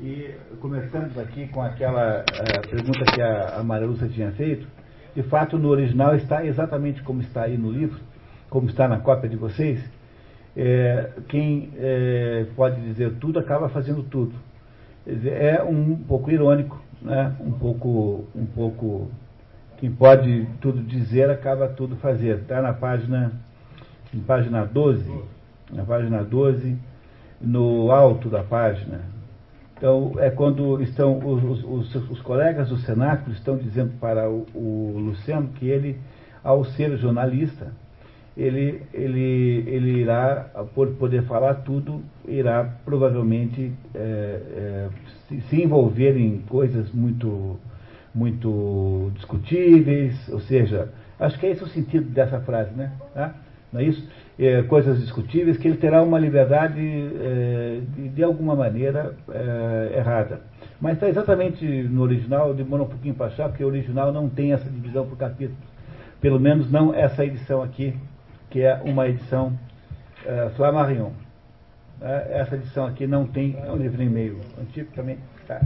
E começamos aqui com aquela uh, pergunta que a, a Maria Lúcia tinha feito. De fato, no original está exatamente como está aí no livro, como está na cópia de vocês. É, quem é, pode dizer tudo acaba fazendo tudo. É um pouco irônico, né? um pouco, um pouco quem pode tudo dizer acaba tudo fazer. Está na página, em página 12, na página 12, no alto da página, então, é quando estão os, os, os colegas do Cenáculo estão dizendo para o, o, Luciano que ele, ao ser jornalista, ele, ele, ele irá, por poder falar tudo, irá provavelmente é, é, se, se, envolver em coisas muito, muito discutíveis, ou seja, acho que é esse o sentido dessa frase, né? Tá? Não é isso? É, coisas discutíveis, que ele terá uma liberdade é, de, de, alguma maneira é, errada. Mas está exatamente no original, demora um pouquinho para achar, porque o original não tem essa divisão por capítulos. Pelo menos não essa edição aqui, que é uma edição é, Flammarion. Essa edição aqui não tem, é um livro e meio antigo também. Tá.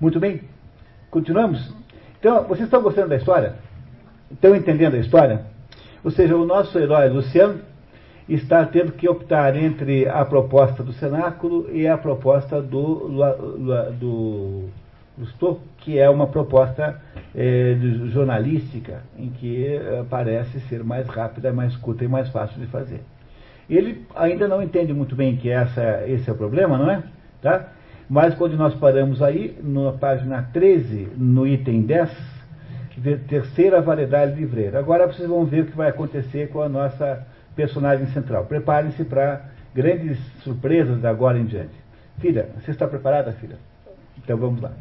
Muito bem, continuamos? Então, vocês estão gostando da história? Estão entendendo a história? Ou seja, o nosso herói Luciano está tendo que optar entre a proposta do cenáculo e a proposta do, do que é uma proposta é, jornalística, em que é, parece ser mais rápida, mais curta e mais fácil de fazer. Ele ainda não entende muito bem que essa, esse é o problema, não é? Tá? Mas quando nós paramos aí, na página 13, no item 10, terceira variedade livreira. Agora vocês vão ver o que vai acontecer com a nossa personagem central. Preparem-se para grandes surpresas da agora em diante. Filha, você está preparada, filha? Então vamos lá.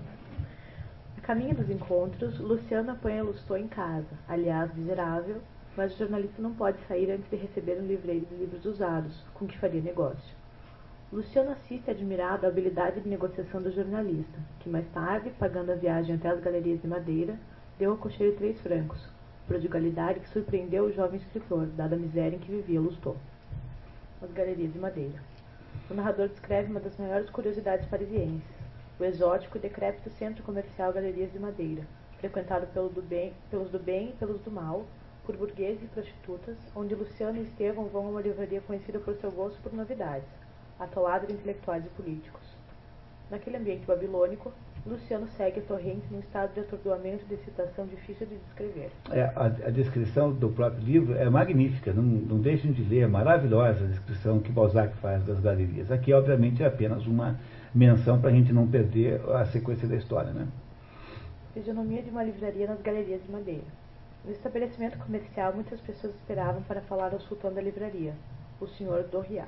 A caminho dos encontros, Luciana apanha Lustou em casa, aliás, miserável, mas o jornalista não pode sair antes de receber um livreiro de livros usados, com que faria negócio. Luciano assiste admirado à habilidade de negociação do jornalista, que mais tarde, pagando a viagem até as galerias de Madeira, deu ao cocheiro três francos, prodigalidade que surpreendeu o jovem escritor, dada a miséria em que vivia Lustot. As galerias de madeira. O narrador descreve uma das maiores curiosidades parisienses, o exótico e decrépito centro comercial Galerias de Madeira, frequentado pelo do bem, pelos do bem e pelos do mal, por burgueses e prostitutas, onde Luciano e Estevão vão a uma livraria conhecida por seu gosto por novidades, atolada de intelectuais e políticos. Naquele ambiente babilônico, Luciano segue a torrente num estado de atordoamento e de excitação difícil de descrever. É, a, a, descrição do próprio livro é magnífica, não, não deixem de ler, é maravilhosa a descrição que Balzac faz das galerias. Aqui, obviamente, é apenas uma menção para a gente não perder a sequência da história. Né? Fisionomia de uma livraria nas galerias de Madeira. No estabelecimento comercial, muitas pessoas esperavam para falar ao sultão da livraria, o senhor Dorriat.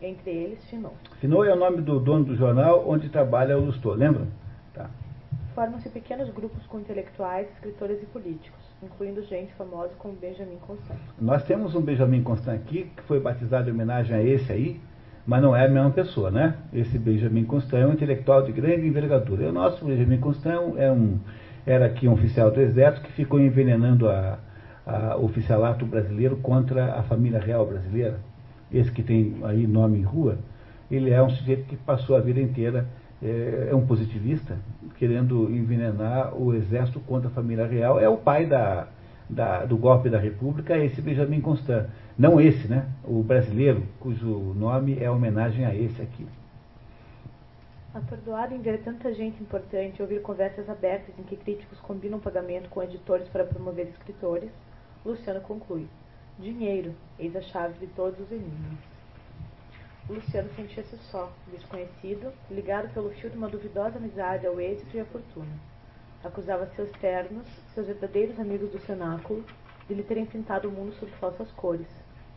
Entre eles, Finot. Finot é o nome do dono do jornal onde trabalha o Lustor, lembra? Tá. Formam-se pequenos grupos com intelectuais, escritores e políticos, incluindo gente famosa como Benjamin Constant. Nós temos um Benjamin Constant aqui, que foi batizado em homenagem a esse aí, mas não é a mesma pessoa, né? Esse Benjamin Constant é um intelectual de grande envergadura. E o nosso Benjamin Constant é um, era aqui um oficial do exército que ficou envenenando a, a oficialato brasileiro contra a família real brasileira. Esse que tem aí nome em rua, ele é um sujeito que passou a vida inteira é, é um positivista, querendo envenenar o exército contra a família real. É o pai da, da, do golpe da República, esse Benjamin Constant. Não esse, né? O brasileiro, cujo nome é homenagem a esse aqui. Atordoado em ver tanta gente importante ouvir conversas abertas em que críticos combinam pagamento com editores para promover escritores, Luciano conclui: Dinheiro, eis a chave de todos os enigmas. Luciano sentia-se só, desconhecido, ligado pelo fio de uma duvidosa amizade ao êxito e à fortuna. Acusava seus ternos, seus verdadeiros amigos do cenáculo, de lhe terem pintado o mundo sob falsas cores,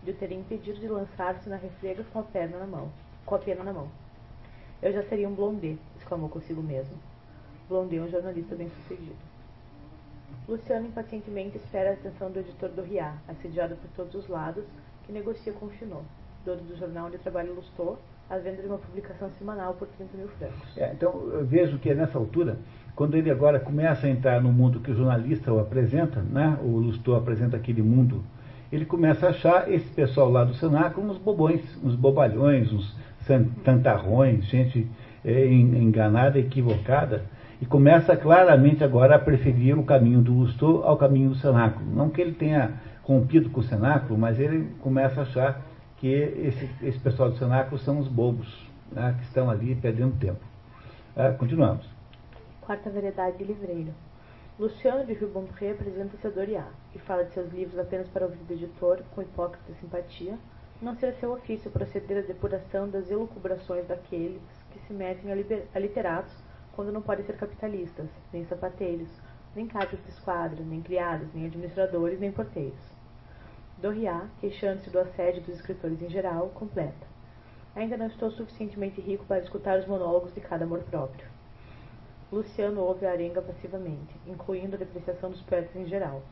de o terem impedido de lançar-se na refrega com a perna na mão, com a pena na mão. Eu já seria um Blondet, exclamou consigo mesmo. Blondet é um jornalista bem-sucedido. Luciano impacientemente espera a atenção do editor do Riá, assediado por todos os lados, que negocia com Chinot do jornal onde trabalho ilustrou, a venda de uma publicação semanal por 30 mil francos. É, então, eu vejo que é nessa altura, quando ele agora começa a entrar no mundo que o jornalista o apresenta, né, o Lustor apresenta aquele mundo, ele começa a achar esse pessoal lá do Senaco uns bobões, uns bobalhões, uns tantarrões, gente é, enganada, equivocada, e começa claramente agora a preferir o caminho do Lustô ao caminho do cenáculo. Não que ele tenha rompido com o cenáculo, mas ele começa a achar que esse, esse pessoal do cenáculo são os bobos, né, que estão ali perdendo tempo. É, continuamos. Quarta Variedade de Livreiro. Luciano de Rubempré apresenta-se a Doriá e fala de seus livros apenas para ouvir do editor, com hipócrita simpatia, não ser seu ofício proceder à depuração das elucubrações daqueles que se metem a, literatos quando não podem ser capitalistas, nem sapateiros, nem cádios de esquadra, nem criados, nem administradores, nem porteiros. Doriá, queixando-se do assédio dos escritores em geral, completa. Ainda não estou suficientemente rico para escutar os monólogos de cada amor próprio. Luciano ouve a arenga passivamente, incluindo a depreciação dos poetas em geral.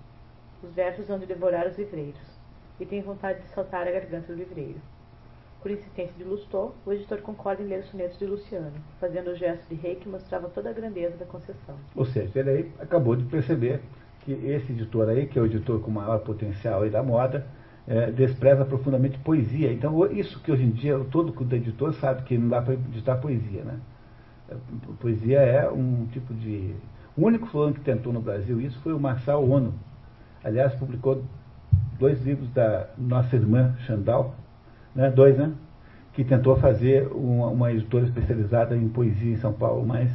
Os versos vão de devorar os livreiros e tem vontade de saltar a garganta do livreiro. Por insistência de Lustô, o editor concorda em ler os sonetos de Luciano, fazendo o gesto de rei que mostrava toda a grandeza da concessão. Ou seja, ele aí acabou de perceber que esse editor aí, que é o editor com maior potencial aí da moda, é, despreza profundamente poesia. Então, isso que hoje em dia todo editor sabe que não dá para editar poesia, né? É, poesia é um tipo de... O único fulano que tentou no Brasil isso foi o Marçal Ono. Aliás, publicou dois livros da nossa irmã Chandal, né, dois, né, que tentou fazer uma, uma, editora especializada em poesia em São Paulo, mas,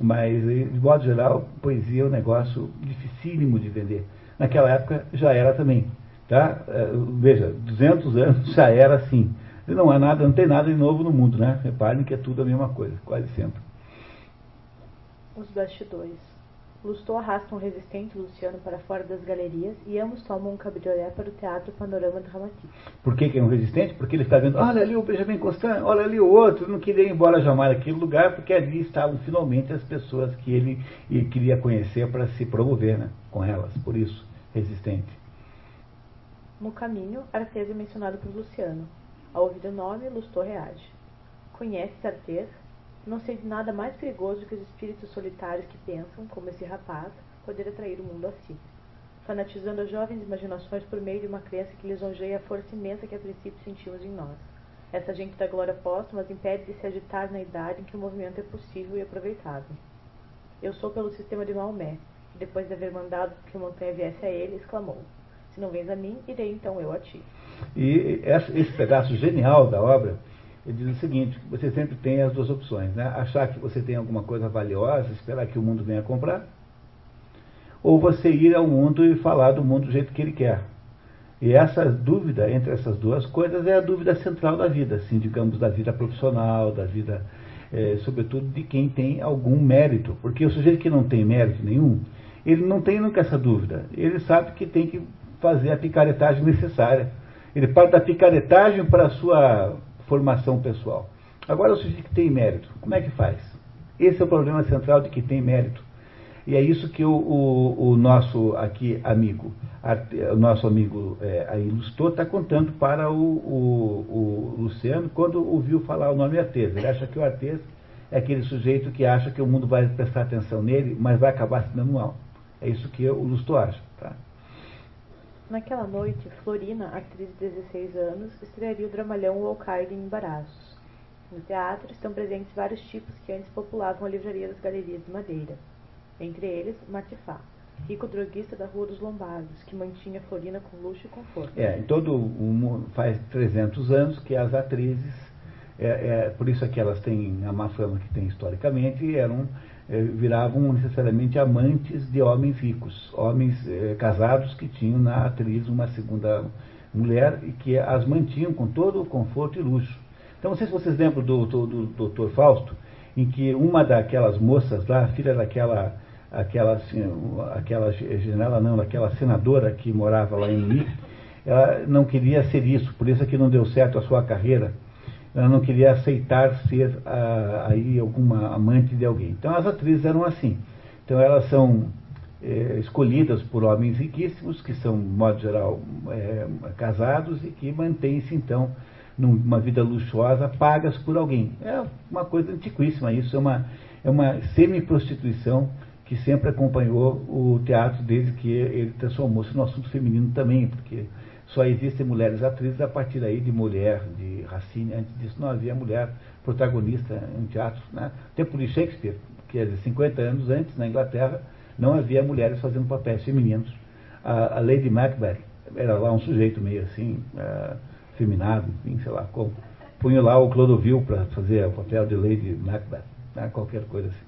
mas, de modo geral, poesia é um negócio dificílimo de vender. Naquela época já era também. Tá? É, veja, 200 anos já era assim. Não há nada, não tem nada de novo no mundo, né? Reparem que é tudo a mesma coisa, quase sempre. Os bastidores. Lustou arrasta um resistente Luciano para fora das galerias e ambos tomam um cabriolé para o Teatro Panorama Dramatique. Por que, que é um resistente? Porque ele está vendo, olha ali o Benjamin Constant, olha ali o outro, não queria ir embora jamais daquele lugar, porque ali estavam finalmente as pessoas que ele, ele queria conhecer para se promover né, com elas, por isso, resistente. No caminho, Artes é mencionado por Luciano. Ao ouvir o nome, Lustou reage. Conhece Artes? Não sei de nada mais perigoso que os espíritos solitários que pensam, como esse rapaz, poder atrair o mundo a si, fanatizando as jovens imaginações por meio de uma crença que lisonjeia a força imensa que a princípio sentimos em nós. Essa gente da glória póstuma as impede de se agitar na idade em que o movimento é possível e aproveitável. Eu sou pelo sistema de Maomé, que depois de haver mandado que o montanha viesse a ele, exclamou: Se não vens a mim, irei então eu a ti. E esse pedaço genial da obra ele diz o seguinte, você sempre tem as duas opções, né? Achar que você tem alguma coisa valiosa, esperar que o mundo venha comprar, ou você ir ao mundo e falar do mundo do jeito que ele quer. E essa dúvida entre essas duas coisas é a dúvida central da vida, assim, digamos, da vida profissional, da vida, é, sobretudo, de quem tem algum mérito. Porque o sujeito que não tem mérito nenhum, ele não tem nunca essa dúvida. Ele sabe que tem que fazer a picaretagem necessária. Ele parte da picaretagem para a sua formação pessoal. Agora, o sujeito que tem mérito, como é que faz? Esse é o problema central de que tem mérito. E é isso que o, o, o nosso aqui amigo, o nosso amigo é, aí Lustor está contando para o, o, Luciano quando ouviu falar o nome Artes. Ele acha que o Artes é aquele sujeito que acha que o mundo vai prestar atenção nele, mas vai acabar se dando mal. É isso que o Lustor acha. Tá? Naquela noite, Florina, atriz de 16 anos, estrearia o dramalhão O Alcaide em Embaraços. No teatro estão presentes vários tipos que antes populavam a livraria das galerias de Madeira. Entre eles, Matifá, rico droguista da Rua dos Lombardos, que mantinha Florina com luxo e conforto. É, em todo o faz 300 anos que as atrizes, é, é, por isso é que elas têm a má fama que têm historicamente, eram eh, viravam necessariamente amantes de homens ricos, homens eh, casados que tinham na atriz uma segunda mulher e que as mantinham com todo o conforto e luxo. Então, não sei se vocês lembram do, do, do Dr. Fausto, em que uma daquelas moças lá, filha daquela aquela, assim, aquela generala, não, daquela senadora que morava lá em Munique, ela não queria ser isso, por isso é que não deu certo a sua carreira ela não queria aceitar ser ah, aí alguma amante de alguém. Então as atrizes eram assim. Então elas são é, escolhidas por homens riquíssimos, que são, de modo geral, é, casados e que mantêm-se então numa vida luxuosa, pagas por alguém. É uma coisa antiquíssima isso, é uma, é uma semi-prostituição que sempre acompanhou o teatro desde que ele transformou-se no assunto feminino também, porque só existem mulheres atrizes a partir aí de mulher, de Racine. Antes disso não havia mulher protagonista em teatro. Né? Tempo de Shakespeare, que é de 50 anos antes, na Inglaterra, não havia mulheres fazendo papéis femininos. A, a Lady Macbeth era lá um sujeito meio assim, uh, feminado, enfim, sei lá como. Punha lá o Clodovil para fazer o papel de Lady Macbeth, né? qualquer coisa assim.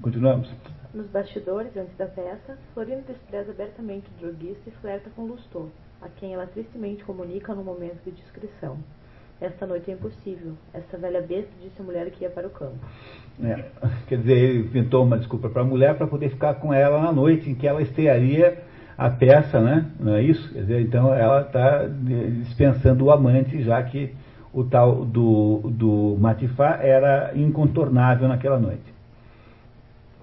Continuamos. Nos bastidores, antes da peça, Florina despreza abertamente o droguista e flerta com Lustor, a quem ela tristemente comunica no momento de discrição. Esta noite é impossível. Essa velha besta disse a mulher que ia para o campo. É, quer dizer, ele inventou uma desculpa para a mulher para poder ficar com ela na noite em que ela estrearia a peça, né? Não é isso? Quer dizer, então ela está dispensando o amante, já que o tal do, do Matifá era incontornável naquela noite.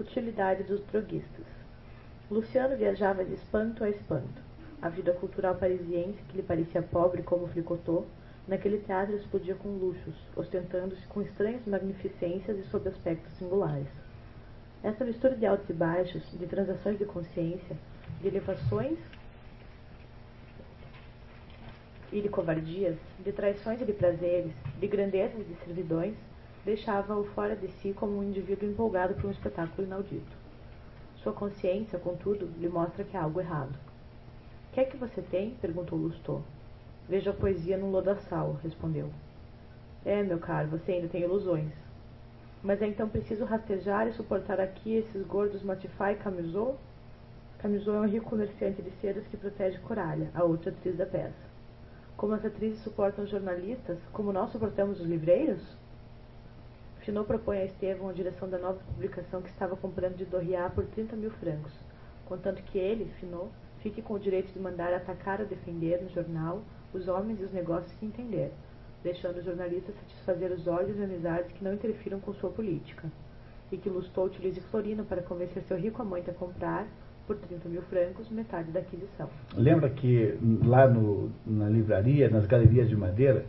Utilidade dos droguistas. Luciano viajava de espanto a espanto. A vida cultural parisiense, que lhe parecia pobre como fricotô, naquele teatro explodia com luxos, ostentando-se com estranhas magnificências e sob aspectos singulares. Essa mistura de altos e baixos, de transações de consciência, de elevações e de covardias, de traições e de prazeres, de grandezas e de servidões, deixava-o fora de si como um indivíduo empolgado por um espetáculo inaudito. Sua consciência, contudo, lhe mostra que há algo errado. Que é que você tem? perguntou Lustot. Vejo a poesia num lodaçal, respondeu. É, meu caro, você ainda tem ilusões. Mas é então preciso rastejar e suportar aqui esses gordos Matifá e Camisou? Camisou é um rico comerciante de sedas que protege Coralha, a outra atriz da peça. Como as atrizes suportam os jornalistas, como nós suportamos os livreiros? Finot propõe a Estevão a direção da nova publicação que estava comprando de Dorriat por 30 mil francos, contanto que ele, Finot, fique com o direito de mandar atacar ou defender no jornal os homens e os negócios que entender, deixando o jornalista satisfazer os olhos e amizades que não interfiram com sua política, e que Lustou utilize Florino para convencer seu rico amante a comprar, por 30 mil francos, metade da aquisição. Lembra que lá no, na livraria, nas galerias de madeira,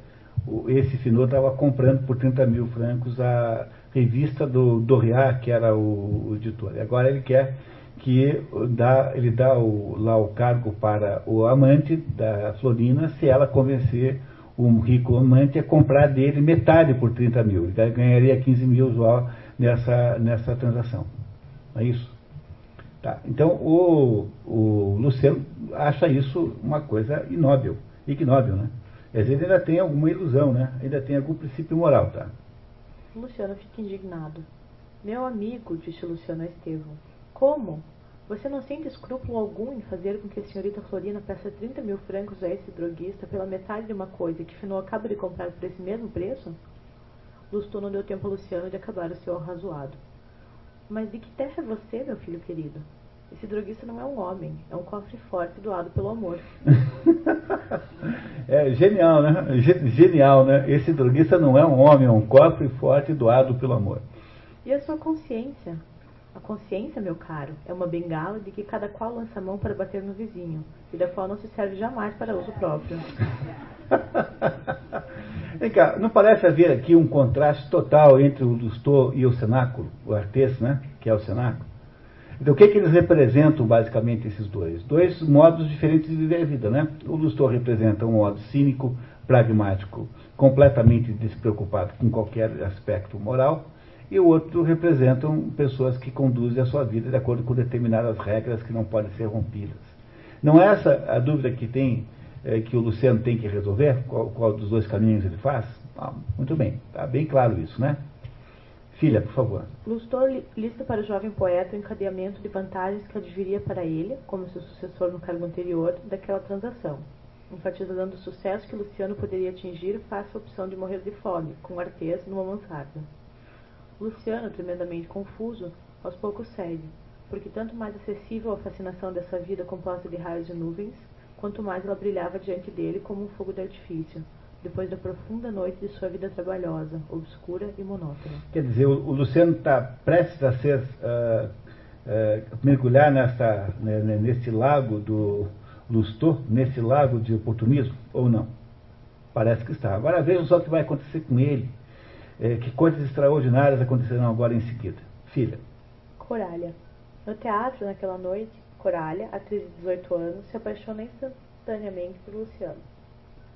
esse Finot estava comprando por 30 mil francos a revista do Doriat, que era o, o editor. Agora ele quer que dá, ele dá o, lá o cargo para o amante da Florina se ela convencer um rico amante a comprar dele metade por 30 mil. Ele ganharia 15 mil nessa, nessa transação. Não é isso? Tá. Então o, o Luciano acha isso uma coisa inóbil, ignóbil, né? Às vezes ainda tem alguma ilusão, né? Ainda tem algum princípio moral, tá? Luciano fica indignado. Meu amigo, disse Luciano a Estevão, como? Você não sente escrúpulo algum em fazer com que a senhorita Florina peça 30 mil francos a esse droguista pela metade de uma coisa que Finot acaba de comprar por esse mesmo preço? Lustou não deu tempo a Luciano de acabar o seu arrazoado. Mas de que terra é você, meu filho querido? Esse droguista não é um homem, é um cofre forte doado pelo amor. é genial, né? Genial, né? Esse droguista não é um homem, é um cofre forte doado pelo amor. E a sua consciência? A consciência, meu caro, é uma bengala de que cada qual lança a mão para bater no vizinho, e da qual não se serve jamais para uso próprio. Vem cá, não parece haver aqui um contraste total entre o Lustor e o cenáculo, o artês, né, que é o cenáculo? Então, o que, que eles representam, basicamente, esses dois? Dois modos diferentes de viver a vida, né? O Lustor representa um modo cínico, pragmático, completamente despreocupado com qualquer aspecto moral, e o outro representam pessoas que conduzem a sua vida de acordo com determinadas regras que não podem ser rompidas. Não é essa a dúvida que tem, é, que o Luciano tem que resolver? Qual, qual dos dois caminhos ele faz? Ah, muito bem, está bem claro isso, né? Filha, por favor. Lustor lista para o jovem poeta o encadeamento de vantagens que adviria para ele, como seu sucessor no cargo anterior, daquela transação, enfatizando o sucesso que Luciano poderia atingir face à opção de morrer de fome, com artês numa mansarda. Luciano, tremendamente confuso, aos poucos cede, porque tanto mais acessível à fascinação dessa vida composta de raios e nuvens, quanto mais ela brilhava diante dele como um fogo de artifício, depois da profunda noite de sua vida trabalhosa, obscura e monótona. Quer dizer, o, o Luciano está prestes a ser uh, uh, mergulhar nessa, né, nesse lago do Lustor, nesse lago de oportunismo, ou não? Parece que está. Agora vejam só o que vai acontecer com ele é, que coisas extraordinárias acontecerão agora em seguida. Filha. Coralha. No teatro, naquela noite, Coralha, atriz de 18 anos, se apaixona instantaneamente por Luciano.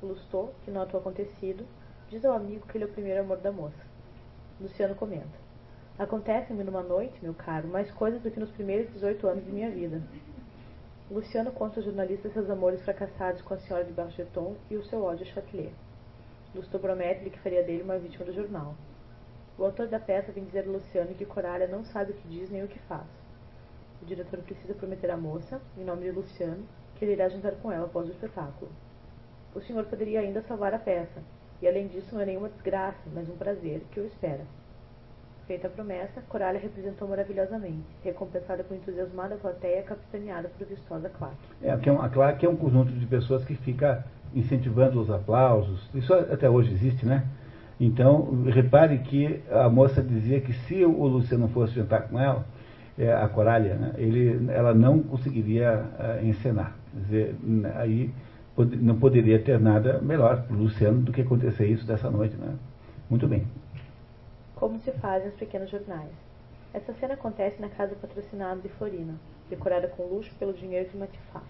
Lustou, que nota o acontecido, diz ao amigo que ele é o primeiro amor da moça. Luciano comenta. Acontecem-me numa noite, meu caro, mais coisas do que nos primeiros 18 anos de minha vida. Luciano conta aos jornalistas seus amores fracassados com a senhora de Bargeton e o seu ódio a Châtelet. Lustou promete-lhe que faria dele uma vítima do jornal. O autor da peça vem dizer a Luciano que Coralha não sabe o que diz nem o que faz. O diretor precisa prometer à moça, em nome de Luciano, que ele irá jantar com ela após o espetáculo. O senhor poderia ainda salvar a peça, e além disso não é nenhuma desgraça, mas um prazer que o espera. Feita a promessa, Coralha representou maravilhosamente, recompensada por entusiasmada plateia capitaneada por vistosa Clark. É, é a Clark é um conjunto de pessoas que fica incentivando os aplausos. Isso até hoje existe, né? Então, repare que a moça dizia que se o Luciano fosse jantar com ela, é, a Coralha, né, ele, ela não conseguiria uh, encenar. Quer dizer, aí não poderia ter nada melhor para o Luciano do que acontecer isso dessa noite. Né? Muito bem. Como se fazem os pequenos jornais. Essa cena acontece na casa patrocinada de Florina, decorada com luxo pelo dinheiro de Matifá.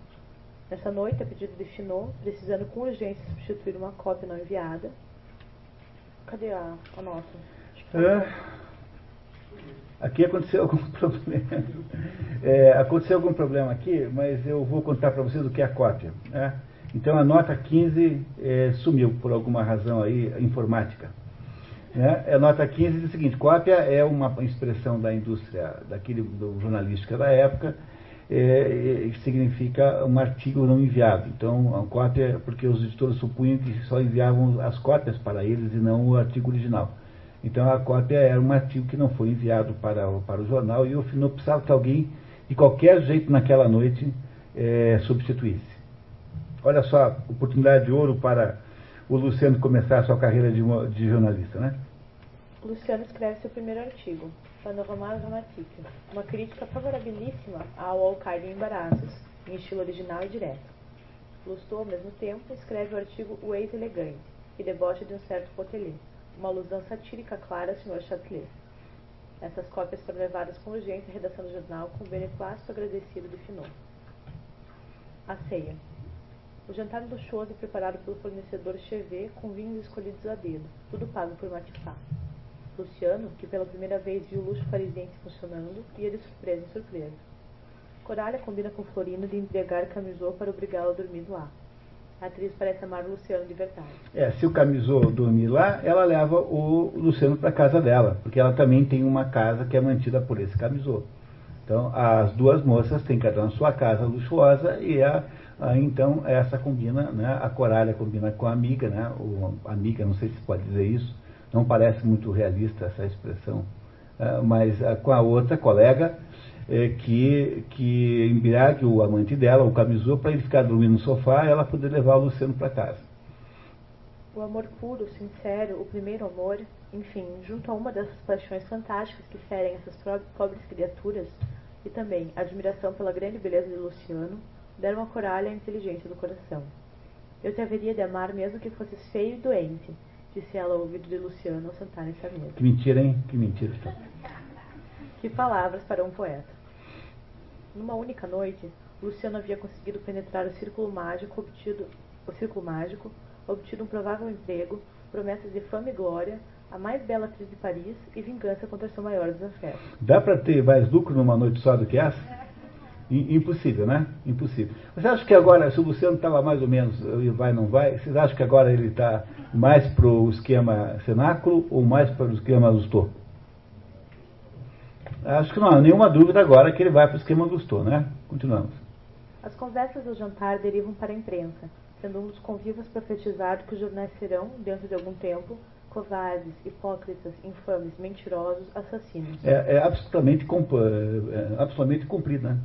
Nessa noite, a pedido de Finot, precisando com urgência substituir uma cópia não enviada. Cadê a, a nossa? É, aqui aconteceu algum problema. É, aconteceu algum problema aqui, mas eu vou contar para vocês o que é a cópia. Né? Então a nota 15 é, sumiu por alguma razão aí informática. Né? A nota 15 diz o seguinte, cópia é uma expressão da indústria, daquele do jornalística da época, é, significa um artigo não enviado. Então, a cópia, é porque os editores supunham que só enviavam as cópias para eles e não o artigo original. Então, a cópia era um artigo que não foi enviado para, para o jornal e o final precisava que alguém, de qualquer jeito, naquela noite, é, substituísse. Olha só, oportunidade de ouro para o Luciano começar a sua carreira de, de jornalista, né? Luciano escreve seu primeiro artigo, Panorama Dramatique, uma crítica favorabilíssima ao Alcaide em Embaraços, em estilo original e direto. Lustou, ao mesmo tempo, escreve o artigo O Ex-Elegante, que debocha de um certo Potelé, uma alusão satírica clara ao Sr. Châtelet. Essas cópias foram levadas com urgência à redação do jornal com o beneplácito agradecido de Finot. A ceia. O jantar luxuoso é preparado pelo fornecedor Chevet com vinhos escolhidos a dedo, tudo pago por Matifá. Luciano, que pela primeira vez viu o luxo parisiense funcionando, ia de surpresa em surpresa. Coralha combina com Florino de entregar Camisô para obrigá-lo a dormir lá. A atriz parece amar o Luciano de verdade. É, se o Camisô dormir lá, ela leva o Luciano para casa dela, porque ela também tem uma casa que é mantida por esse Camisô. Então, as duas moças têm cada uma sua casa luxuosa e a, a, então essa combina, né, a Coralha combina com a amiga, né, o, amiga, não sei se pode dizer isso, não parece muito realista essa expressão, ah, mas ah, com a outra colega é, que, que embriague o amante dela, o camisou, para ele ficar dormindo no sofá e ela poder levar o Luciano para casa. O amor puro, sincero, o primeiro amor, enfim, junto a uma dessas paixões fantásticas que ferem essas pobres criaturas, e também admiração pela grande beleza de Luciano, deram a Coralha a inteligência do coração. Eu te haveria de amar mesmo que fosses feio e doente, disse ela ao ouvido de Luciano ao sentar nessa mesa. Que mentira, hein? Que mentira. Que palavras para um poeta. Numa única noite, Luciano havia conseguido penetrar o círculo mágico, obtido, o círculo mágico, obtido um provável emprego, promessas de fama e glória, a mais bela atriz de Paris e vingança contra seu maior desafeto. Dá para ter mais lucro numa noite só do que essa? Impossível, né? Impossível. Você acha que agora, se o Luciano estava mais ou menos, vai não vai, vocês acham que agora ele está mais para o esquema cenáculo ou mais para o esquema Lustor? Acho que não há nenhuma dúvida agora que ele vai para o esquema Lustor, né? Continuamos. As conversas do jantar derivam para a imprensa, sendo um dos convivas profetizado que os jornais serão, dentro de algum tempo, covardes, hipócritas, infames, mentirosos, assassinos. É, é absolutamente, é absolutamente cumprido, né?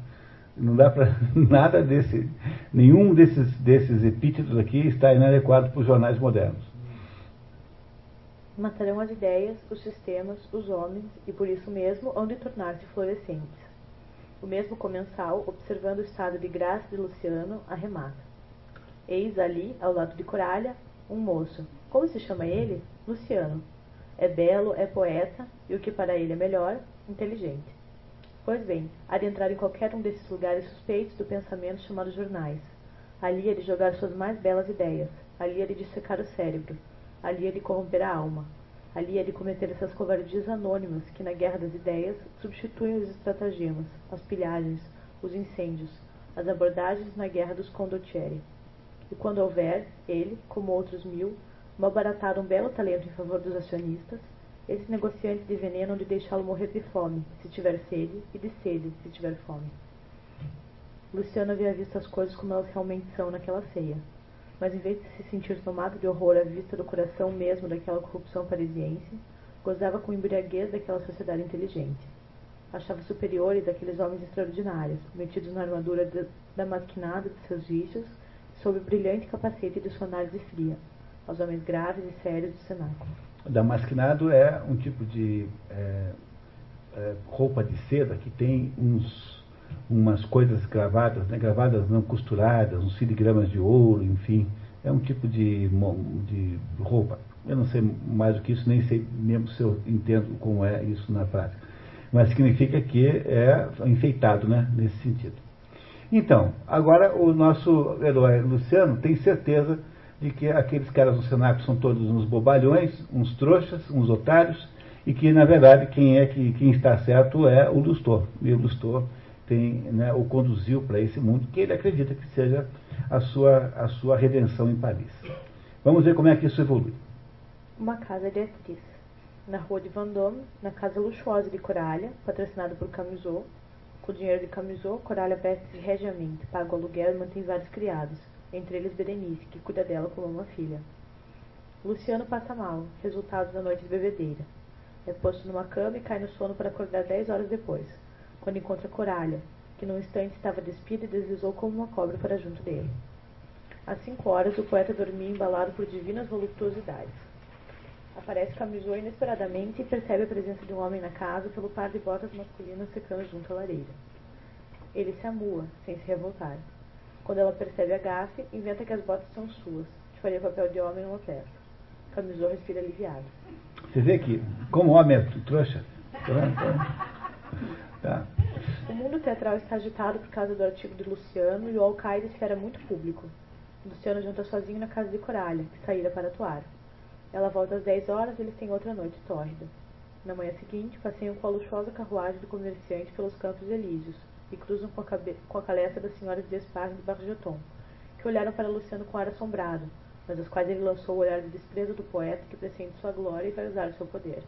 Não dá para nada desse, nenhum desses, desses epítetos aqui está inadequado para os jornais modernos. Matarão as ideias, os sistemas, os homens e por isso mesmo hão de tornar-se florescentes. O mesmo comensal, observando o estado de graça de Luciano, arremata. Eis ali, ao lado de Coralha, um moço. Como se chama ele? Luciano. É belo, é poeta e o que para ele é melhor, inteligente. Pois bem, há de entrar em qualquer um desses lugares suspeitos do pensamento chamados jornais. Ali ele jogar suas mais belas ideias, ali ele dissecar o cérebro, ali ele corromper a alma, ali ele cometer essas covardias anônimas que na guerra das ideias substituem os estratagemas, as pilhagens, os incêndios, as abordagens na guerra dos condottieri. E quando houver, ele, como outros mil, malbaratar um belo talento em favor dos acionistas, esses negociantes de veneno de deixá-lo morrer de fome, se tiver sede, e de sede, se tiver fome. Luciano havia visto as coisas como elas realmente são naquela ceia, mas em vez de se sentir tomado de horror à vista do coração mesmo daquela corrupção parisiense, gozava com embriaguez daquela sociedade inteligente. Achava superiores aqueles homens extraordinários, metidos na armadura damasquinada de seus vícios, sob o brilhante capacete de sua análise fria, aos homens graves e sérios do cenáculo. Damasquinado é um tipo de é, é, roupa de seda que tem uns, umas coisas gravadas, né, gravadas não costuradas, uns filigramas de ouro, enfim. É um tipo de, de roupa. Eu não sei mais do que isso, nem sei mesmo se eu entendo como é isso na prática. Mas significa que é enfeitado, né, nesse sentido. Então, agora o nosso herói Luciano tem certeza de que aqueles caras no Senado são todos uns bobalhões, uns trouxas, uns otários, e que, na verdade, quem é que quem está certo é o Lustor. E o Lustor tem, né, o conduziu para esse mundo que ele acredita que seja a sua, a sua redenção em Paris. Vamos ver como é que isso evolui. Uma casa de atriz. Na rua de Vendôme, na casa luxuosa de Coralha, patrocinada por Camisot. Com o dinheiro de Camisot, Coralha veste regiamente, paga o aluguel e mantém vários criados entre eles Berenice, que cuida dela como uma filha. Luciano passa mal, resultado da noite de bebedeira. É posto numa cama e cai no sono para acordar dez horas depois, quando encontra Coralha, que num instante estava despida e deslizou como uma cobra para junto dele. Às cinco horas, o poeta dormia embalado por divinas voluptuosidades. Aparece Camisou inesperadamente e percebe a presença de um homem na casa pelo par de botas masculinas secando junto à lareira. Ele se amua, sem se revoltar. Quando ela percebe a gafe, inventa que as botas são suas, que faria papel de homem numa peça. Camisou respira aliviado. Você vê que, como homem é trouxa, tá. O mundo teatral está agitado por causa do artigo de Luciano e o alcaide espera muito público. Luciano janta sozinho na casa de Coralha, que saíra para atuar. Ela volta às 10 horas e eles têm outra noite tórrida. Na manhã seguinte, passeiam com a luxuosa carruagem do comerciante pelos campos elíseos, e cruzam com a, cabe... com a das senhoras de Esparre de Bargeton, que olharam para Luciano com ar assombrado, mas às quais ele lançou o olhar de desprezo do poeta que pressente sua glória e vai usar seu poder.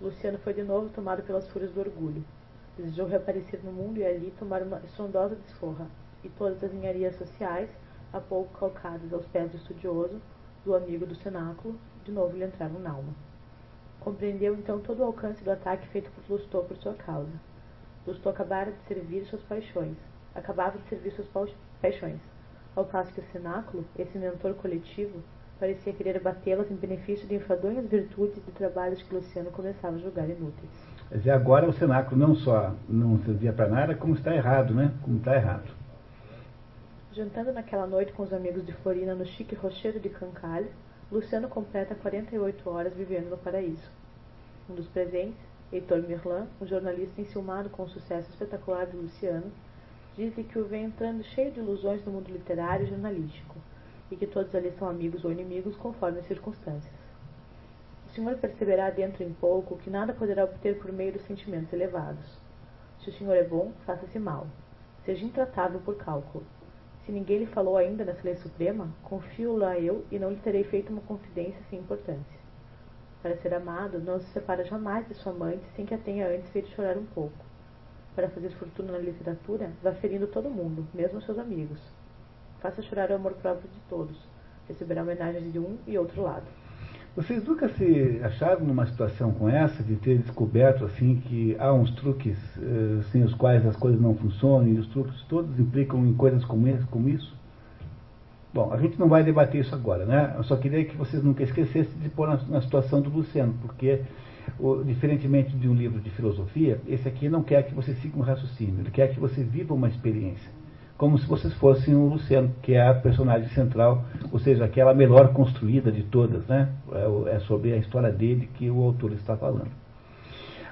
Luciano foi de novo tomado pelas fúrias do orgulho. Desejou reaparecer no mundo e ali tomar uma estrondosa desforra, e todas as ninharias sociais, há pouco calcadas aos pés do estudioso, do amigo do cenáculo, de novo lhe entraram na alma. Compreendeu então todo o alcance do ataque feito por Lustou por sua causa Lustô acabara de servir suas paixões, acabava de servir suas paixões, ao passo que o cenáculo, esse mentor coletivo, parecia querer abatê-las em benefício de enfadonhas virtudes e trabalhos que Luciano começava a julgar inúteis. Quer dizer, agora o cenáculo não só não servia para nada, como está errado, né? Como está errado. Jantando naquela noite com os amigos de Florina no chique rochedo de Cancalho, Luciano completa 48 horas vivendo no paraíso. Um dos presentes, Heitor Merlin, um jornalista enciumado com o sucesso espetacular de Luciano, diz-lhe que o vem entrando cheio de ilusões no mundo literário e jornalístico, e que todos ali são amigos ou inimigos conforme as circunstâncias. O senhor perceberá dentro em pouco que nada poderá obter por meio dos sentimentos elevados. Se o senhor é bom, faça-se mal. Seja intratável por cálculo. Se ninguém lhe falou ainda nessa lei suprema, confio-la eu e não lhe terei feito uma confidência sem importância. Para ser amado, não se separa jamais de sua amante sem que a tenha antes feito chorar um pouco. Para fazer fortuna na literatura, vá ferindo todo mundo, mesmo seus amigos. Faça chorar o amor próprio de todos. Receberá homenagens de um e outro lado. Vocês nunca se acharam numa situação com essa, de ter descoberto assim que há uns truques uh, sem os quais as coisas não funcionam e os truques todos implicam em coisas como isso? Bom, a gente não vai debater isso agora, né? Eu só queria que vocês nunca esquecessem de pôr na, na situação do Luciano, porque, o, diferentemente de um livro de filosofia, esse aqui não quer que você siga um raciocínio, ele quer que você viva uma experiência, como se vocês fossem o Luciano, que é a personagem central, ou seja, aquela melhor construída de todas, né? É, é sobre a história dele que o autor está falando.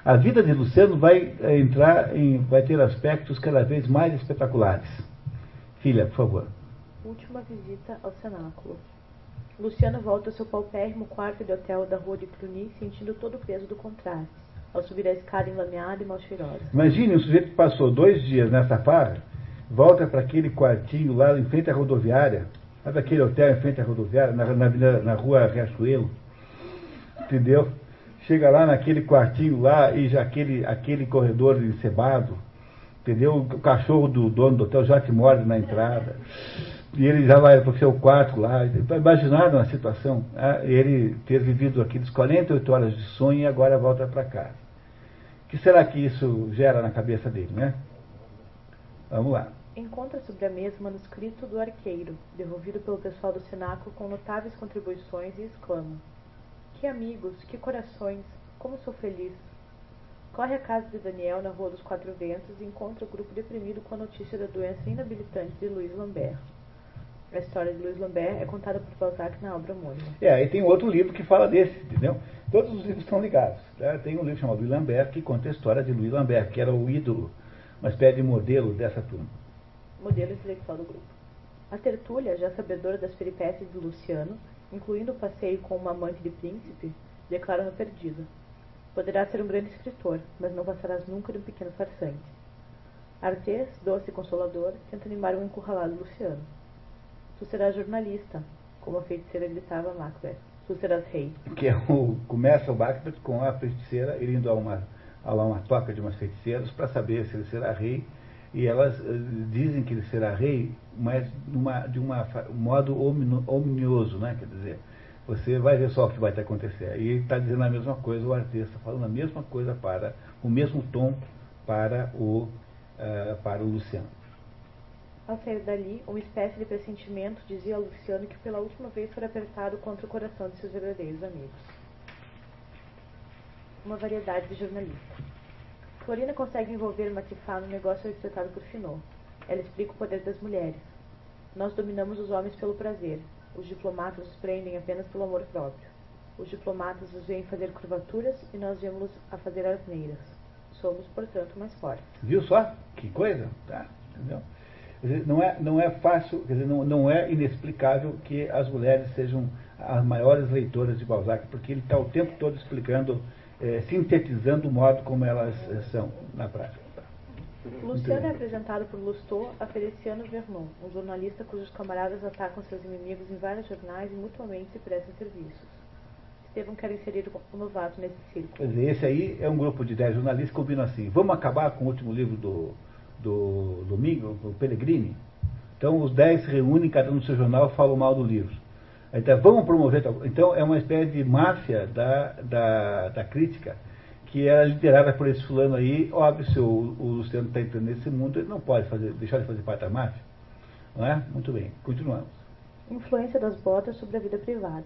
A vida de Luciano vai entrar em, vai ter aspectos cada vez mais espetaculares. Filha, por favor. Última visita ao cenáculo. Luciano volta ao seu paupérrimo quarto de hotel da rua de Cluny, sentindo todo o peso do contraste, ao subir a escada enlameada e mal cheirosa. Imagine um sujeito que passou dois dias nessa farra, volta para aquele quartinho lá em frente à rodoviária, sabe aquele hotel em frente à rodoviária, na, na, na rua Riachuelo, entendeu? Chega lá naquele quartinho lá e já aquele, aquele corredor encebado, entendeu? O cachorro do dono do hotel já te morde na entrada. E ele já vai para o seu quarto lá. Imaginar uma situação, né? ele ter vivido aqueles 48 horas de sonho e agora volta para casa. O que será que isso gera na cabeça dele, né? Vamos lá. Encontra sobre a mesa o manuscrito do arqueiro, devolvido pelo pessoal do cenáculo com notáveis contribuições e exclama: Que amigos, que corações, como sou feliz! Corre à casa de Daniel na Rua dos Quatro Ventos e encontra o grupo deprimido com a notícia da doença inabilitante de Luiz Lambert. A história de Luiz Lambert é contada por Balzac na obra homônima. É, aí tem outro livro que fala desse, entendeu? Todos os livros estão ligados. Né? Tem um livro chamado Luiz Lambert que conta a história de Luiz Lambert, que era o ídolo, uma espécie de modelo dessa turma. Modelo intelectual do grupo. A tertúlia, já sabedora das peripécias de Luciano, incluindo o passeio com uma amante de príncipe, declara-no perdida. Poderás ser um grande escritor, mas não passarás nunca de um pequeno farsante. Artes, doce e consolador, tenta animar o encurralado Luciano. Tu serás jornalista, como a feiticeira gritava Macbeth. Tu serás rei. Que é o, começa o Macbeth com a feiticeira indo a uma, a uma toca de umas feiticeiras para saber se ele será rei. E elas uh, dizem que ele será rei, mas numa, de uma, um modo ominoso, né? Quer dizer, você vai ver só o que vai acontecer. E ele está dizendo a mesma coisa, o artista falando a mesma coisa para o mesmo tom para o, uh, para o Luciano. Ao sair dali, uma espécie de pressentimento dizia a Luciano que pela última vez foi apertado contra o coração de seus verdadeiros amigos. Uma variedade de jornalista. Florina consegue envolver Matifá no negócio arquitetado por Finot. Ela explica o poder das mulheres. Nós dominamos os homens pelo prazer, os diplomatas os prendem apenas pelo amor próprio. Os diplomatas os veem fazer curvaturas e nós vemos a fazer asneiras. Somos, portanto, mais fortes. Viu só? Que coisa? Tá, entendeu? Dizer, não, é, não é fácil, dizer, não, não é inexplicável que as mulheres sejam as maiores leitoras de Balzac, porque ele está o tempo todo explicando, é, sintetizando o modo como elas é, são na prática. Luciano é apresentado por Lustot a Feliciano Vernon, um jornalista cujos camaradas atacam seus inimigos em vários jornais e mutuamente se prestam serviços. Estevam quer inserir o novato nesse círculo. Esse aí é um grupo de 10 jornalistas que combinam assim, vamos acabar com o último livro do, do Domingo, do Pellegrini? Então os 10 se reúnem, cada um no seu jornal, falam mal do livro. Então vamos promover. Então é uma espécie de máfia da, da, da crítica que era liderada por esse fulano aí, óbvio, se o, o Luciano está entrando nesse mundo, ele não pode fazer, deixar de fazer parte da máfia. Não é? Muito bem, continuamos. Influência das botas sobre a vida privada.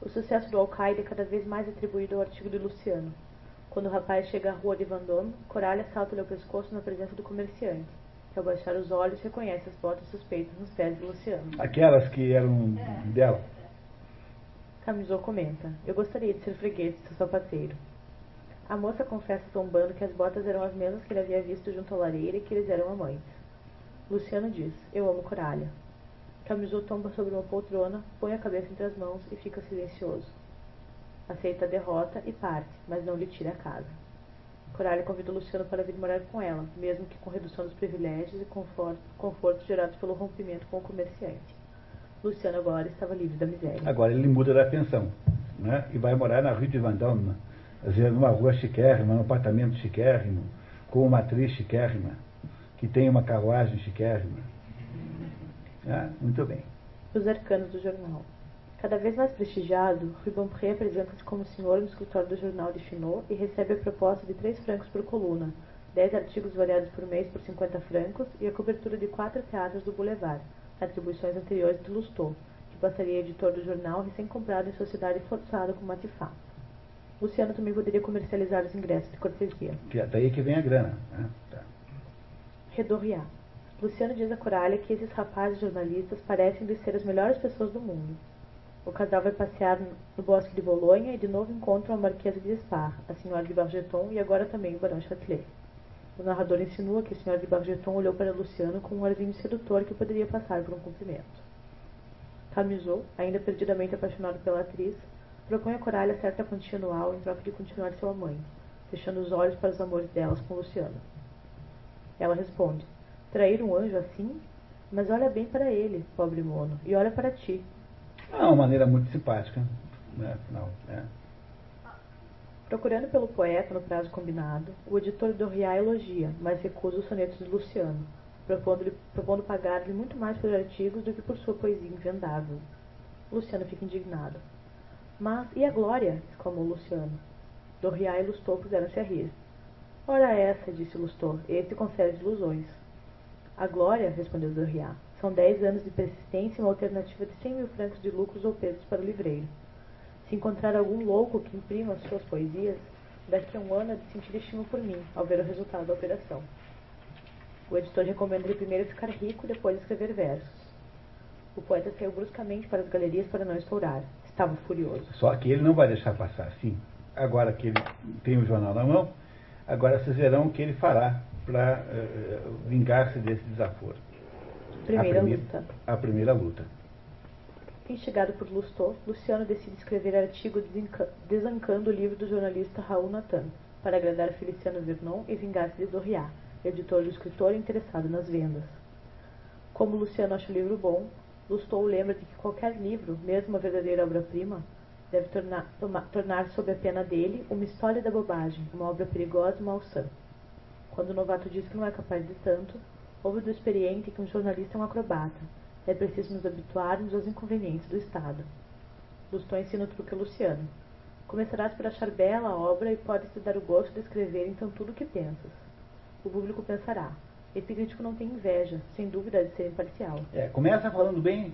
O sucesso do Al-Qaeda é cada vez mais atribuído ao artigo de Luciano. Quando o rapaz chega à rua de Vendôme, Coralha salta-lhe ao pescoço na presença do comerciante, que ao baixar os olhos reconhece as botas suspeitas nos pés de Luciano. Aquelas que eram dela. Camisou comenta, eu gostaria de ser freguês de seu sapateiro. A moça confessa tombando que as botas eram as mesmas que ele havia visto junto à lareira e que eles eram amantes. Luciano diz, eu amo Coralha. Camisou tomba sobre uma poltrona, põe a cabeça entre as mãos e fica silencioso. Aceita a derrota e parte, mas não lhe tira a casa. Coralha convida Luciano para vir morar com ela, mesmo que com redução dos privilégios e conforto, confortos gerados pelo rompimento com o comerciante. Luciano agora estava livre da miséria. Agora ele muda da pensão, né? E vai morar na Rue de Vendôme, às vezes numa rua chiquérrima, num apartamento chiquérrimo, com uma atriz chiquérrima, que tem uma carruagem chiquérrima. Ah, muito bem. Os arcanos do jornal. Cada vez mais prestigiado, Rubempré apresenta-se como senhor no escritório do jornal de Finot e recebe a proposta de 3 francos por coluna, 10 artigos variados por mês por 50 francos e a cobertura de quatro teatros do Boulevard, atribuições anteriores de Lustot, que passaria editor do jornal recém-comprado em sociedade forçada com Matifat. Luciano também poderia comercializar os ingressos de cortesia. Que é daí que vem a grana. Né? Tá. Redorriá. Luciano diz a Coralha que esses rapazes jornalistas parecem de ser as melhores pessoas do mundo. O casal vai passear no bosque de Bolonha e de novo encontram a Marquesa de Espar, a senhora de Bargeton e agora também o Barão Châtelet. O narrador insinua que a senhora de Bargeton olhou para Luciano com um arzinho sedutor que poderia passar por um cumprimento. Camisou, ainda perdidamente apaixonado pela atriz, propõe a Coralha certa quantia anual em troca de continuar seu amante, fechando os olhos para os amores delas com Luciano. Ela responde: Trair um anjo assim? Mas olha bem para ele, pobre mono, e olha para ti. É uma maneira muito simpática, né? Afinal, é. Procurando pelo poeta no prazo combinado, o editor Dorriá elogia, mas recusa os sonetos de Luciano, propondo, propondo pagar-lhe muito mais por artigos do que por sua poesia invendável. Luciano fica indignado. Mas, e a glória? exclamou Luciano. Dorriá e Lustor puseram-se a rir. Ora essa, disse Lustor, esse concede ilusões. A glória, respondeu Dorriá, são dez anos de persistência e uma alternativa de cem mil francos de lucros ou perdas para o livreiro. Se encontrar algum louco que imprima as suas poesias, daqui a um ano há de sentir estima por mim, ao ver o resultado da operação. O editor recomenda-lhe primeiro ficar rico depois escrever versos. O poeta saiu bruscamente para as galerias para não estourar. Estava furioso. Só que ele não vai deixar passar assim. Agora que ele tem o jornal na mão, agora vocês verão o que ele fará para uh, vingar-se desse desaforo. Primeira a primeira, luta. A primeira luta. Instigado por Lustor, Luciano decide escrever artigo desancando o livro do jornalista Raul Natan, para agradar Feliciano Vernon e vingar-se de Dorriat, editor do escritor interessado nas vendas. Como Luciano acha o livro bom, Lustou lembra de que qualquer livro, mesmo uma verdadeira obra-prima, deve tornar-se tornar sob a pena dele uma história da bobagem, uma obra perigosa e malsã. Quando o novato diz que não é capaz de tanto, ouve do experiente que um jornalista é um acrobata. É preciso nos habituarmos aos inconvenientes do Estado. Lustou ensina o truque a Luciano. Começarás por achar bela a obra e podes te dar o gosto de escrever então tudo o que pensas. O público pensará. Esse crítico não tem inveja, sem dúvida de ser imparcial. É, começa falando bem,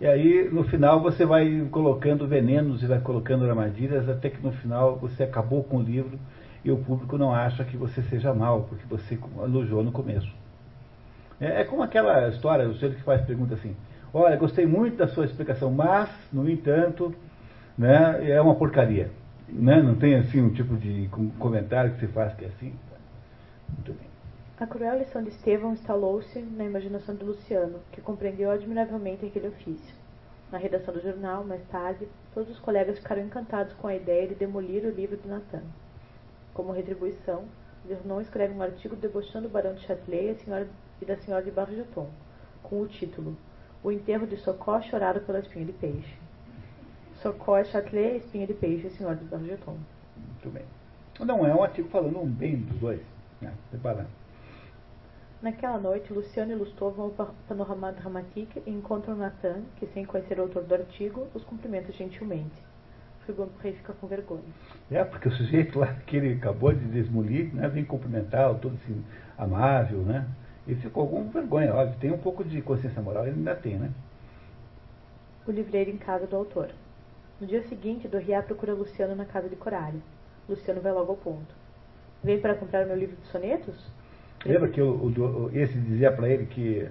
e aí no final você vai colocando venenos e vai colocando armadilhas, até que no final você acabou com o livro e o público não acha que você seja mal, porque você elogiou no começo. É, é como aquela história, o senhor que faz pergunta assim, olha, gostei muito da sua explicação, mas, no entanto, né, é uma porcaria. Né? Não tem assim um tipo de comentário que você faz que é assim? Muito bem. A cruel lição de Estevão instalou-se na imaginação de Luciano, que compreendeu admiravelmente aquele ofício. Na redação do jornal, mais tarde, todos os colegas ficaram encantados com a ideia de demolir o livro de Natan. Como retribuição, Vernon escreve um artigo debochando o barão de Châtelet e, da senhora de Bargeton, com o título O enterro de Socó chorado pela espinha de peixe. Socó é Châtelet, espinha de peixe, senhora de Bargeton. Muito bem. Não, é um artigo falando bem dos dois, né? separando. Naquela noite, Luciano e Lustou vão ao Panorama Dramatique e encontram Nathan, que, sem conhecer o autor do artigo, os cumprimenta gentilmente. Rei fica com vergonha. É, porque o sujeito lá que ele acabou de desmolir, né, vem cumprimentar, todo assim, amável, né? Ele ficou com vergonha, óbvio, tem um pouco de consciência moral, ele ainda tem, né? O livreiro em casa do autor. No dia seguinte, Dorriá procura Luciano na casa de Coralha. Luciano vai logo ao ponto. Vem para comprar meu livro de sonetos? Lembra que o, o, esse dizia para ele que,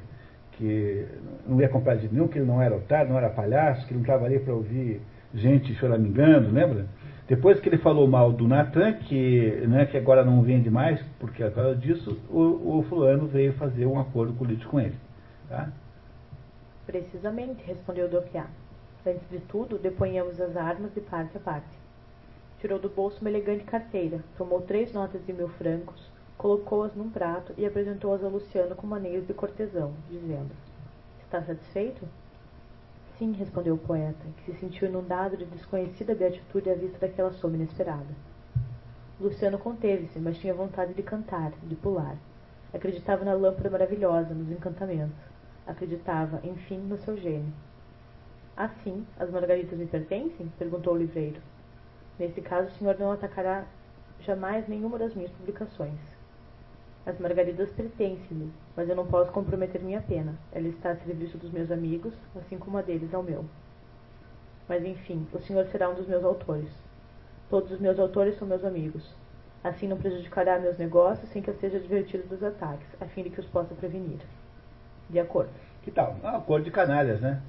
que não ia comprar de nenhum, que ele não era otário, não era palhaço, que ele não estava ali para ouvir gente choramingando, lembra? Depois que ele falou mal do Natan, que, né, que agora não vende mais, porque por causa disso, o, o fulano veio fazer um acordo político com ele. Tá? Precisamente, respondeu Doquiá. Antes de tudo, deponhamos as armas de parte a parte. Tirou do bolso uma elegante carteira, tomou três notas de mil francos, colocou-as num prato e apresentou-as a Luciano com maneiras de cortesão, dizendo: Está satisfeito? Sim, respondeu o poeta, que se sentiu inundado de desconhecida beatitude à vista daquela soma inesperada. Luciano conteve-se, mas tinha vontade de cantar, de pular. Acreditava na lâmpada maravilhosa, nos encantamentos. Acreditava, enfim, no seu gênio. Assim, as margaritas me pertencem? perguntou o livreiro. Nesse caso, o senhor não atacará jamais nenhuma das minhas publicações. As margaridas pertencem-me, mas eu não posso comprometer minha pena. Ela está a serviço dos meus amigos, assim como a deles ao meu. Mas enfim, o senhor será um dos meus autores. Todos os meus autores são meus amigos. Assim não prejudicará meus negócios sem que eu seja advertido dos ataques, a fim de que os possa prevenir. De acordo. Que tal? É um acordo de canalhas, né?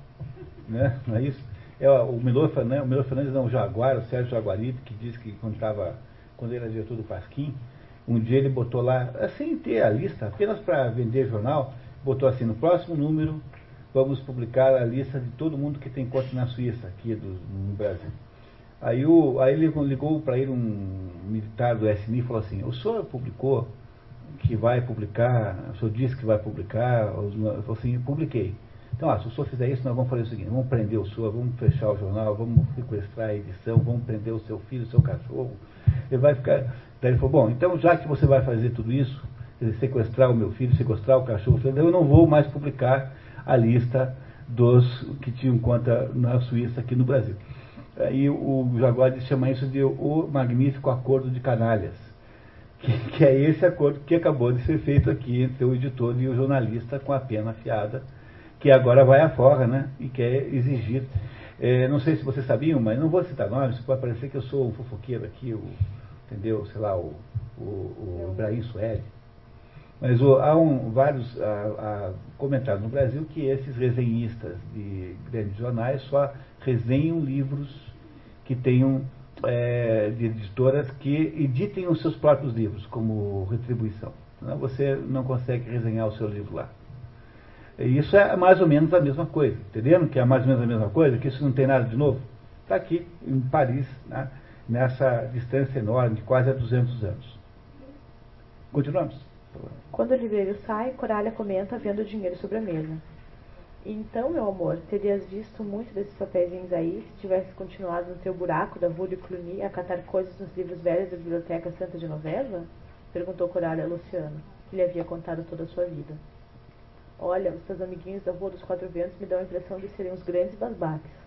né? Não é isso? É o Milor Fernandes, o Milor Fernandes Jaguar, o Sérgio Jaguarito, que disse que quando, quando ele era diretor do Pasquim, um dia ele botou lá, sem ter a lista, apenas para vender jornal, botou assim, no próximo número vamos publicar a lista de todo mundo que tem conta na Suíça, aqui do, no Brasil. Aí, o, aí ligou, ligou para ele um militar do SNI e falou assim, o senhor publicou que vai publicar, o senhor disse que vai publicar, eu falei assim, publiquei. Então, ah, se o senhor fizer isso, nós vamos fazer o seguinte, vamos prender o senhor, vamos fechar o jornal, vamos sequestrar a edição, vamos prender o seu filho, o seu cachorro. Ele vai ficar. Daí ele falou, bom, então já que você vai fazer tudo isso, sequestrar o meu filho, sequestrar o cachorro, eu não vou mais publicar a lista dos que tinham conta na Suíça aqui no Brasil. Aí o Jaguar chama isso de o magnífico acordo de canalhas, que, que, é esse acordo que acabou de ser feito aqui entre o editor e o jornalista com a pena afiada, que agora vai à forra, né? E quer exigir. É, não sei se vocês sabiam, mas não vou citar nomes, pode parecer que eu sou um fofoqueiro aqui, o, entendeu? Sei lá, o, o, o Ibrahim Sueli. Mas o, há um, vários comentários no Brasil que esses resenhistas de grandes jornais só resenham livros que tenham é, de editoras que editem os seus próprios livros como retribuição. Você não consegue resenhar o seu livro lá. E isso é mais ou menos a mesma coisa, entendendo que é mais ou menos a mesma coisa, que isso não tem nada de novo? Está aqui em Paris, né, nessa distância enorme de quase 200 anos. Continuamos. Quando o livreiro sai, Corália comenta vendo o dinheiro sobre a mesa. Então, meu amor, terias visto muito desses papéis aí se tivesse continuado no teu buraco da Rua de Cluny a catar coisas nos livros velhos da Biblioteca Santa Genoveva? Perguntou Corália a Luciano, que lhe havia contado toda a sua vida. Olha, os teus amiguinhos da Rua dos Quatro Ventos me dão a impressão de serem os grandes basbaques.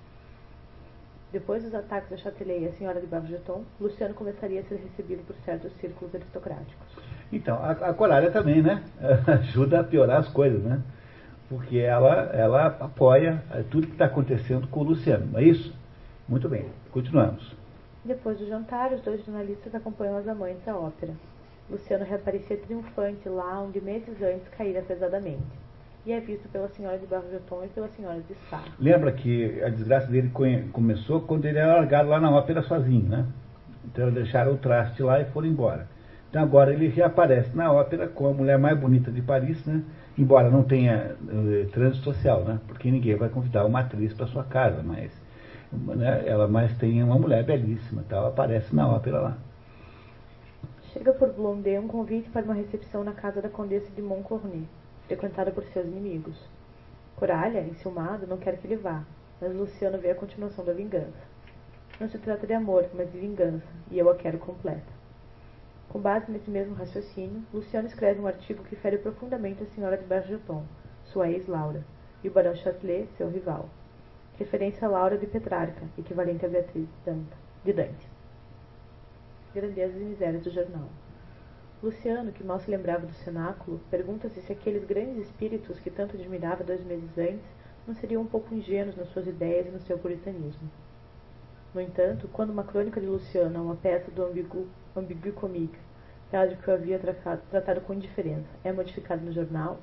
Depois dos ataques da Châtelet e a senhora de Bargeton, Luciano começaria a ser recebido por certos círculos aristocráticos. Então, a, a Corália também, né? Ajuda a piorar as coisas, né? Porque ela, ela apoia é, tudo que está acontecendo com o Luciano, não é isso? Muito bem, continuamos. Depois do jantar, os dois jornalistas acompanham as amantes à ópera. Luciano reaparecia triunfante lá onde meses antes caíra pesadamente. E é visto pela senhora de Bargeton e pela senhora de Sá. Lembra que a desgraça dele começou quando ele era largado lá na ópera sozinho, né? Então deixaram o traste lá e foram embora. Então agora ele reaparece na ópera com a mulher mais bonita de Paris, né? embora não tenha uh, trânsito social, né? porque ninguém vai convidar uma atriz para sua casa, mas né, ela mais tem uma mulher belíssima, tal, aparece na ópera lá. Chega por Blondet um convite para uma recepção na casa da Condessa de Montcornet, frequentada por seus inimigos. Coralha, enciumado, não quer que ele vá, mas Luciano vê a continuação da vingança. Não se trata de amor, mas de vingança, e eu a quero completa. Com base nesse mesmo raciocínio, Luciano escreve um artigo que fere profundamente a senhora de Bergeton, sua ex-Laura, e o barão Châtelet, seu rival. Referência a Laura de Petrarca, equivalente a Beatriz de Dante. Grandezas e misérias do jornal. Luciano, que mal se lembrava do cenáculo, pergunta-se se aqueles grandes espíritos que tanto admirava dois meses antes não seriam um pouco ingênuos nas suas ideias e no seu puritanismo. No entanto, quando uma crônica de Luciano, uma peça do ambigu, comique, teatro que eu havia tratado, tratado com indiferença, é modificada no jornal,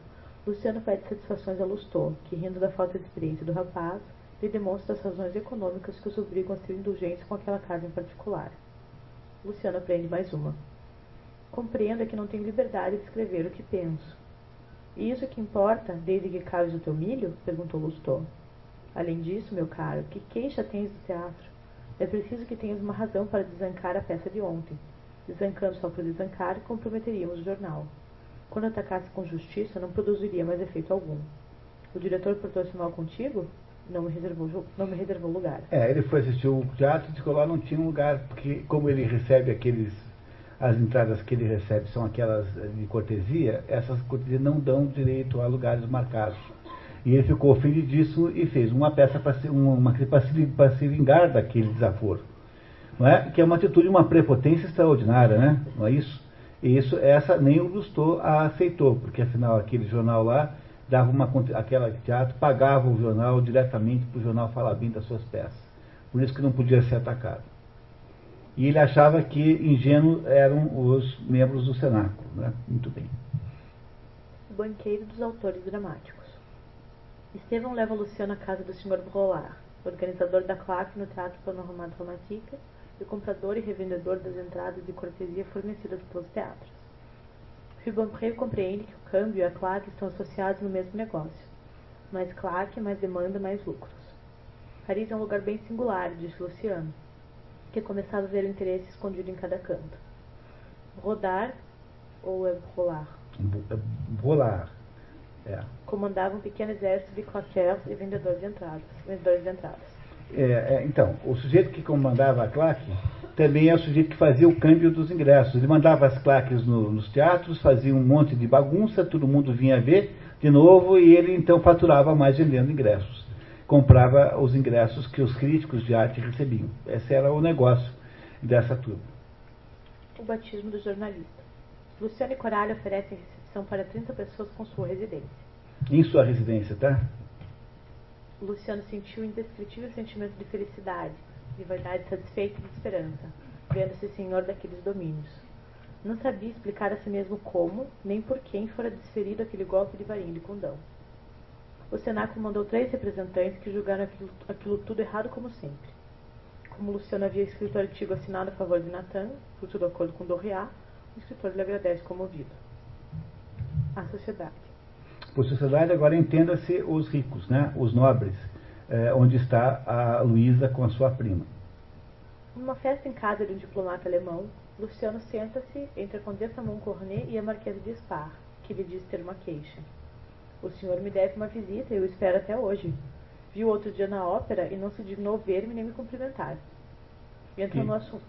Luciano pede satisfações a Lustor, que, rindo da falta de experiência do rapaz, lhe demonstra as razões econômicas que os obrigam a ser indulgentes com aquela casa em particular. Luciano aprende mais uma. Compreenda que não tenho liberdade de escrever o que penso. E isso que importa, desde que caves o teu milho? perguntou Lustor. Além disso, meu caro, que queixa tens do teatro? É preciso que tenhas uma razão para desancar a peça de ontem. Desancando só por desancar, comprometeríamos o jornal. Quando atacasse com justiça, não produziria mais efeito algum. O diretor portou-se mal contigo? Não me, reservou, não me reservou lugar. É, ele foi assistir o teatro e lá não tinha um lugar, porque como ele recebe aqueles. As entradas que ele recebe são aquelas de cortesia, essas cortesias não dão direito a lugares marcados. E ele ficou ofendidíssimo e fez uma peça para se, uma, para se vingar daquele desaforo. Não é? Que é uma atitude, uma prepotência extraordinária, né? não é isso? E isso, essa nem o Gusto aceitou, porque afinal aquele jornal lá dava uma aquela teatro pagava o jornal diretamente para o jornal falar bem das suas peças. Por isso que não podia ser atacado. E ele achava que ingênuos eram os membros do cenáculo. Né? Muito bem. Banqueiro dos autores dramáticos. Estevão leva Luciano à casa do Sr. Brollard, organizador da claque no Teatro Panorama Dramatique e comprador e revendedor das entradas de cortesia fornecidas pelos teatros. Rubempré compreende que o câmbio e a claque estão associados no mesmo negócio. Mais claque, mais demanda, mais lucros. Paris é um lugar bem singular, disse Luciano, que começava a ver o interesse escondido em cada canto. Rodar ou é rolar? Rolar. É. Comandava um pequeno exército de claqueurs e vendedores de entradas. Vendedores de entradas. É, é, então, o sujeito que comandava a claque também é o sujeito que fazia o câmbio dos ingressos. Ele mandava as claques no, nos teatros, fazia um monte de bagunça, todo mundo vinha ver de novo e ele então faturava mais vendendo ingressos. Comprava os ingressos que os críticos de arte recebiam. Esse era o negócio dessa turma. O batismo do jornalista. Luciano e Coralho oferecem recepção para 30 pessoas com sua residência. Em sua residência, tá? Luciano sentiu um indescritível sentimento de felicidade, de vaidade satisfeita e de esperança, vendo-se senhor daqueles domínios. Não sabia explicar a si mesmo como, nem por quem fora desferido aquele golpe de varinha de condão. O cenáculo mandou três representantes que julgaram aquilo, aquilo tudo errado como sempre. Como Luciano havia escrito o artigo assinado a favor de Natan, por tudo acordo com Dorriat, o escritor lhe agradece comovido. A sociedade. Por sociedade, agora entenda-se os ricos, né? os nobres, é, onde está a Luísa com a sua prima. Numa festa em casa de um diplomata alemão, Luciano senta-se entre a Condessa Moncornet e a Marquesa de Spar, que lhe diz ter uma queixa. O senhor me deve uma visita e eu espero até hoje. Viu outro dia na ópera e não se dignou ver-me nem me cumprimentar. Entra no assunto.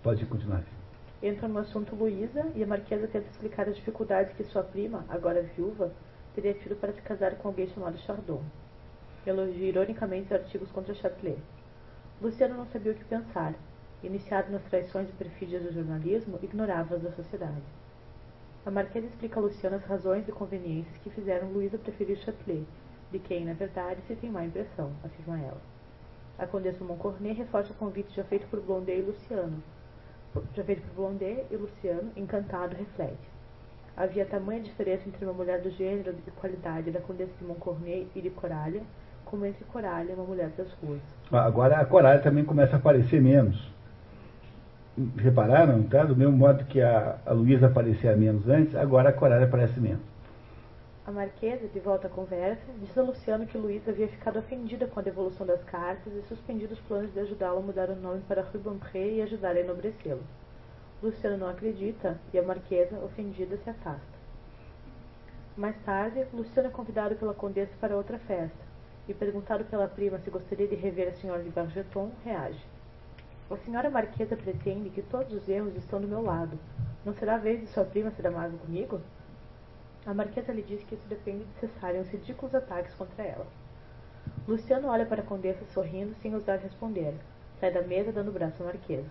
Pode continuar. Entra no assunto Luísa e a Marquesa tenta explicar as dificuldades que sua prima, agora viúva, teria tido para se casar com alguém chamado Chardon. Elogia ironicamente os artigos contra Châtelet. Luciano não sabia o que pensar. Iniciado nas traições e perfídias do jornalismo, ignorava-as da sociedade. A Marquesa explica a Luciano as razões e conveniências que fizeram Luísa preferir Châtelet, de quem, na verdade, se tem má impressão, afirma ela. A Condessa Moncornet reforça o convite já feito por Blondet e Luciano, já feito por Blondet e Luciano, encantado, reflete. Havia tamanha diferença entre uma mulher do gênero e qualidade da Condessa de Montcornet e de Coralha, como entre Coralha e uma mulher das ruas. Agora a Coralha também começa a aparecer menos. Repararam, tá? Do mesmo modo que a, a Luísa aparecia menos antes, agora a Coralha aparece menos. A Marquesa, de volta à conversa, disse a Luciano que Luísa havia ficado ofendida com a devolução das cartas e suspendido os planos de ajudá-lo a mudar o nome para Rubempré e ajudar a enobrecê-lo. Luciano não acredita e a Marquesa, ofendida, se afasta. Mais tarde, Luciano é convidado pela Condessa para outra festa e, perguntado pela prima se gostaria de rever a senhora de Bargeton, reage. A senhora Marquesa pretende que todos os erros estão do meu lado. Não será a vez de sua prima ser amável comigo? A Marquesa lhe diz que isso depende de cessarem os ridículos ataques contra ela. Luciano olha para a Condessa sorrindo sem ousar responder. Sai da mesa dando o braço à Marquesa.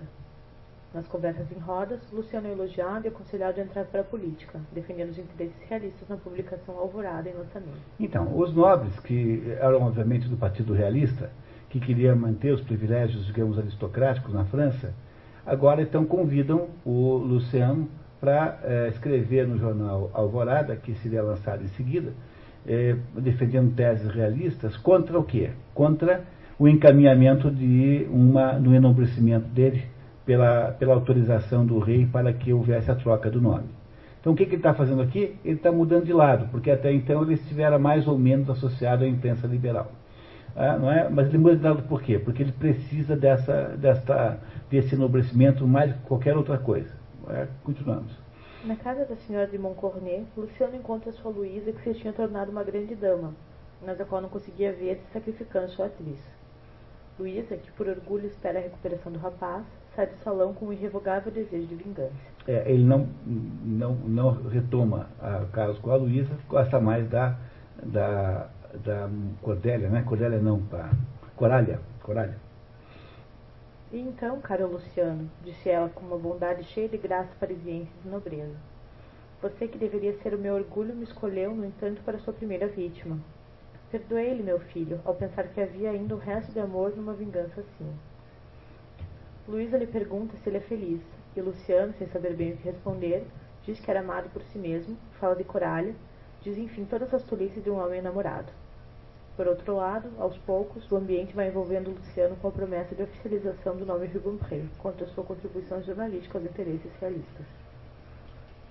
Nas conversas em rodas, Luciano é elogiado e aconselhado a entrar para a política, defendendo os interesses realistas na publicação Alvorada em lançamento. Então, os nobres, que eram obviamente do Partido Realista, que queria manter os privilégios, digamos, aristocráticos na França, agora então convidam o Luciano para é, escrever no jornal Alvorada, que seria lançado em seguida, é, defendendo teses realistas contra o quê? Contra o encaminhamento de uma, no enobrecimento dele pela, pela autorização do rei para que houvesse a troca do nome. Então o que, que ele está fazendo aqui? Ele está mudando de lado, porque até então ele estivera mais ou menos associado à imprensa liberal. Ah, não é? Mas ele de lado por quê? Porque ele precisa dessa, dessa, desse enobrecimento mais que qualquer outra coisa. É, continuamos. Na casa da senhora de Montcornet, Luciano encontra sua Luísa que se tinha tornado uma grande dama, mas a qual não conseguia ver se sacrificando sua atriz. Luísa, que por orgulho espera a recuperação do rapaz, sai do salão com um irrevogável desejo de vingança. É, ele não, não, não retoma a caso com a Luísa, gosta mais da, da, da Cordélia, né? Cordélia não, da Coralha. Coralha. E então, caro Luciano, disse ela com uma bondade cheia de graça parisiense e nobreza. Você que deveria ser o meu orgulho me escolheu, no entanto, para sua primeira vítima. Perdoei-lhe, meu filho, ao pensar que havia ainda o resto de amor numa vingança assim. Luísa lhe pergunta se ele é feliz, e Luciano, sem saber bem o que responder, diz que era amado por si mesmo, fala de Coralha, diz enfim todas as tolices de um homem namorado. Por outro lado, aos poucos, o ambiente vai envolvendo Luciano com a promessa de oficialização do nome Rubempré, contra sua contribuição jornalística aos interesses realistas.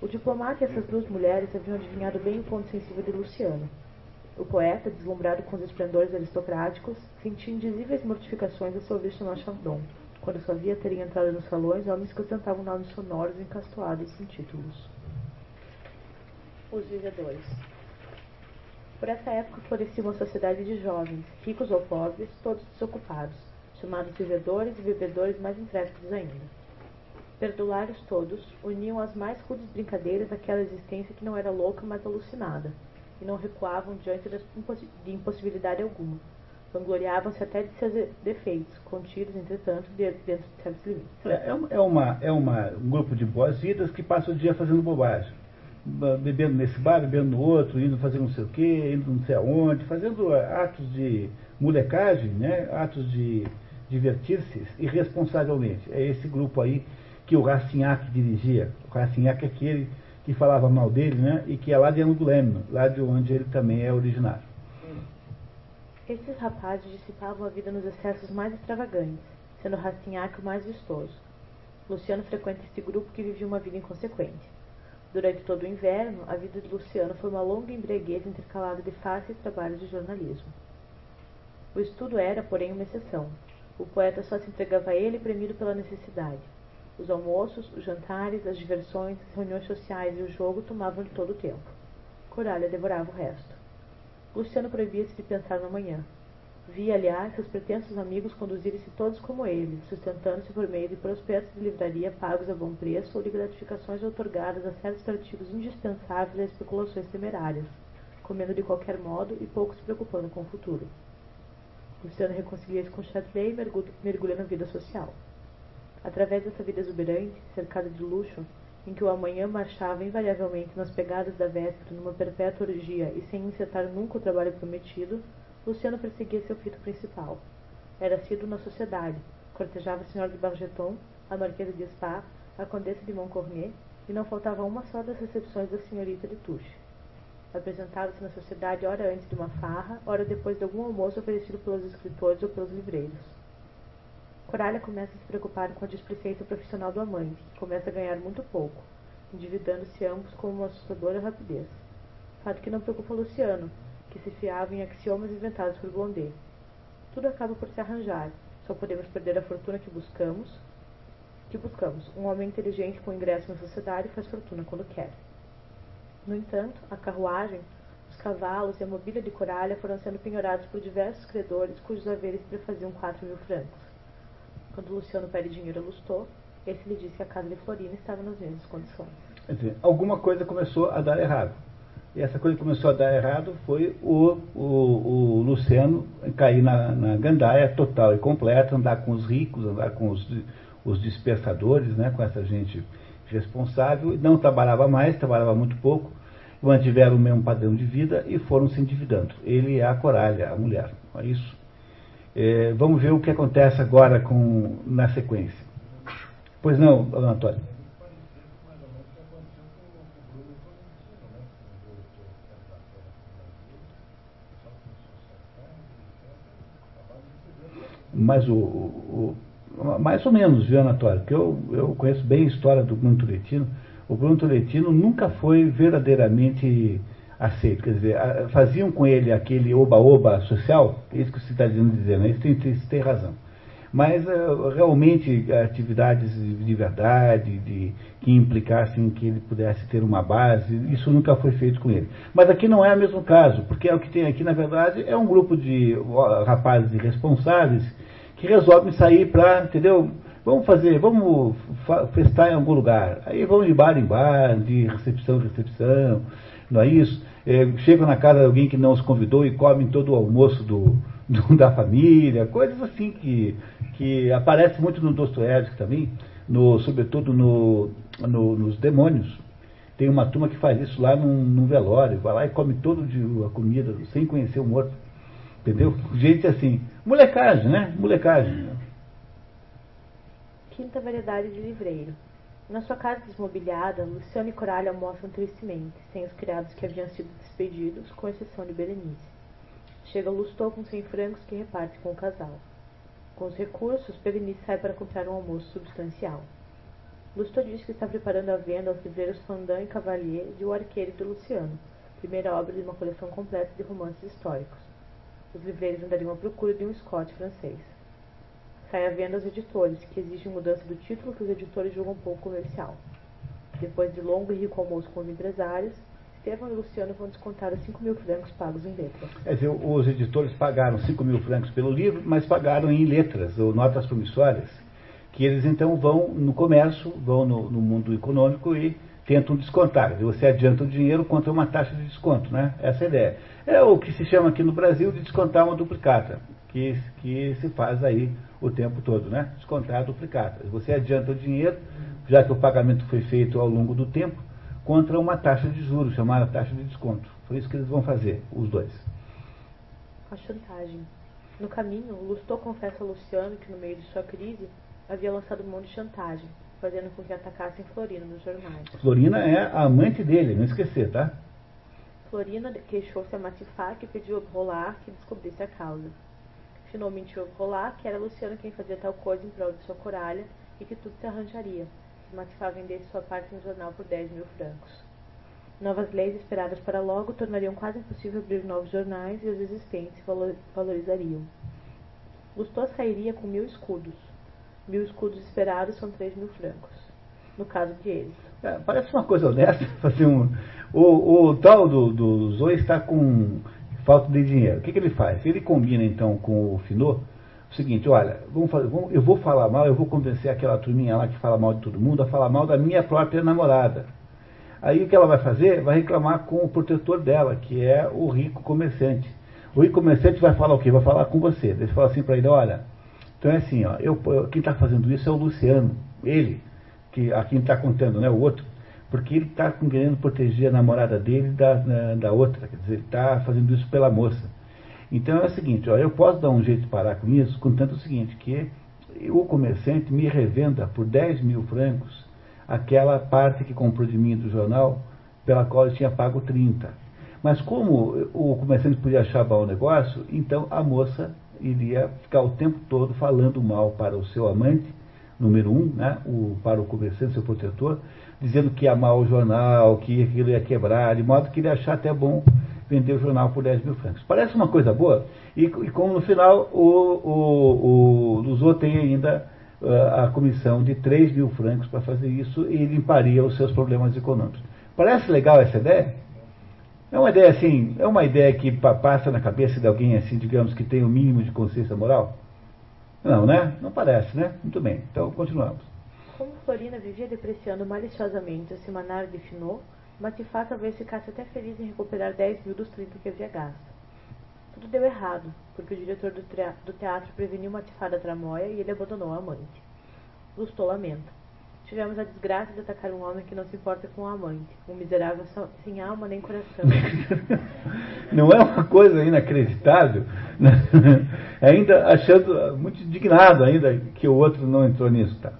O diplomata e essas duas mulheres haviam adivinhado bem o ponto sensível de Luciano. O poeta, deslumbrado com os esplendores aristocráticos, sentia indizíveis mortificações a seu visto no Chardon, quando só via terem entrado nos salões homens que ostentavam nomes sonoros encastoados sem títulos. Os Vivedores Por essa época florescia uma sociedade de jovens, ricos ou pobres, todos desocupados, chamados vivedores e bebedores mais intrépidos ainda. Perdulários todos, uniam as mais rudes brincadeiras àquela existência que não era louca, mas alucinada, e não recuavam diante de impossibilidade alguma. Vangloriavam-se até de seus defeitos, contidos, entretanto, dentro de certos limites. É, é, é, uma, é uma, um grupo de boas-vidas que passa o dia fazendo bobagem. Bebendo nesse bar, bebendo no outro, indo fazer não sei o quê, indo não sei aonde, fazendo atos de molecagem, né? atos de divertir-se irresponsavelmente. É esse grupo aí que o Rastignac dirigia. O Rastignac é aquele que falava mal dele, né? E que é lá de Angoulême, lá de onde ele também é originário. Esses rapazes dissipavam a vida nos excessos mais extravagantes, sendo Rastignac o mais vistoso. Luciano frequenta esse grupo que vivia uma vida inconsequente. Durante todo o inverno, a vida de Luciano foi uma longa embriaguez intercalada de fáceis trabalhos de jornalismo. O estudo era, porém, uma exceção. O poeta só se entregava a ele premido pela necessidade. Os almoços, os jantares, as diversões, as reuniões sociais e o jogo tomavam-lhe todo o tempo. Coralha devorava o resto. Luciano proibia-se de pensar no amanhã. Via, aliás, seus pretensos amigos conduzirem-se todos como ele, sustentando-se por meio de prospectos de livraria pagos a bom preço ou de gratificações otorgadas a certos artigos indispensáveis a especulações temerárias, comendo de qualquer modo e pouco se preocupando com o futuro. Luciano reconcilia-se com Châtelet e mergulha na vida social. Através dessa vida exuberante, cercada de luxo, em que o amanhã marchava invariavelmente nas pegadas da véspera numa perpétua orgia e sem encetar nunca o trabalho prometido, Luciano perseguia seu fito principal. Era sido na sociedade, cortejava a senhora de Bargeton, a marquesa de Spa, a condessa de Montcornet, e não faltava uma só das recepções da senhorita de Touche. Apresentava-se na sociedade ora antes de uma farra, ora depois de algum almoço oferecido pelos escritores ou pelos livreiros. Coralha começa a se preocupar com a displicência profissional do amante, que começa a ganhar muito pouco, endividando-se ambos com uma assustadora rapidez. Fato que não preocupa Luciano, que se fiava em axiomas inventados por Blondet. Tudo acaba por se arranjar, só podemos perder a fortuna que buscamos. Que buscamos. Um homem inteligente com ingresso na sociedade faz fortuna quando quer. No entanto, a carruagem, os cavalos e a mobília de Coralha foram sendo penhorados por diversos credores cujos haveres prefaziam quatro mil francos. Quando Luciano pede dinheiro a esse lhe disse que a casa de Florina estava nas mesmas condições. Quer dizer, alguma coisa começou a dar errado. E essa coisa começou a dar errado foi o, o, o Luciano cair na, na gandaia total e completa, andar com os ricos, andar com os, os dispersadores, né, com essa gente responsável. Não trabalhava mais, trabalhava muito pouco, mantiveram o mesmo padrão de vida e foram se endividando. Ele é a coralha, a mulher. É isso. É, vamos ver o que acontece agora com, na sequência. Pois não, Antônio? Mas o, o, o, mais ou menos, viu, Anatório? Porque eu, eu conheço bem a história do Bruno Turetino. O Bruno Turetino nunca foi verdadeiramente aceito. Quer dizer, faziam com ele aquele oba-oba social, é isso que está dizendo dizer, né? Isso tem, isso tem razão. Mas uh, realmente atividades de verdade, de, que implicassem que ele pudesse ter uma base, isso nunca foi feito com ele. Mas aqui não é o mesmo caso, porque é o que tem aqui, na verdade, é um grupo de rapazes irresponsáveis que resolvem sair para, entendeu? Vamos fazer, vamos festar em algum lugar. Aí vão de bar em bar, de recepção em recepção, não é isso? É, chegam na casa de alguém que não os convidou e comem todo o almoço do, do, da família, coisas assim que, que aparece muito no Dostoiévski também, no, sobretudo no, no, nos demônios. Tem uma turma que faz isso lá num, num velório, vai lá e come todo de, a comida sem conhecer o morto. Entendeu? Gente assim, molecagem, né? Molecagem. Quinta variedade de livreiro. Na sua casa desmobiliada, Luciano e Coralha almoçam tristemente, sem os criados que haviam sido despedidos, com exceção de Berenice. Chega Lustou com cem francos que reparte com o casal. Com os recursos, Berenice sai para comprar um almoço substancial. Lustou diz que está preparando a venda aos livreiros Fandin e Cavalier de O Arqueiro de Luciano, primeira obra de uma coleção completa de romances históricos. Os livreiros andariam à procura de um Scott francês. Sai à venda aos editores, que exigem mudança do título que os editores julgam pouco comercial. Depois de longo e rico almoço com os empresários, Estevão e Luciano vão descontar os 5 mil francos pagos em letras. Quer dizer, os editores pagaram 5 mil francos pelo livro, mas pagaram em letras, ou notas promissórias, que eles então vão no comércio, vão no, no mundo econômico e tentam descontar. Você adianta o dinheiro contra uma taxa de desconto, né? Essa é a ideia. É o que se chama aqui no Brasil de descontar uma duplicata, que, que se faz aí o tempo todo, né? Descontar a duplicata. Você adianta o dinheiro, já que o pagamento foi feito ao longo do tempo, contra uma taxa de juros, chamada taxa de desconto. Foi isso que eles vão fazer, os dois. A chantagem. No caminho, Lustou confessa a Luciano que, no meio de sua crise, havia lançado mão de chantagem, fazendo com que atacassem Florina nos jornais. Florina é a amante dele, não esquecer, tá? Florina queixou-se a Matifá que pediu a Rolar que descobrisse a causa. A Rolar que era Luciano quem fazia tal coisa em prol de sua coralha e que tudo se arranjaria, Matifá vendesse sua parte no jornal por 10 mil francos. Novas leis esperadas para logo tornariam quase impossível abrir novos jornais e os existentes valorizariam. Lustô sairia com mil escudos. Mil escudos esperados são 3 mil francos. No caso de eles. É, parece uma coisa honesta fazer um. O, o tal do, do Zoe está com falta de dinheiro. O que, que ele faz? Ele combina então com o Finot o seguinte, olha, vamos fazer, vamos, eu vou falar mal, eu vou convencer aquela turminha lá que fala mal de todo mundo a falar mal da minha própria namorada. Aí o que ela vai fazer? Vai reclamar com o protetor dela, que é o rico comerciante. O rico comerciante vai falar o quê? Vai falar com você. Ele fala assim para ele, olha, então é assim, ó, eu, quem está fazendo isso é o Luciano, ele, que a quem está contando, né, o outro, porque ele está querendo proteger a namorada dele da, da outra, quer dizer, ele está fazendo isso pela moça. Então é o seguinte, ó, eu posso dar um jeito de parar com isso, contanto o seguinte, que o comerciante me revenda por 10 mil francos aquela parte que comprou de mim do jornal, pela qual eu tinha pago 30. Mas como o comerciante podia achar bom o negócio, então a moça iria ficar o tempo todo falando mal para o seu amante, número um, né, o, para o comerciante, seu protetor, dizendo que ia amar o jornal, que aquilo ia quebrar, de modo que ele achar até bom vender o jornal por 10 mil francos. Parece uma coisa boa, e, e como no final o, o, o Luzot tem ainda uh, a comissão de 3 mil francos para fazer isso e limparia os seus problemas econômicos. Parece legal essa ideia? É uma ideia assim, é uma ideia que passa na cabeça de alguém assim, digamos, que tem o mínimo de consciência moral? Não, né? Não parece, né? Muito bem, então continuamos. Como Florina vivia depreciando maliciosamente o semanário de Finot, Matifá talvez ficasse até feliz em recuperar 10 mil dos 30 que havia gasto. Tudo deu errado, porque o diretor do, teatro preveniu Matifá da tramóia e ele abandonou a amante. Lustou lamenta. Tivemos a desgraça de atacar um homem que não se importa com a amante, um miserável sem alma nem coração. não é uma coisa inacreditável? Né? ainda achando muito indignado ainda que o outro não entrou nisso, tá?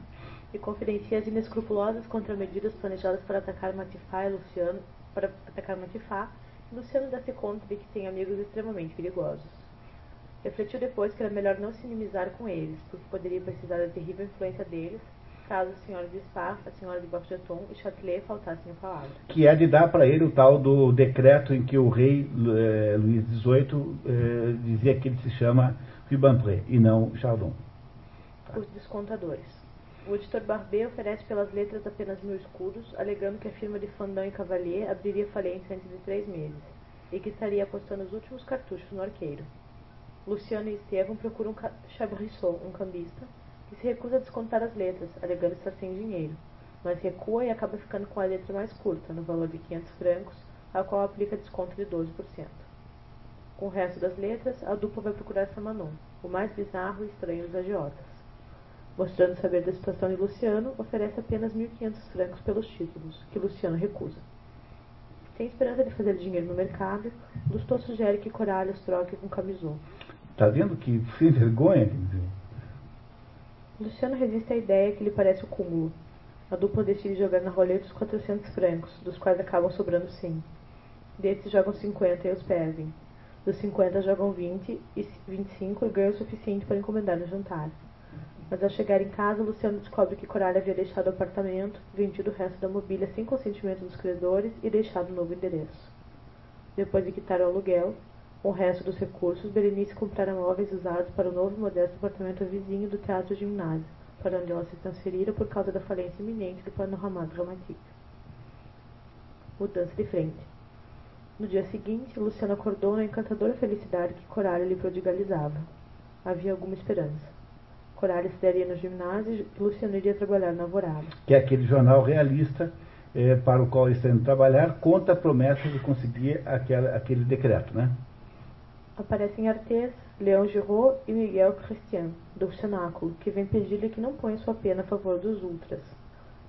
E confidencia as inescrupulosas contramedidas planejadas para atacar Matifá e Luciano, para atacar Matifá, Luciano dá-se conta de que tem amigos extremamente perigosos. Refletiu depois que era melhor não se inimizar com eles, porque poderia precisar da terrível influência deles, caso a senhora de Spa, a senhora de Bargeton e Châtelet faltassem a palavra. Que é de dar para ele o tal do decreto em que o rei eh, Luís XVIII eh, dizia que ele se chama Rubempré e não Chardon. Os descontadores. O editor Barbet oferece pelas letras apenas mil escudos, alegando que a firma de Fandão e Cavalier abriria falência antes de três meses, e que estaria apostando os últimos cartuchos no arqueiro. Luciano e Estevam procuram Chabrissot, um cambista, que se recusa a descontar as letras, alegando estar sem dinheiro, mas recua e acaba ficando com a letra mais curta, no valor de 500 francos, a qual aplica desconto de 12%. Com o resto das letras, a dupla vai procurar Samanon, o mais bizarro e estranho dos agiotas mostrando saber da situação de Luciano, oferece apenas 1.500 francos pelos títulos, que Luciano recusa. Sem esperança de fazer dinheiro no mercado, Lustou sugere que Coralhos troque com Camisou. Está vendo que sem vergonha? Luciano resiste à ideia que lhe parece o cúmulo. A dupla decide jogar na roleta os 400 francos, dos quais acabam sobrando 100. Desses jogam 50 e os perdem. Dos 50 jogam 20 e 25 e ganham o suficiente para encomendar o jantar. Mas ao chegar em casa, Luciano descobre que Corália havia deixado o apartamento, vendido o resto da mobília sem consentimento dos credores e deixado um novo endereço. Depois de quitar o aluguel, com o resto dos recursos, Berenice comprara móveis usados para o novo e modesto apartamento vizinho do Teatro Gimnásio, para onde ela se transferira por causa da falência iminente do Panorama Dramatique. Mudança de frente. No dia seguinte, Luciano acordou na encantadora felicidade que Corália lhe prodigalizava. Havia alguma esperança. Corália se daria no ginásio e Luciano iria trabalhar na Alvorada. Que é aquele jornal realista eh, para o qual está indo trabalhar, conta a promessa de conseguir aquela, aquele decreto, né? Aparecem Artés, Leão Giraud e Miguel Christian, do cenáculo, que vem pedir-lhe que não ponha sua pena a favor dos ultras,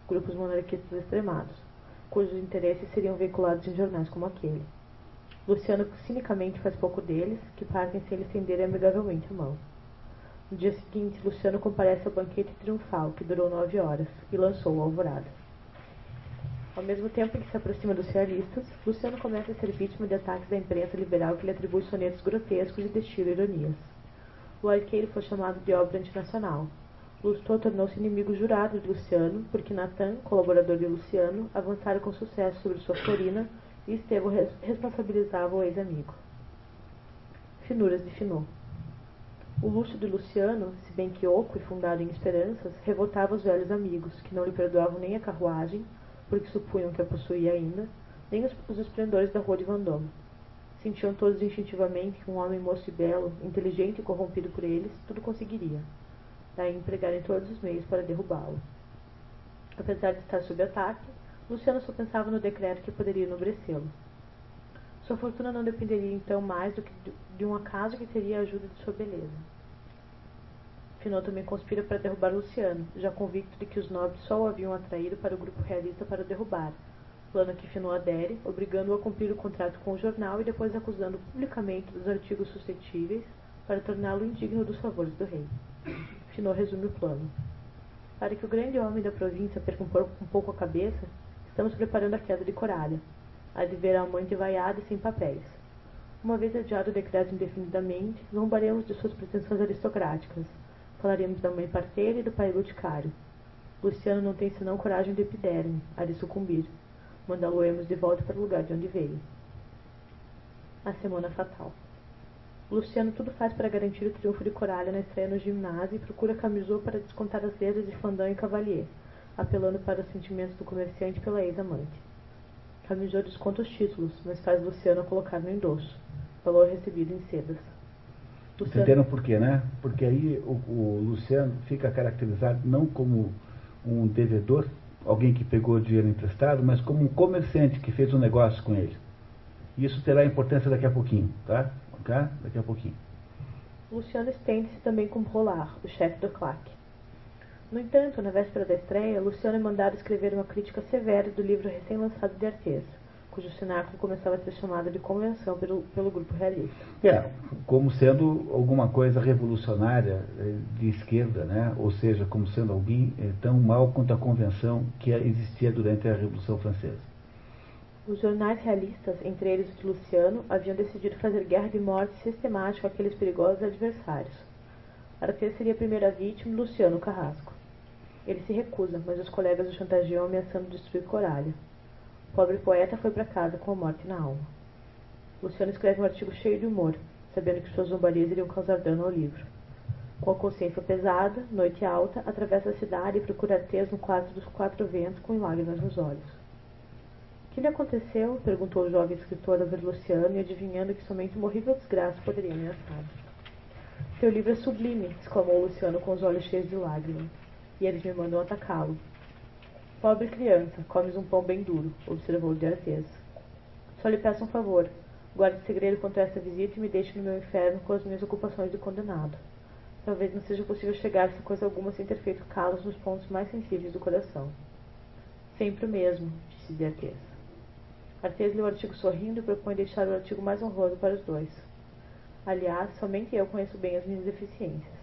grupos monarquistas extremados, cujos interesses seriam veiculados em jornais como aquele. Luciano cinicamente faz pouco deles, que partem sem lhe estender amigavelmente a mão. No dia seguinte, Luciano comparece ao banquete triunfal, que durou nove horas, e lançou o alvorada. Ao mesmo tempo que se aproxima dos realistas, Luciano começa a ser vítima de ataques da imprensa liberal que lhe atribui sonetos grotescos e destila ironias. O arqueiro foi chamado de obra antinacional. Lustot tornou-se inimigo jurado de Luciano, porque Nathan, colaborador de Luciano, avançara com sucesso sobre sua Florina e Estevão res responsabilizava o ex-amigo. Finuras de Finot. O luxo de Luciano, se bem que oco e fundado em esperanças, revoltava os velhos amigos, que não lhe perdoavam nem a carruagem, porque supunham que a possuía ainda, nem os, os esplendores da rua de Vendôme. Sentiam todos instintivamente que um homem moço e belo, inteligente e corrompido por eles, tudo conseguiria. Daí empregarem todos os meios para derrubá-lo. Apesar de estar sob ataque, Luciano só pensava no decreto que poderia enobrecê-lo. Sua fortuna não dependeria então mais do que de um acaso que teria a ajuda de sua beleza. Finot também conspira para derrubar Luciano, já convicto de que os nobres só o haviam atraído para o grupo realista para o derrubar, plano que Finot adere, obrigando-o a cumprir o contrato com o jornal e depois acusando publicamente dos artigos suscetíveis para torná-lo indigno dos favores do rei. Finot resume o plano. Para que o grande homem da província perca um pouco a cabeça, estamos preparando a queda de Coralha. Há de ver a amante vaiada e sem papéis. Uma vez adiado o decreto indefinidamente, zombaremos de suas pretensões aristocráticas, Falaremos da mãe parteira e do pai boticário. Luciano não tem senão coragem de epiderme, a de sucumbir. Mandá-lo-emos de volta para o lugar de onde veio. A semana fatal. Luciano tudo faz para garantir o triunfo de Coralha na estreia no ginásio e procura Camisou para descontar as letras de Fandão e Cavalier, apelando para os sentimentos do comerciante pela ex-amante. Camisou desconta os títulos, mas faz Luciano colocar no endosso, valor recebido em sedas. Entenderam por quê, né? Porque aí o, o, Luciano fica caracterizado não como um devedor, alguém que pegou dinheiro emprestado, mas como um comerciante que fez um negócio com ele. Isso terá importância daqui a pouquinho, tá? tá? Daqui a pouquinho. Luciano estende-se também com Rolar, o chefe do claque. No entanto, na véspera da estreia, Luciano é mandado escrever uma crítica severa do livro recém-lançado de Artes cujo cenáculo começava a ser chamado de convenção pelo, pelo grupo realista. É, como sendo alguma coisa revolucionária eh, de esquerda, né? ou seja, como sendo alguém é, tão mal quanto a convenção que existia durante a Revolução Francesa. Os jornais realistas, entre eles o de Luciano, haviam decidido fazer guerra de morte sistemática àqueles perigosos adversários. Artes seria a primeira vítima, Luciano Carrasco. Ele se recusa, mas os colegas o chantageiam ameaçando destruir Coralha. Pobre poeta foi para casa com a morte na alma. Luciano escreve um artigo cheio de humor, sabendo que suas zombarias iriam causar dano ao livro. Com a consciência pesada, noite alta, atravessa a cidade e procura Artes no quarto dos quatro ventos com lágrimas nos olhos. O que lhe aconteceu? perguntou o jovem escritor ao ver Luciano e adivinhando que somente uma horrível desgraça poderia ameaçá-lo. Teu livro é sublime, exclamou Luciano com os olhos cheios de lágrimas. E eles me mandam atacá-lo. Pobre criança, comes um pão bem duro, observou de Artes. Só lhe peço um favor. Guarde segredo quanto a essa visita e me deixe no meu inferno com as minhas ocupações de condenado. Talvez não seja possível chegar-se coisa alguma sem ter feito calos nos pontos mais sensíveis do coração. Sempre o mesmo, disse de Artes. Artes leu o artigo sorrindo e propõe deixar o artigo mais honroso para os dois. Aliás, somente eu conheço bem as minhas deficiências.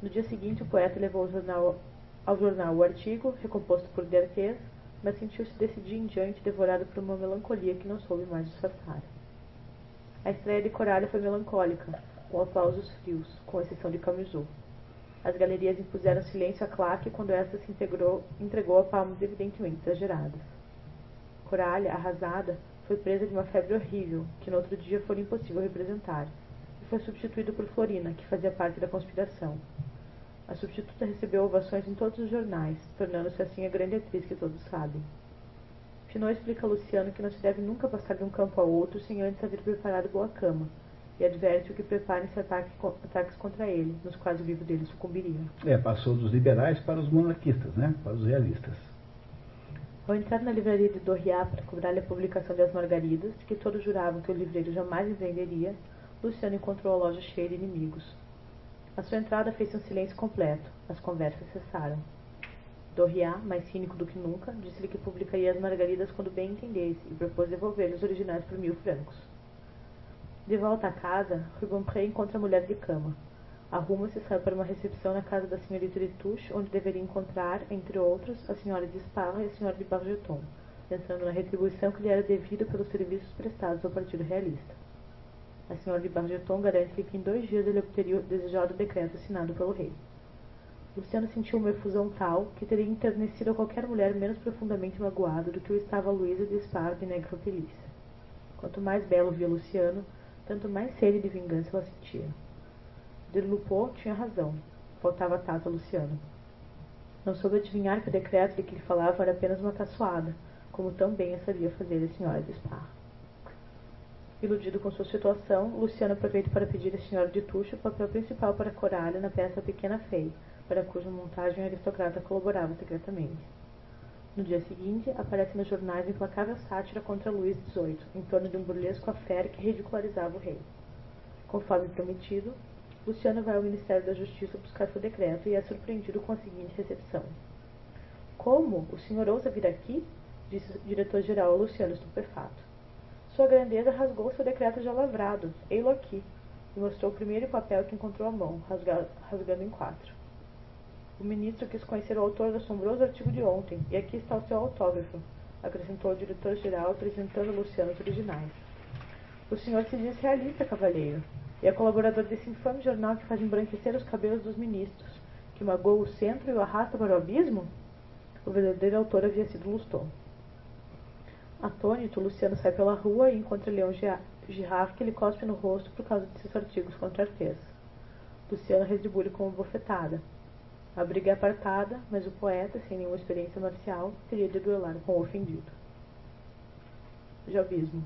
No dia seguinte, o poeta levou o jornal ao jornal o artigo, recomposto por Derquez, mas sentiu-se desse dia em diante devorado por uma melancolia que não soube mais disfarçar. A estreia de Coralha foi melancólica, com aplausos frios, com exceção de Camisou. As galerias impuseram silêncio à claque quando esta se integrou, entregou a palmas evidentemente exageradas. Coralha, arrasada, foi presa de uma febre horrível, que no outro dia foi impossível representar, e foi substituído por Florina, que fazia parte da conspiração. A substituta recebeu ovações em todos os jornais, tornando-se assim a grande atriz que todos sabem. Finot explica a Luciano que não se deve nunca passar de um campo a outro sem antes haver preparado boa cama, e adverte-o que preparem-se ataques contra ele, nos quais o livro dele sucumbiria. É, passou dos liberais para os monarquistas, né? para os realistas. Ao entrar na livraria de Dorriat para cobrar-lhe a publicação de As Margaridas, que todos juravam que o livreiro jamais venderia, Luciano encontrou a loja cheia de inimigos. A sua entrada fez um silêncio completo. As conversas cessaram. Dorriat, mais cínico do que nunca, disse-lhe que publicaria as margaridas quando bem entendesse e propôs devolver-lhe os originais por mil francos. De volta à casa, Rubempré encontra a mulher de cama. Arruma-se e sai para uma recepção na casa da senhorita de Touche, onde deveria encontrar, entre outros, a senhora de Sparra e a senhora de Bargeton, pensando na retribuição que lhe era devida pelos serviços prestados ao Partido Realista. A senhora de Bargeton garante-lhe que em dois dias ele obteria o desejado decreto assinado pelo rei. Luciano sentiu uma efusão tal que teria enternecido a qualquer mulher menos profundamente magoada do que o estava Luísa de Sparra de Necropelícia. Quanto mais belo via Luciano, tanto mais sede de vingança ela sentia. Derlupot tinha razão. Faltava tato a Luciano. Não soube adivinhar que o decreto de que lhe falava era apenas uma caçoada, como tão bem a sabia fazer a senhora de Spa. Iludido com sua situação, Luciano aproveita para pedir à senhora de Tucho o papel principal para Coralia na peça Pequena Fei, para cuja montagem o aristocrata colaborava secretamente. No dia seguinte, aparece nos jornais implacável sátira contra Luís XVIII, em torno de um burlesco affair que ridicularizava o rei. Conforme prometido, Luciano vai ao Ministério da Justiça buscar seu decreto e é surpreendido com a seguinte recepção. Como? O senhor ousa vir aqui? disse o diretor-geral Luciano estupefato. Sua grandeza rasgou seu decreto já lavrado, ei-lo aqui, e mostrou o primeiro papel que encontrou à mão, rasgando em quatro. O ministro quis conhecer o autor do assombroso artigo de ontem, e aqui está o seu autógrafo, acrescentou o diretor-geral, apresentando Luciano os originais. O senhor se diz realista, cavalheiro e é colaborador desse infame jornal que faz embranquecer os cabelos dos ministros, que magoa o centro e o arrasta para o abismo? O verdadeiro autor havia sido Luston. Atônito, Luciano sai pela rua e encontra Leão Girard que lhe cospe no rosto por causa de seus artigos contra Artes. Luciano retribui com uma bofetada. A briga é apartada, mas o poeta, sem nenhuma experiência marcial, teria de duelar com o ofendido. Jobismo.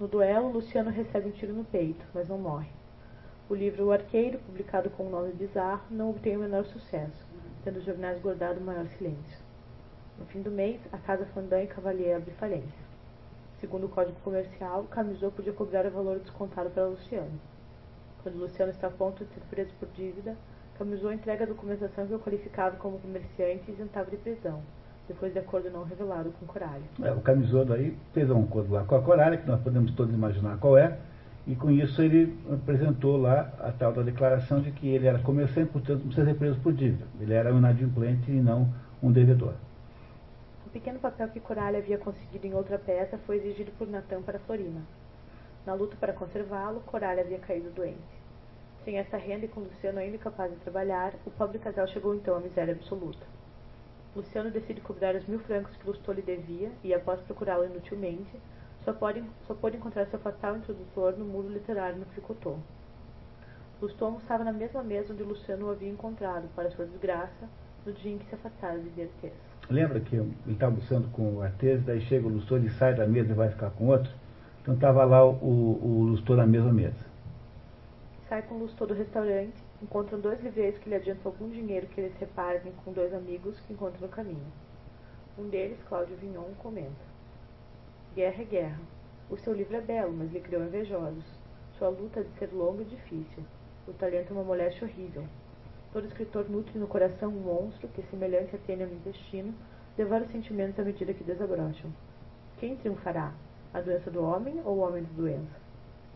No duelo, Luciano recebe um tiro no peito, mas não morre. O livro O Arqueiro, publicado com um nome bizarro, não obtém o menor sucesso, tendo os jornais guardado o maior silêncio. No fim do mês, a Casa Fandin e Cavalier abre falência. Segundo o Código Comercial, Camisou podia cobrar o valor descontado para Luciano. Quando Luciano está a ponto de ser preso por dívida, Camisou entrega a documentação que o qualificava como comerciante e isentava de prisão, depois de acordo não revelado com Coralha. É, o Camisodo aí fez um acordo lá com a Coralha, que nós podemos todos imaginar qual é, e com isso ele apresentou lá a tal da declaração de que ele era comerciante, portanto não ser preso por dívida. Ele era um inadimplente e não um devedor. O pequeno papel que Coralha havia conseguido em outra peça foi exigido por Natan para Florina. Na luta para conservá-lo, Coralha havia caído doente. Sem essa renda e com Luciano ainda capaz de trabalhar, o pobre casal chegou então à miséria absoluta. Luciano decide cobrar os mil francos que Lustô lhe devia e, após procurá-lo inutilmente, só pode, só pode encontrar seu fatal introdutor no muro literário no Fricotô. Lustô estava na mesma mesa onde Luciano o havia encontrado, para sua desgraça, no dia em que se afastara de Artes. Lembra que ele estava almoçando com o Artes, daí chega o Lustô, ele sai da mesa e vai ficar com outro? Então estava lá o, o, o na mesma mesa. Sai com o Lustô do restaurante encontram dois livreiros que lhe adiantam algum dinheiro que eles repartem com dois amigos que encontram no caminho. Um deles, Cláudio Vignon, comenta: Guerra é guerra. O seu livro é belo, mas lhe criou invejosos. Sua luta há de ser longa e difícil. O talento é uma moléstia horrível. Todo escritor nutre no coração um monstro que, semelhante a tênia no intestino, devora os sentimentos à medida que desabrocham. Quem triunfará? A doença do homem ou o homem da doença?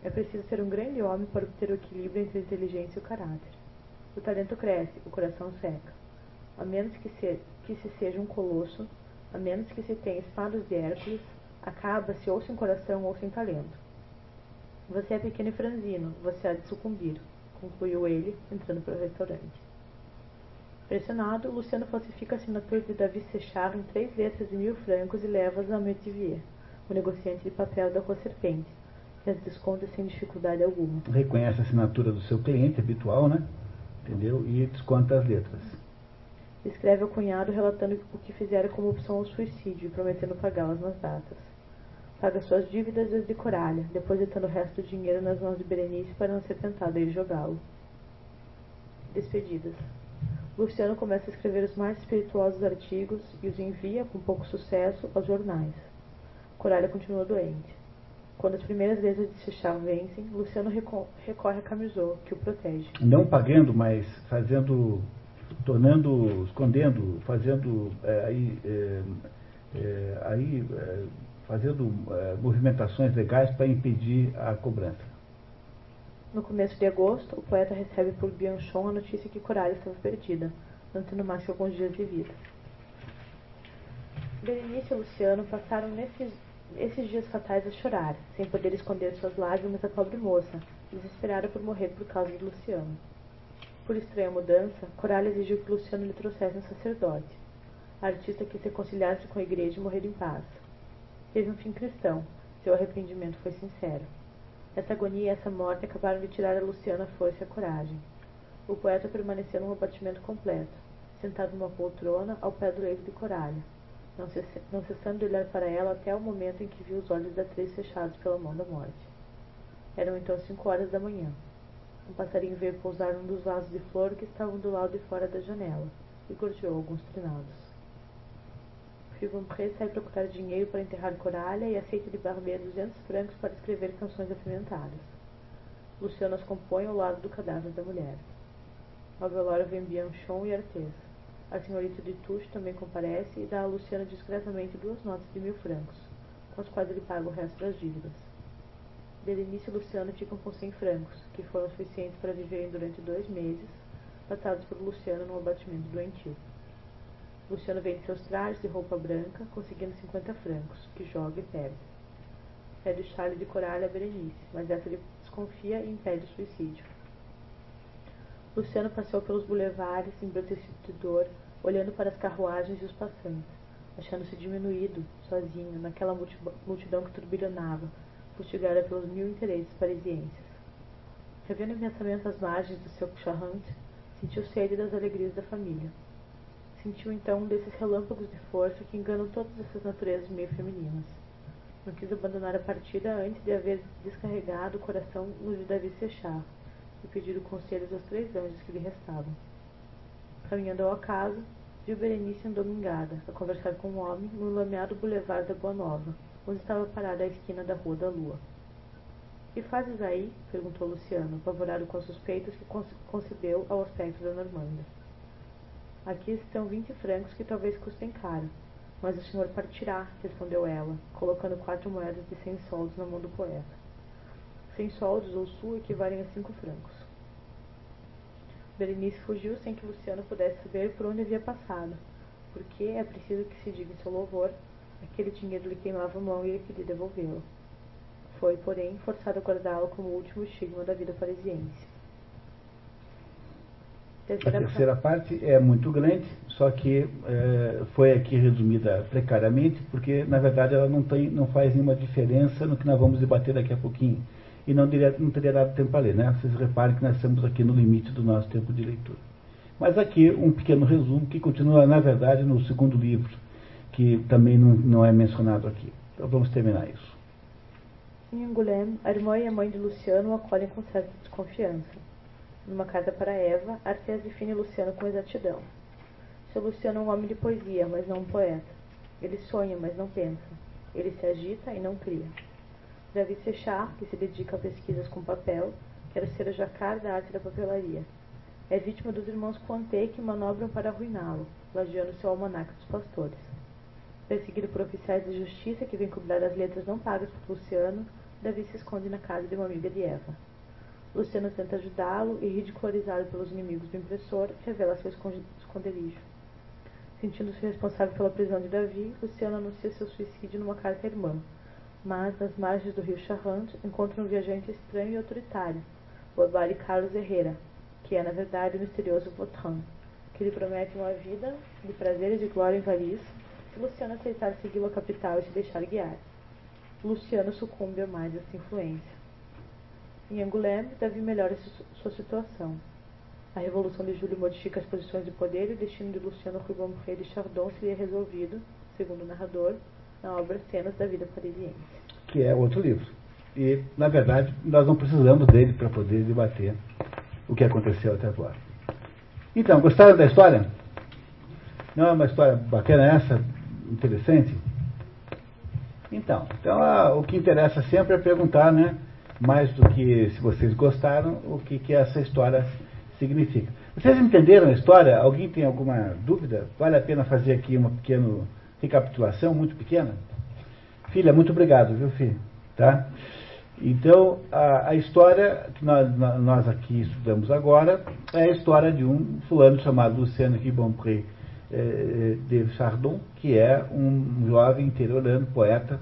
É preciso ser um grande homem para obter o equilíbrio entre a inteligência e o caráter. O talento cresce, o coração seca. A menos que se, que se seja um colosso, a menos que se tenha espadas de Hércules, acaba-se ou sem coração ou sem talento. Você é pequeno e franzino, você há de sucumbir, concluiu ele, entrando para o restaurante. Pressionado, Luciano falsifica a assinatura de Davi Sechard em três letras de mil francos e leva-as a Metivier, o negociante de papel da Rua Serpente, que as desconta sem dificuldade alguma. Reconhece a assinatura do seu cliente habitual, né? Entendeu? E desconta as letras. Escreve ao cunhado relatando o que fizera como opção ao suicídio e prometendo pagá-las nas datas. Paga suas dívidas desde Coralha, depositando o resto do dinheiro nas mãos de Berenice para não ser tentado a ir jogá-lo. Despedidas. Luciano começa a escrever os mais espirituosos artigos e os envia, com pouco sucesso, aos jornais. Coralha continua doente. Quando as primeiras vezes de Sechá vencem, Luciano recorre a Camisou, que o protege. Não pagando, mas fazendo, tornando, escondendo, fazendo é, aí, é, é, aí é, fazendo é, movimentações legais para impedir a cobrança. No começo de agosto, o poeta recebe por Bianchon a notícia que Coralha estava perdida, não tendo mais que alguns dias de vida. Berenice e Luciano passaram nesses esses dias fatais a chorar, sem poder esconder suas lágrimas a pobre moça, desesperada por morrer por causa de Luciano. Por estranha mudança, Coralia exigiu que Luciano lhe trouxesse um sacerdote. A artista quis reconciliar-se com a igreja e morrer em paz. Teve um fim cristão, seu arrependimento foi sincero. Essa agonia e essa morte acabaram de tirar a Luciano a força e a coragem. O poeta permaneceu num abatimento completo, sentado numa poltrona ao pé do leito de Coralia não, não cessando de olhar para ela até o momento em que viu os olhos da atriz fechados pela mão da morte. Eram então cinco horas da manhã. Um passarinho veio pousar num dos vasos de flor que estavam do lado de fora da janela e gorjeou alguns trinados. Fibompré sai procurar dinheiro para enterrar Coralha e aceita de Barbier duzentos francos para escrever canções apimentadas. Luciano as compõe ao lado do cadáver da mulher. Ao velório vem Bianchon e Artes. A senhorita de Touche também comparece e dá a Luciano discretamente duas notas de mil francos, com as quais ele paga o resto das dívidas. Berenice e Luciano ficam com cem francos, que foram suficientes para viverem durante dois meses, passados por Luciano num abatimento doentio. Luciano vende seus trajes de roupa branca, conseguindo cinquenta francos, que joga e perde. Pede o chale de coralha a Berenice, mas essa lhe desconfia e impede o suicídio. Luciano passeou pelos bulevares, embrutecido de dor, olhando para as carruagens e os passantes, achando-se diminuído, sozinho, naquela multidão que turbilhonava, fustigada pelos mil interesses parisienses. Revendo intensamente as margens do seu charrante, sentiu sede das alegrias da família. Sentiu então um desses relâmpagos de força que enganam todas essas naturezas meio femininas. Não quis abandonar a partida antes de haver descarregado o coração no de Davi Sechar, e pediram conselhos aos três anjos que lhe restavam. Caminhando ao acaso, viu Berenice endomingada, a conversar com um homem no lameado boulevard da Boa Nova, onde estava parada à esquina da Rua da Lua. Que fazes aí? perguntou Luciano, apavorado com as suspeitas que concebeu ao aspecto da Normanda. Aqui estão vinte francos que talvez custem caro, mas o senhor partirá, respondeu ela, colocando quatro moedas de cem soldos na mão do poeta. Cem soldos ou sul equivalem a cinco francos. Berenice fugiu sem que Luciano pudesse saber por onde havia passado, porque é preciso que se diga em seu louvor, aquele dinheiro lhe queimava a mão e ele queria devolvê-lo. Foi, porém, forçado a guardá-lo como último estigma da vida parisiense. Terceira a terceira parte. é muito grande, só que é, foi aqui resumida precariamente, porque na verdade ela não, tem, não faz nenhuma diferença no que nós vamos debater daqui a pouquinho e não, diria, não teria dado tempo para ler, né? Vocês reparem que nós estamos aqui no limite do nosso tempo de leitura. Mas aqui um pequeno resumo que continua, na verdade, no segundo livro, que também não, não é mencionado aqui. Então vamos terminar isso. Em Angoulême, a irmã e a mãe de Luciano o acolhem com certa desconfiança. Numa carta para Eva, Arcés define Luciano com exatidão. Seu Luciano é um homem de poesia, mas não um poeta. Ele sonha, mas não pensa. Ele se agita e não cria. David Sechar, que se dedica a pesquisas com papel, quer ser o jacar da arte da papelaria. É vítima dos irmãos Contê que manobram para arruiná-lo, plagiando seu almanaque dos pastores. Perseguido por oficiais de justiça que vêm cobrar as letras não pagas por Luciano, Davi se esconde na casa de uma amiga de Eva. Luciano tenta ajudá-lo e, ridicularizado pelos inimigos do impressor, revela seu esconderijo. Sentindo-se responsável pela prisão de Davi, Luciano anuncia seu suicídio numa carta à irmã, mas nas margens do rio Charente encontra um viajante estranho e autoritário, o abade Carlos Herrera, que é na verdade o misterioso Vautrin, que lhe promete uma vida de prazeres e glória em Paris se Luciano aceitar segui-lo à capital e se deixar guiar. Luciano sucumbe a mais essa influência. Em Angoulême, Davi melhora sua situação. A Revolução de Julho modifica as posições de poder e o destino de Luciano Rubempre de Chardon seria resolvido, segundo o narrador, na obra Cenas da Vida Parisiense. Que é outro livro. E, na verdade, nós não precisamos dele para poder debater o que aconteceu até agora. Então, gostaram da história? Não é uma história bacana essa? Interessante? Então, então ah, o que interessa sempre é perguntar, né? Mais do que se vocês gostaram, o que, que essa história significa. Vocês entenderam a história? Alguém tem alguma dúvida? Vale a pena fazer aqui uma pequena recapitulação, muito pequena? Filha, muito obrigado, viu, filho? Tá? Então, a, a história que nós, nós, aqui estudamos agora é a história de um fulano chamado Luciano Ribompré eh, de Chardon, que é um jovem interiorano, poeta,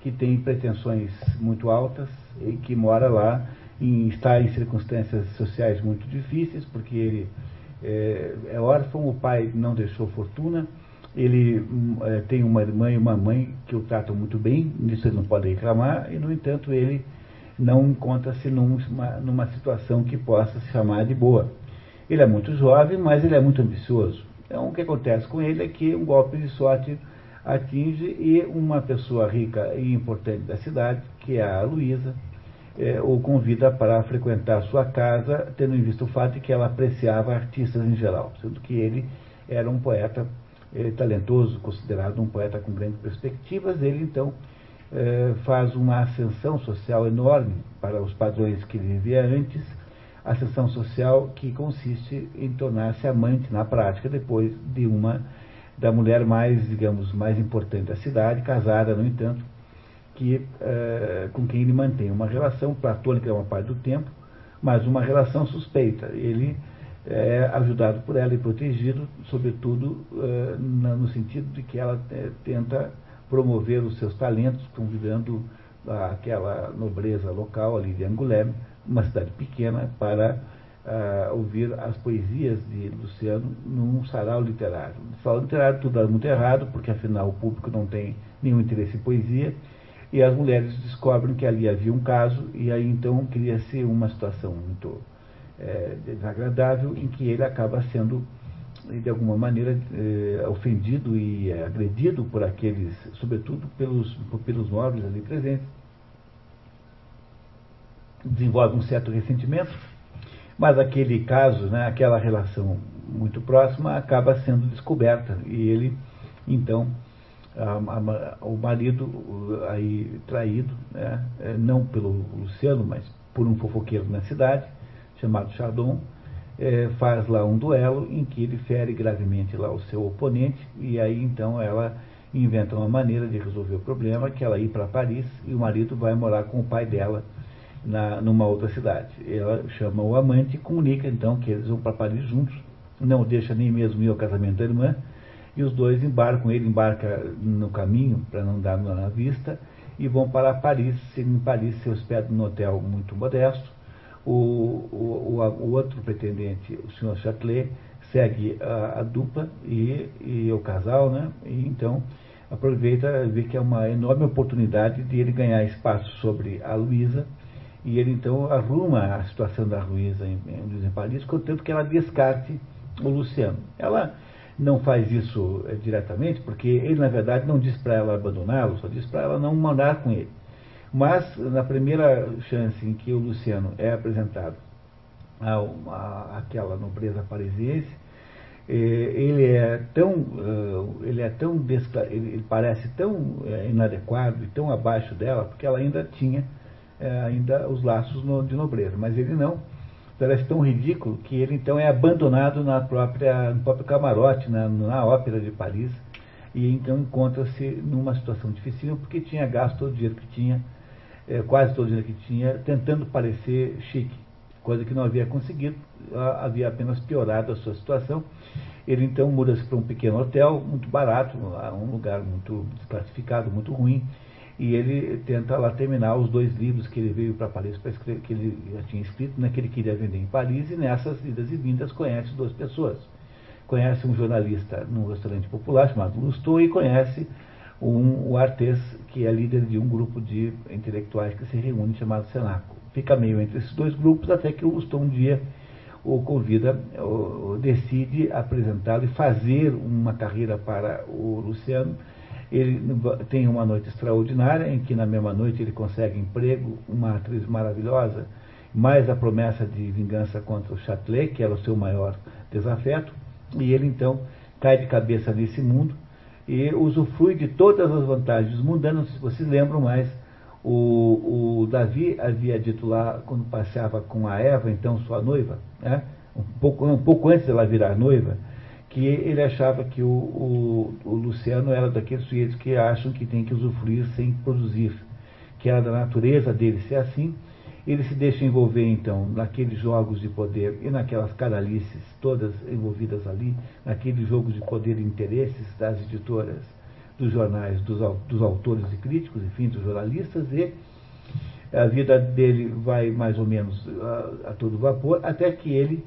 que tem pretensões muito altas e que mora lá, em, está em circunstâncias sociais muito difíceis, porque ele é, é órfão, o pai não deixou fortuna, ele é, tem uma irmã e uma mãe que o tratam muito bem, nisso ele não pode reclamar, e no entanto ele não encontra-se numa, numa situação que possa se chamar de boa. Ele é muito jovem, mas ele é muito ambicioso. Então o que acontece com ele é que um golpe de sorte atinge e uma pessoa rica e importante da cidade, que é a Luísa, é, o convida para frequentar sua casa, tendo em vista o fato de que ela apreciava artistas em geral, sendo que ele era um poeta é, talentoso, considerado um poeta com grandes perspectivas. Ele, então, é, faz uma ascensão social enorme para os padrões que ele vivia antes, ascensão social que consiste em tornar-se amante na prática depois de uma da mulher mais, digamos, mais importante da cidade, casada, no entanto, que, é, com quem ele mantém uma relação platônica uma parte do tempo, mas uma relação suspeita. Ele é ajudado por ela e protegido, sobretudo é, no sentido de que ela é, tenta promover os seus talentos, convidando aquela nobreza local ali de Angoulême, uma cidade pequena, para uh, ouvir as poesias de Luciano num sarau literário. No sarau literário tudo era muito errado, porque afinal o público não tem nenhum interesse em poesia, e as mulheres descobrem que ali havia um caso, e aí então cria-se uma situação muito é, desagradável, em que ele acaba sendo, de alguma maneira, é, ofendido e agredido por aqueles, sobretudo pelos, pelos nobres ali presentes. Desenvolve um certo ressentimento, mas aquele caso, né, aquela relação muito próxima, acaba sendo descoberta e ele, então, a, a, o marido aí traído, né, é, não pelo Luciano, mas por um fofoqueiro na cidade, chamado Chardon, é, faz lá um duelo em que ele fere gravemente lá o seu oponente e aí então ela inventa uma maneira de resolver o problema, que ela ir para Paris e o marido vai morar com o pai dela na, numa outra cidade. Ela chama o amante e comunica então que eles vão para Paris juntos, não deixa nem mesmo ir ao casamento da irmã, e os dois embarcam, ele embarca no caminho para não dar na vista, e vão para Paris, em Paris se hospedam num hotel muito modesto. O, o, o, o outro pretendente, o senhor Châtelet, segue a, a dupla e, e, o casal, né? E então aproveita vê que é uma enorme oportunidade de ele ganhar espaço sobre a Luísa e ele então arruma a situação da Luísa em, em, em Paris, contanto que ela descarte o Luciano. Ela não faz isso é, diretamente, porque ele, na verdade, não diz para ela abandoná-lo, só diz para ela não mandar com ele. Mas, na primeira chance em que o Luciano é apresentado a, àquela nobreza parisiense, eh, ele é tão, uh, ele é tão ele parece tão inadequado e tão abaixo dela, porque ela ainda tinha ainda os laços no, de nobreza, mas ele não. Parece tão ridículo que ele então é abandonado na própria, no próprio camarote, na, na ópera de Paris, e então encontra-se numa situação difícil, porque tinha gasto todo o dinheiro que tinha, é, quase todo o dinheiro que tinha, tentando parecer chique, coisa que não havia conseguido, havia apenas piorado a sua situação. Ele então muda-se para um pequeno hotel, muito barato, um lugar muito desclassificado, muito ruim, e ele tenta lá terminar os dois livros que ele veio para Paris para escrever, que ele já tinha escrito, né, que ele queria vender em Paris, e nessas idas e vindas conhece duas pessoas. Conhece um jornalista num restaurante popular chamado Lustou e conhece um, o Artes, que é líder de um grupo de intelectuais que se reúne chamado Senaco. Fica meio entre esses dois grupos até que o Lustão um dia o convida, o, decide apresentá-lo e fazer uma carreira para o Luciano. Ele tem uma noite extraordinária, em que na mesma noite ele consegue emprego, uma atriz maravilhosa, mais a promessa de vingança contra o Châtelet, que era o seu maior desafeto, e ele então cai de cabeça nesse mundo e usufrui de todas as vantagens mundanas, se vocês lembram mais, o, o Davi havia dito lá, quando passeava com a Eva, então sua noiva, né, um, pouco, um pouco antes dela virar noiva, que ele achava que o, o, o Luciano era daqueles sujeitos que acham que tem que usufruir sem produzir, que era da natureza dele ser assim. Ele se deixa envolver, então, naqueles jogos de poder e naquelas caralices todas envolvidas ali, naqueles jogos de poder e interesses das editoras dos jornais, dos, dos autores e críticos, enfim, dos jornalistas, e a vida dele vai mais ou menos a, a todo vapor, até que ele,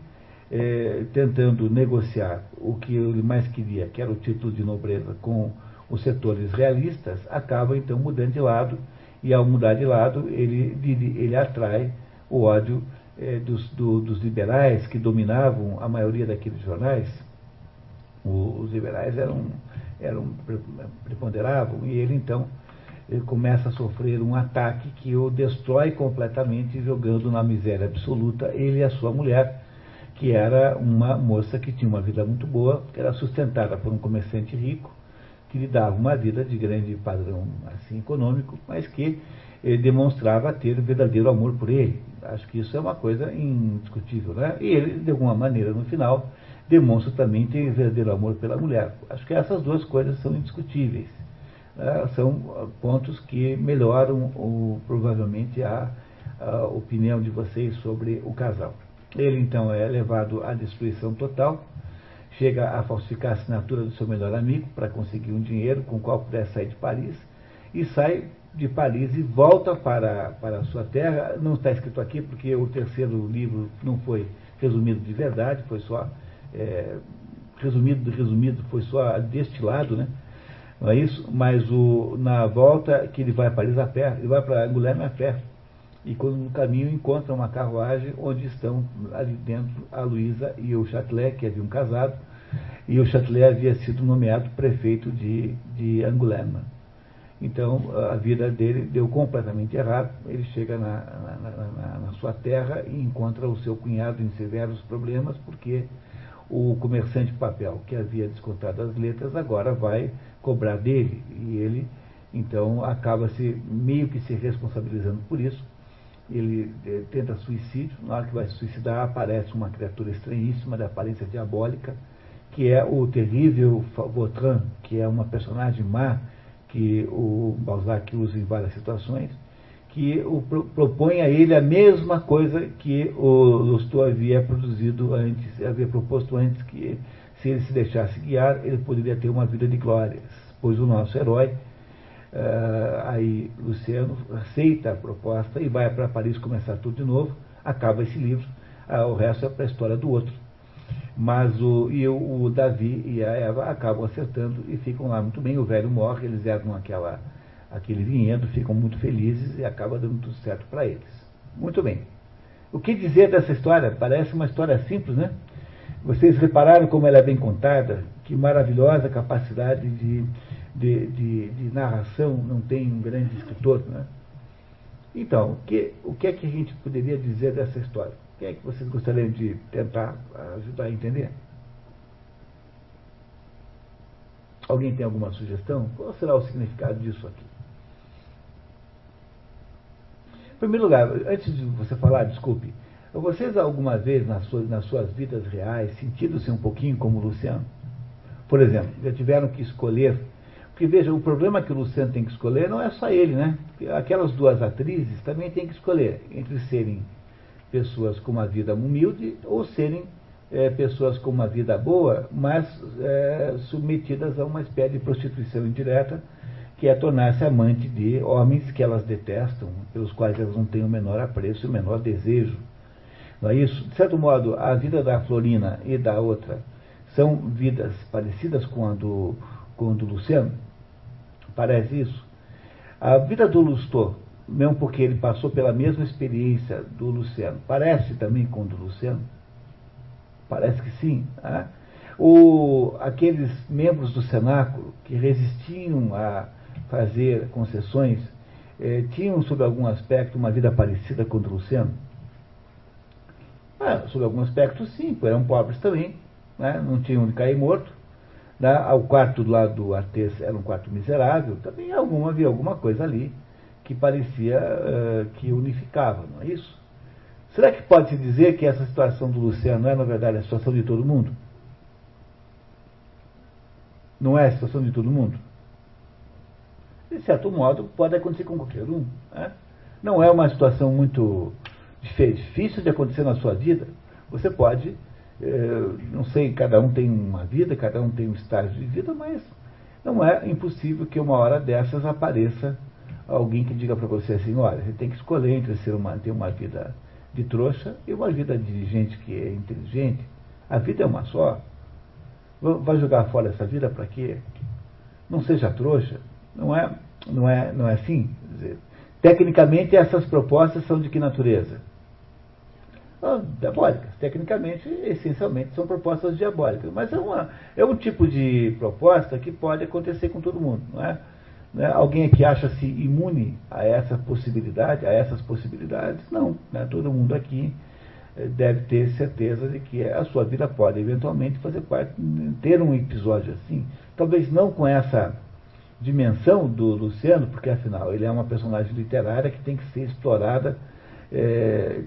é, tentando negociar o que ele mais queria, que era o título de nobreza, com os setores realistas, acaba então mudando de lado, e ao mudar de lado, ele, ele atrai o ódio é, dos, do, dos liberais que dominavam a maioria daqueles jornais. O, os liberais eram eram, preponderavam, e ele então ele começa a sofrer um ataque que o destrói completamente, jogando na miséria absoluta ele e a sua mulher, que era uma moça que tinha uma vida muito boa, que era sustentada por um comerciante rico, que lhe dava uma vida de grande padrão assim econômico, mas que ele demonstrava ter verdadeiro amor por ele. Acho que isso é uma coisa indiscutível, né? E ele, de alguma maneira, no final, demonstra também ter verdadeiro amor pela mulher. Acho que essas duas coisas são indiscutíveis. Né? São pontos que melhoram provavelmente a, a opinião de vocês sobre o casal. Ele então é levado à destruição total, chega a falsificar a assinatura do seu melhor amigo para conseguir um dinheiro com o qual pudesse sair de Paris, e sai de Paris e volta para, para a sua terra. Não está escrito aqui porque o terceiro livro não foi resumido de verdade, foi só é, resumido, resumido, foi só destilado, né? Não é isso? Mas o, na volta que ele vai a Paris a pé, ele vai para Angoulême a pé. E quando no caminho encontra uma carruagem onde estão ali dentro a Luísa e o Châtelet, que haviam casado, e o Châtelet havia sido nomeado prefeito de, de Angoulême. Então a vida dele deu completamente errado. Ele chega na, na, na, na sua terra e encontra o seu cunhado em severos problemas, porque o comerciante de papel que havia descontado as letras agora vai cobrar dele e ele então acaba se meio que se responsabilizando por isso. Ele eh, tenta suicídio, na hora que vai se suicidar aparece uma criatura estranhíssima de aparência diabólica, que é o terrível Vautrin, que é uma personagem má que o Balzac usa em várias situações que o, propõe a ele a mesma coisa que o Lustau havia produzido antes, havia proposto antes, que se ele se deixasse guiar, ele poderia ter uma vida de glórias, pois o nosso herói, uh, aí Luciano, aceita a proposta e vai para Paris começar tudo de novo, acaba esse livro, uh, o resto é para a história do outro. Mas o, e o, o Davi e a Eva acabam acertando e ficam lá muito bem, o velho morre, eles herdam aquela aquele vinhedo, ficam muito felizes e acaba dando tudo certo para eles. Muito bem. O que dizer dessa história? Parece uma história simples, né? Vocês repararam como ela é bem contada? Que maravilhosa capacidade de, de, de, de narração não tem um grande escritor, né? Então, o que, o que é que a gente poderia dizer dessa história? O que é que vocês gostariam de tentar ajudar a entender? Alguém tem alguma sugestão? Qual será o significado disso aqui? primeiro lugar, antes de você falar, desculpe, vocês alguma vez nas suas, nas suas vidas reais sentiram-se um pouquinho como Luciano? Por exemplo, já tiveram que escolher. Porque veja, o problema que o Luciano tem que escolher não é só ele, né? Aquelas duas atrizes também têm que escolher entre serem pessoas com uma vida humilde ou serem é, pessoas com uma vida boa, mas é, submetidas a uma espécie de prostituição indireta que é tornar-se amante de homens que elas detestam, pelos quais elas não têm o menor apreço o menor desejo. Não é isso? De certo modo, a vida da Florina e da outra são vidas parecidas com a do, com a do Luciano. Parece isso? A vida do Lustor, mesmo porque ele passou pela mesma experiência do Luciano, parece também com o do Luciano? Parece que sim. Né? O, aqueles membros do cenáculo que resistiam a fazer concessões eh, tinham, sob algum aspecto, uma vida parecida com o do Luciano? Ah, sob algum aspecto, sim, eram pobres também, né? não tinham de cair morto. Né? O quarto do lado do Artes era um quarto miserável, também alguma, havia alguma coisa ali que parecia uh, que unificava, não é isso? Será que pode-se dizer que essa situação do Luciano é, na verdade, a situação de todo mundo? Não é a situação de todo mundo? De certo modo, pode acontecer com qualquer um. Né? Não é uma situação muito difícil de acontecer na sua vida. Você pode, eh, não sei, cada um tem uma vida, cada um tem um estágio de vida, mas não é impossível que uma hora dessas apareça alguém que diga para você assim, olha, você tem que escolher entre ser uma, ter uma vida de trouxa e uma vida de gente que é inteligente. A vida é uma só. Vai jogar fora essa vida para quê? Não seja trouxa. Não é, não é, não é assim? Dizer, tecnicamente, essas propostas são de que natureza? Ah, diabólicas. Tecnicamente, essencialmente, são propostas diabólicas. Mas é, uma, é um tipo de proposta que pode acontecer com todo mundo, não é? Né? Alguém que acha-se imune a essa possibilidade, a essas possibilidades, não. Né? Todo mundo aqui eh, deve ter certeza de que a sua vida pode eventualmente fazer parte, ter um episódio assim. Talvez não com essa dimensão do Luciano, porque afinal ele é uma personagem literária que tem que ser explorada é,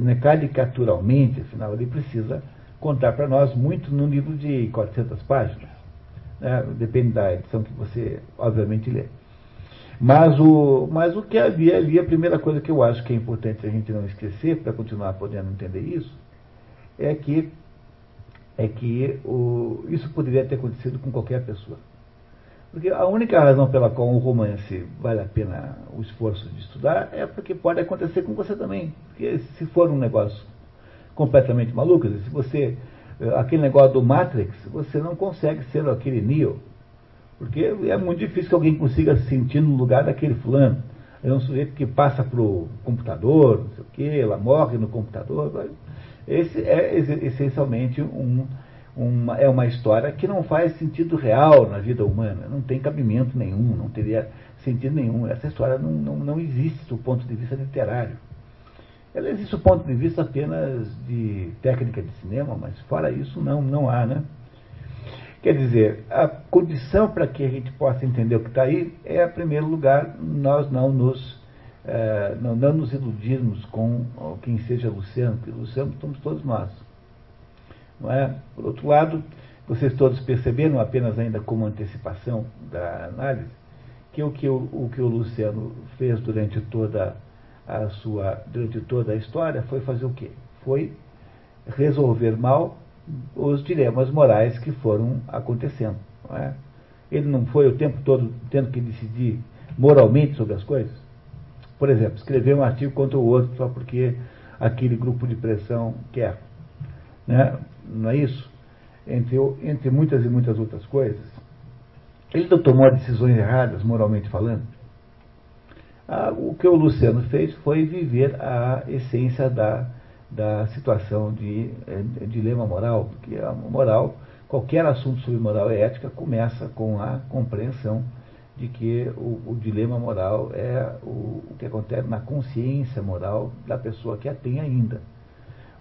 né, caricaturalmente, afinal ele precisa contar para nós muito num livro de 400 páginas. Né? Depende da edição que você, obviamente, lê. Mas o, mas o que havia ali, a primeira coisa que eu acho que é importante a gente não esquecer, para continuar podendo entender isso, é que, é que o, isso poderia ter acontecido com qualquer pessoa. Porque a única razão pela qual um romance vale a pena o esforço de estudar é porque pode acontecer com você também. Porque se for um negócio completamente maluco, se você eh, aquele negócio do Matrix, você não consegue ser aquele Neo. Porque é muito difícil que alguém consiga se sentir no lugar daquele fulano. É um sujeito que passa para o computador, não sei o quê, ela morre no computador. Esse é essencialmente um, uma, é uma história que não faz sentido real na vida humana. Não tem cabimento nenhum, não teria sentido nenhum. Essa história não, não, não existe do ponto de vista literário. Ela existe do ponto de vista apenas de técnica de cinema, mas fora isso não, não há, né? Quer dizer, a condição para que a gente possa entender o que está aí é, em primeiro lugar, nós não nos, é, não, não, nos iludirmos com quem seja Luciano, porque Luciano somos todos nós. Não é? Por outro lado, vocês todos perceberam, apenas ainda como antecipação da análise, que o que o, o, que o Luciano fez durante toda a sua, durante toda a história foi fazer o quê? Foi resolver mal os dilemas morais que foram acontecendo. Não é? Ele não foi o tempo todo tendo que decidir moralmente sobre as coisas? Por exemplo, escrever um artigo contra o outro só porque aquele grupo de pressão quer. Né? Não é isso? Entre, entre muitas e muitas outras coisas. Ele não tomou decisões erradas, moralmente falando. Ah, o que o Luciano fez foi viver a essência da, da situação de, eh, de dilema moral, porque a moral, qualquer assunto sobre moral e ética começa com a compreensão de que o, o dilema moral é o, o, que acontece na consciência moral da pessoa que a tem ainda.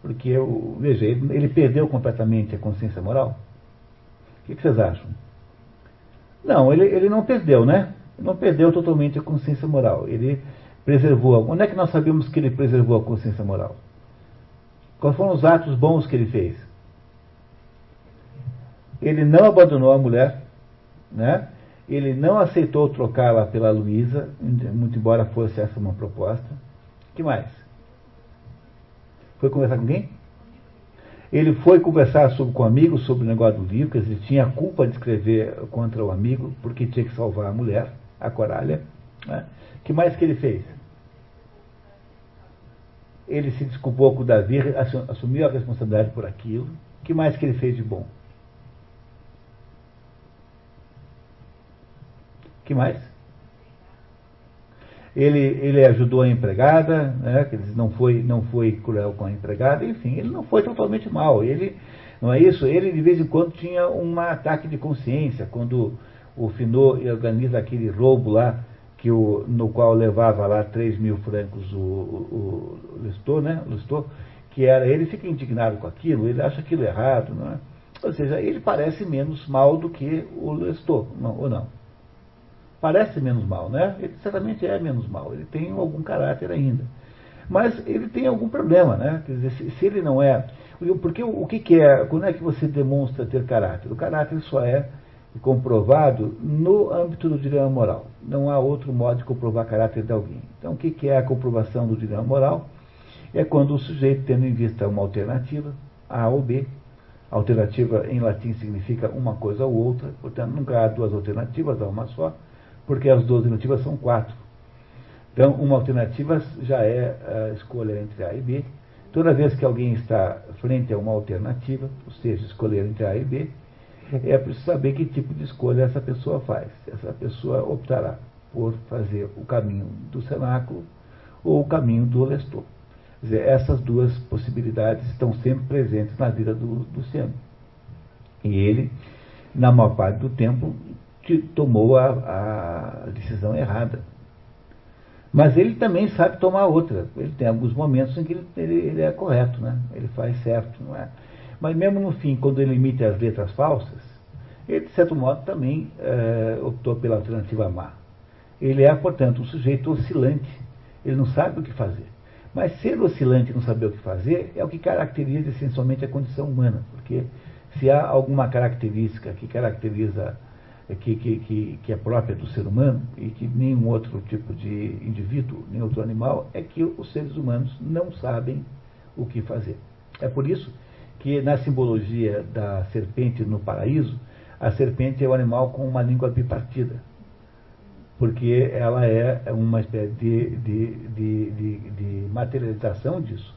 Porque, o, veja, ele, ele perdeu completamente a consciência moral. O que, que vocês acham? Não, ele, ele não perdeu, né? não perdeu totalmente a consciência moral. Ele preservou. Onde é que nós sabemos que ele preservou a consciência moral? Quais foram os atos bons que ele fez? Ele não abandonou a mulher, né? ele não aceitou trocá-la pela Luísa, muito embora fosse essa uma proposta. que mais? Foi conversar com quem? Ele foi conversar sobre, com o amigo sobre o negócio do livro, que ele tinha a culpa de escrever contra o amigo, porque tinha que salvar a mulher a coralha. Né? que mais que ele fez? Ele se desculpou com o Davi, assumiu a responsabilidade por aquilo. que mais que ele fez de bom? que mais? Ele, ele ajudou a empregada, né, não foi, não foi cruel com a empregada, enfim, ele não foi totalmente mal. Ele, não é isso? Ele de vez em quando tinha um ataque de consciência, quando o Finot organiza aquele roubo lá, que o, no qual levava lá 3 mil francos o, o, o Lestor, né? Lestor, que era, ele fica indignado com aquilo, ele acha aquilo errado, não é? Ou seja, ele parece menos mal do que o Lestor, não, ou não? Parece menos mal, né? Ele certamente é menos mal, ele tem algum caráter ainda. Mas ele tem algum problema, né? Quer dizer, se, se ele não é. Porque o, o que, que é. Quando é que você demonstra ter caráter? O caráter só é comprovado no âmbito do dilema moral. Não há outro modo de comprovar caráter de alguém. Então, o que, que é a comprovação do dilema moral? É quando o sujeito, tendo em vista uma alternativa, A ou B, alternativa em latim significa uma coisa ou outra, portanto, nunca há duas alternativas, há uma só porque as duas alternativas são quatro. Então, uma alternativa já é a escolha entre A e B. Toda vez que alguém está frente a uma alternativa, ou seja, escolher entre A e B, é preciso saber que tipo de escolha essa pessoa faz. Essa pessoa optará por fazer o caminho do cenáculo ou o caminho do lestor. Quer dizer, essas duas possibilidades estão sempre presentes na vida do Luciano. E ele, na maior parte do tempo, que tomou a, a decisão errada. Mas ele também sabe tomar outra. Ele tem alguns momentos em que ele, ele, ele, é correto, né? ele faz certo. Não é? Mas mesmo no fim, quando ele emite as letras falsas, ele, de certo modo, também é, optou pela alternativa má. Ele é, portanto, um sujeito oscilante. Ele não sabe o que fazer. Mas ser oscilante e não saber o que fazer é o que caracteriza essencialmente a condição humana. Porque se há alguma característica que caracteriza que, que, que, é própria do ser humano e que nenhum outro tipo de indivíduo, nem outro animal, é que os seres humanos não sabem o que fazer. É por isso que na simbologia da serpente no paraíso, a serpente é o animal com uma língua bipartida, porque ela é uma espécie de, de, de, de materialização disso.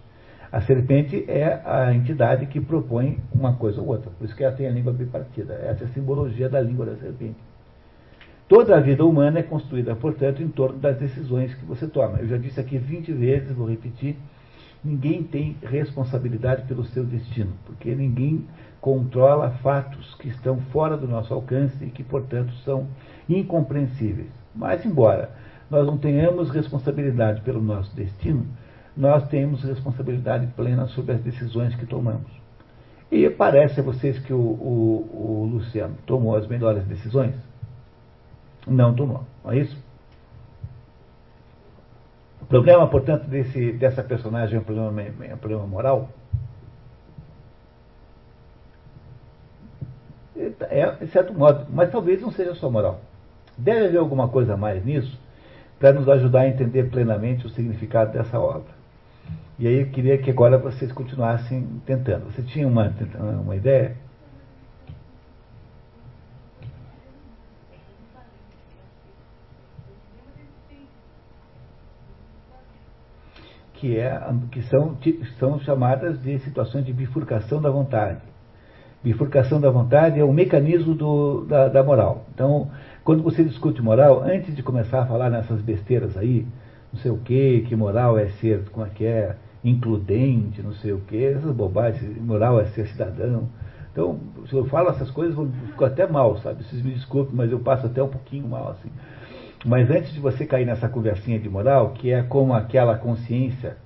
A serpente é a entidade que propõe uma coisa ou outra. Por isso que ela tem a língua bipartida. Essa é a simbologia da língua da serpente. Toda a vida humana é construída, portanto, em torno das decisões que você toma. Eu já disse aqui 20 vezes, vou repetir, ninguém tem responsabilidade pelo seu destino, porque ninguém controla fatos que estão fora do nosso alcance e que, portanto, são incompreensíveis. Mas, embora nós não tenhamos responsabilidade pelo nosso destino, nós temos responsabilidade plena sobre as decisões que tomamos. E parece a vocês que o, o, o Luciano tomou as melhores decisões? Não tomou, não é isso? O problema, portanto, desse, dessa personagem é um problema, é um problema moral? É, de certo modo, mas talvez não seja só moral. Deve haver alguma coisa mais nisso para nos ajudar a entender plenamente o significado dessa obra. E aí eu queria que agora vocês continuassem tentando. Você tinha uma, uma ideia? Que, é, que são, são chamadas de situações de bifurcação da vontade. Bifurcação da vontade é o mecanismo do, da, da moral. Então, quando você discute moral, antes de começar a falar nessas besteiras aí, não sei o que, que moral é ser, como é que é, includente, não sei o quê, essas bobagens, moral é ser cidadão. Então, se eu falo essas coisas, eu fico até mal, sabe? Vocês me desculpem, mas eu passo até um pouquinho mal, assim. Mas antes de você cair nessa conversinha de moral, que é como aquela consciência,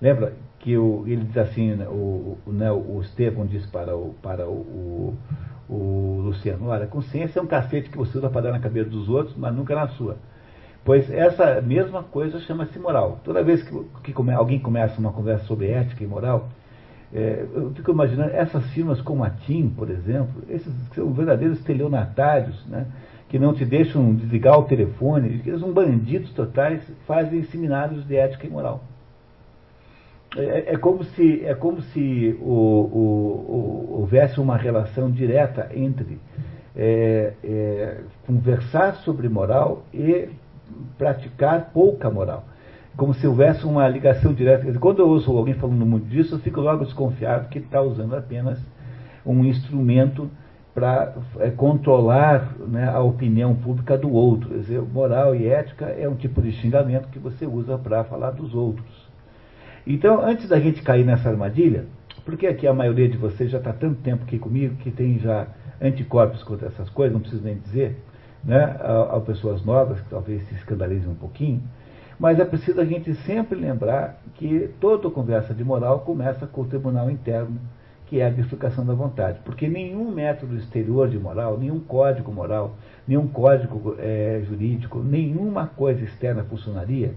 lembra que o, ele diz assim, né, o, o, né, o Estevão diz para o, para o, o, o Luciano, olha, consciência é um cacete que você usa para dar na cabeça dos outros, mas nunca na sua. Pois essa mesma coisa chama-se moral. Toda vez que, que come, alguém começa uma conversa sobre ética e moral, é, eu fico imaginando essas firmas como a TIM, por exemplo, esses são verdadeiros estelionatários, né, que não te deixam desligar o telefone, eles são bandidos totais, fazem seminários de ética e moral. É, é como se, é como se o, o, o, houvesse uma relação direta entre é, é conversar sobre moral e praticar pouca moral. Como se houvesse uma ligação direta. Quando eu ouço alguém falando muito disso, eu fico logo desconfiado que está usando apenas um instrumento para é, controlar né, a opinião pública do outro. Quer dizer, moral e ética é um tipo de xingamento que você usa para falar dos outros. Então, antes da gente cair nessa armadilha, porque aqui a maioria de vocês já está tanto tempo aqui comigo que tem já anticorpos contra essas coisas, não preciso nem dizer, né, a, a pessoas novas que talvez se escandalizem um pouquinho, mas é preciso a gente sempre lembrar que toda conversa de moral começa com o tribunal interno que é a bifurcação da vontade. Porque nenhum método exterior de moral, nenhum código moral, nenhum código é, jurídico, nenhuma coisa externa funcionaria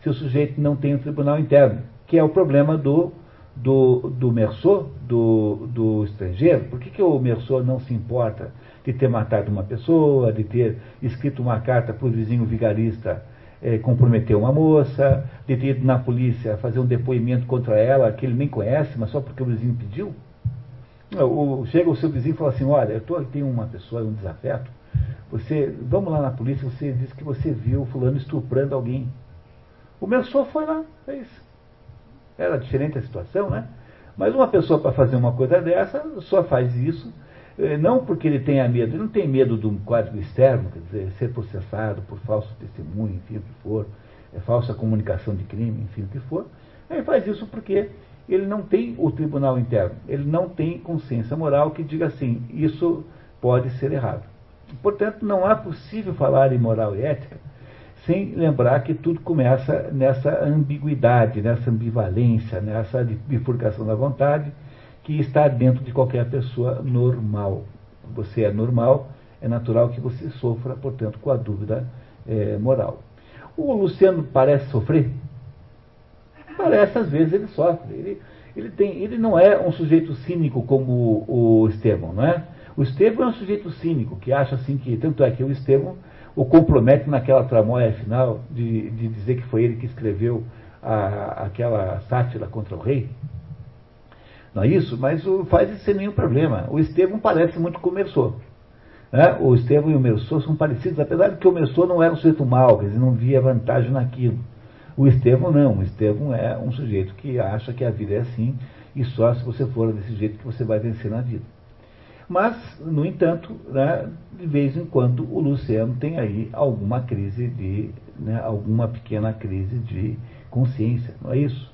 se o sujeito não tem um tribunal interno, que é o problema do, do, do do, do estrangeiro. Por que, que o Merceau não se importa de ter matado uma pessoa, de ter escrito uma carta para o vizinho vigarista é, comprometer uma moça, de ter ido na polícia fazer um depoimento contra ela que ele nem conhece, mas só porque o vizinho pediu. Chega o seu vizinho e fala assim, olha, eu tenho uma pessoa, um desafeto, você, vamos lá na polícia, você disse que você viu fulano estuprando alguém. O meu só foi lá, fez. Era diferente a situação, né? Mas uma pessoa para fazer uma coisa dessa só faz isso é, não porque ele tenha medo, ele não tem medo do código externo, quer dizer, ser processado por falso testemunho, enfim, o que for, é, falsa comunicação de crime, enfim, o que for. Ele faz isso porque ele não tem o tribunal interno, ele não tem consciência moral que diga assim, isso pode ser errado. Portanto, não é possível falar em moral e ética sem lembrar que tudo começa nessa ambiguidade, nessa ambivalência, nessa bifurcação da vontade, que está dentro de qualquer pessoa normal. Você é normal, é natural que você sofra, portanto, com a dúvida é, moral. O Luciano parece sofrer? Parece, às vezes ele sofre. Ele, ele, tem, ele não é um sujeito cínico como o, o Estevão, não é? O Estevão é um sujeito cínico, que acha assim que, tanto é que o Estevão o compromete naquela tramóia final de, de dizer que foi ele que escreveu a, aquela sátira contra o rei, não é isso? Mas o, faz isso sem nenhum problema. O Estevão parece muito com o Merceau. Né? O Estevão e o Merceau são parecidos, apesar de que o Merceau não era um sujeito mau, quer dizer, não via vantagem naquilo. O Estevão não, o Estevão é um sujeito que acha que a vida é assim, e só se você for desse jeito que você vai vencer na vida. Mas, no entanto, né, de vez em quando o Luciano tem aí alguma crise de, né, alguma pequena crise de consciência, não é isso?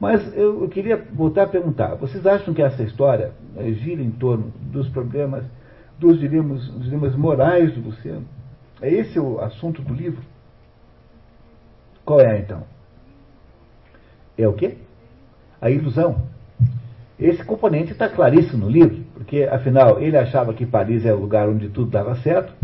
Mas eu, queria voltar a perguntar: vocês acham que essa história né, gira em torno dos problemas, dos dilemas, dos dilemas morais do Luciano? É esse o assunto do livro? Qual é então? É o quê? A ilusão. Esse componente está claríssimo no livro, porque afinal ele achava que Paris é o lugar onde tudo dava certo,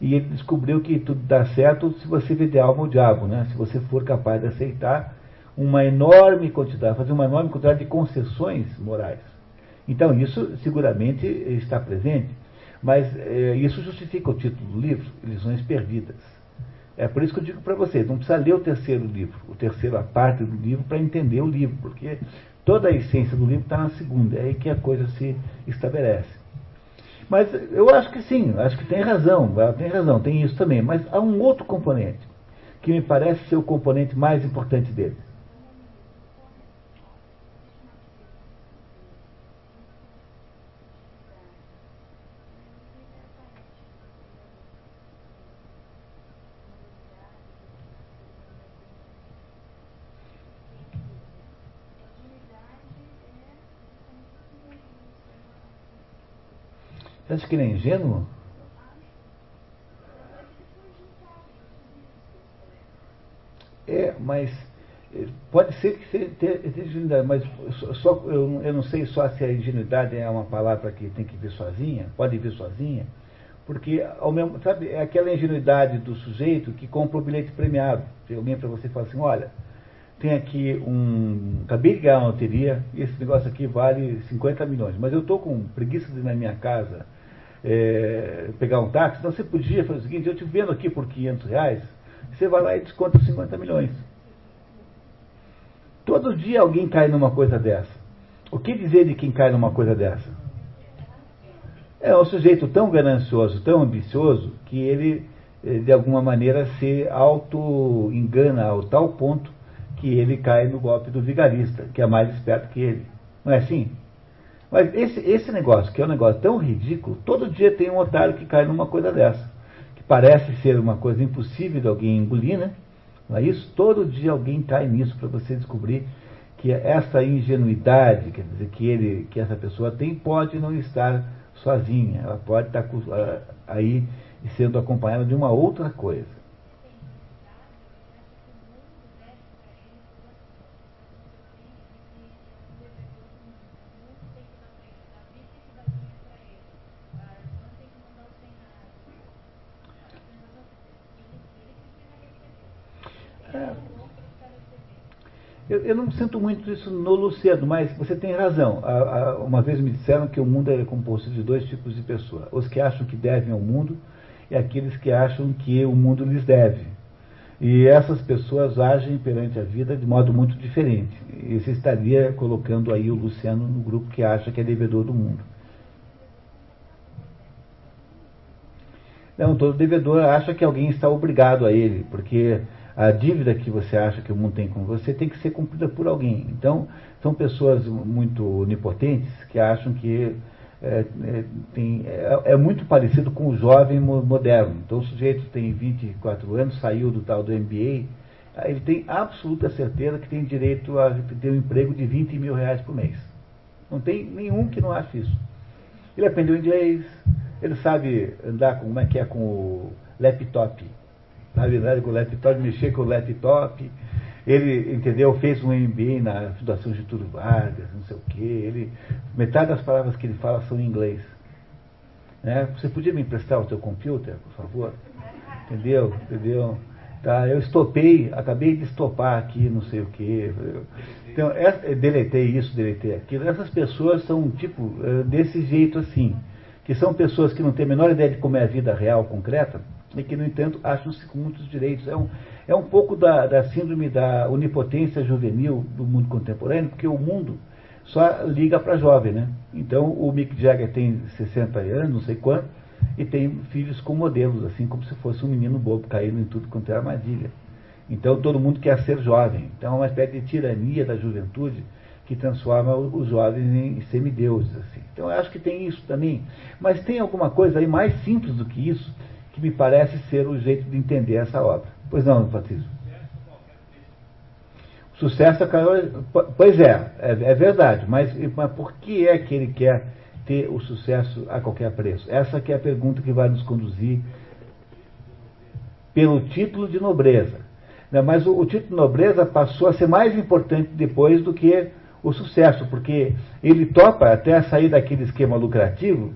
e ele descobriu que tudo dá certo se você vê de alma o diabo, né? se você for capaz de aceitar uma enorme quantidade, fazer uma enorme quantidade de concessões morais. Então, isso seguramente está presente, mas é, isso justifica o título do livro, Lições Perdidas. É por isso que eu digo para vocês, não precisa ler o terceiro livro, o terceira parte do livro, para entender o livro, porque toda a essência do livro está na segunda, é aí que a coisa se estabelece. Mas eu acho que sim, acho que tem razão, tem razão, tem isso também, mas há um outro componente, que me parece ser o componente mais importante dele. Você acha que ele é ingênuo? É, mas eh, pode ser que seja ingenuidade, mas só, eu, eu não sei só se a ingenuidade é uma palavra que tem que vir sozinha, pode vir sozinha, porque ao mesmo, sabe, é aquela ingenuidade do sujeito que compra o bilhete premiado. Tem alguém para você falar assim, olha, tem aqui um. Acabei de ganhar uma loteria, esse negócio aqui vale 50 milhões, mas eu estou com preguiça de ir na minha casa é, pegar um táxi, então você podia fazer o seguinte, eu te vendo aqui por 500 reais, você vai lá e desconta 50 milhões. Todo dia alguém cai numa coisa dessa. O que dizer de quem cai numa coisa dessa? É um sujeito tão ganancioso, tão ambicioso, que ele, eh, de alguma maneira, se auto-engana ao tal ponto que ele cai no golpe do vigarista, que é mais esperto que ele. Não é assim? Mas esse, esse negócio, que é um negócio tão ridículo, todo dia tem um otário que cai numa coisa dessa. Que parece ser uma coisa impossível de alguém engolir, né? Não é isso? Todo dia alguém cai nisso para você descobrir que essa ingenuidade, quer dizer, que, ele, que essa pessoa tem, pode não estar sozinha. Ela pode estar ah, aí sendo acompanhada de uma outra coisa. Eu, eu, não sinto muito isso no Luciano, mas você tem razão. A, a, uma vez me disseram que o mundo é composto de dois tipos de pessoas: os que acham que devem ao mundo e aqueles que acham que o mundo lhes deve. E essas pessoas agem perante a vida de modo muito diferente. E você estaria colocando aí o Luciano no grupo que acha que é devedor do mundo. Não, todo devedor acha que alguém está obrigado a ele, porque a dívida que você acha que o mundo tem com você tem que ser cumprida por alguém. Então, são pessoas muito onipotentes que acham que é, é, tem, é, é, muito parecido com o jovem moderno. Então, o sujeito tem 24 anos, saiu do tal do MBA, ele tem absoluta certeza que tem direito a ter um emprego de 20 mil reais por mês. Não tem nenhum que não ache isso. Ele aprendeu inglês, ele sabe andar com, como é que é com o laptop na verdade, com o laptop, mexer com o laptop. Ele, entendeu, fez um MBA na Fundação Getúlio Vargas, não sei o quê. Ele, metade das palavras que ele fala são em inglês. Né? Você podia me emprestar o seu computer, por favor? Entendeu? Entendeu? Tá, eu estopei, acabei de estopar aqui, não sei o quê. Então, essa, deletei isso, deletei aquilo. Essas pessoas são tipo eh, desse jeito assim, que são pessoas que não têm a menor ideia de como é a vida real, concreta, e que, no entanto, acham-se com muitos direitos. É um, é um pouco da, da síndrome da onipotência juvenil do mundo contemporâneo, porque o mundo só liga para jovem, né? Então, o Mick Jagger tem 60 anos, não sei quanto, e tem filhos com modelos, assim como se fosse um menino bobo caindo em tudo quanto é armadilha. Então, todo mundo quer ser jovem. Então, é uma espécie de tirania da juventude que transforma os jovens em semideuses. Assim. Então, eu acho que tem isso também. Mas tem alguma coisa aí mais simples do que isso, que me parece ser o jeito de entender essa obra. Pois não, Patrício? Sucesso é Pois é, é, é, verdade, mas, mas por que é que ele quer ter o sucesso a qualquer preço? Essa que é a pergunta que vai nos conduzir pelo título de nobreza. Né, mas o, o título de nobreza passou a ser mais importante depois do que o sucesso, porque ele topa até sair daquele esquema lucrativo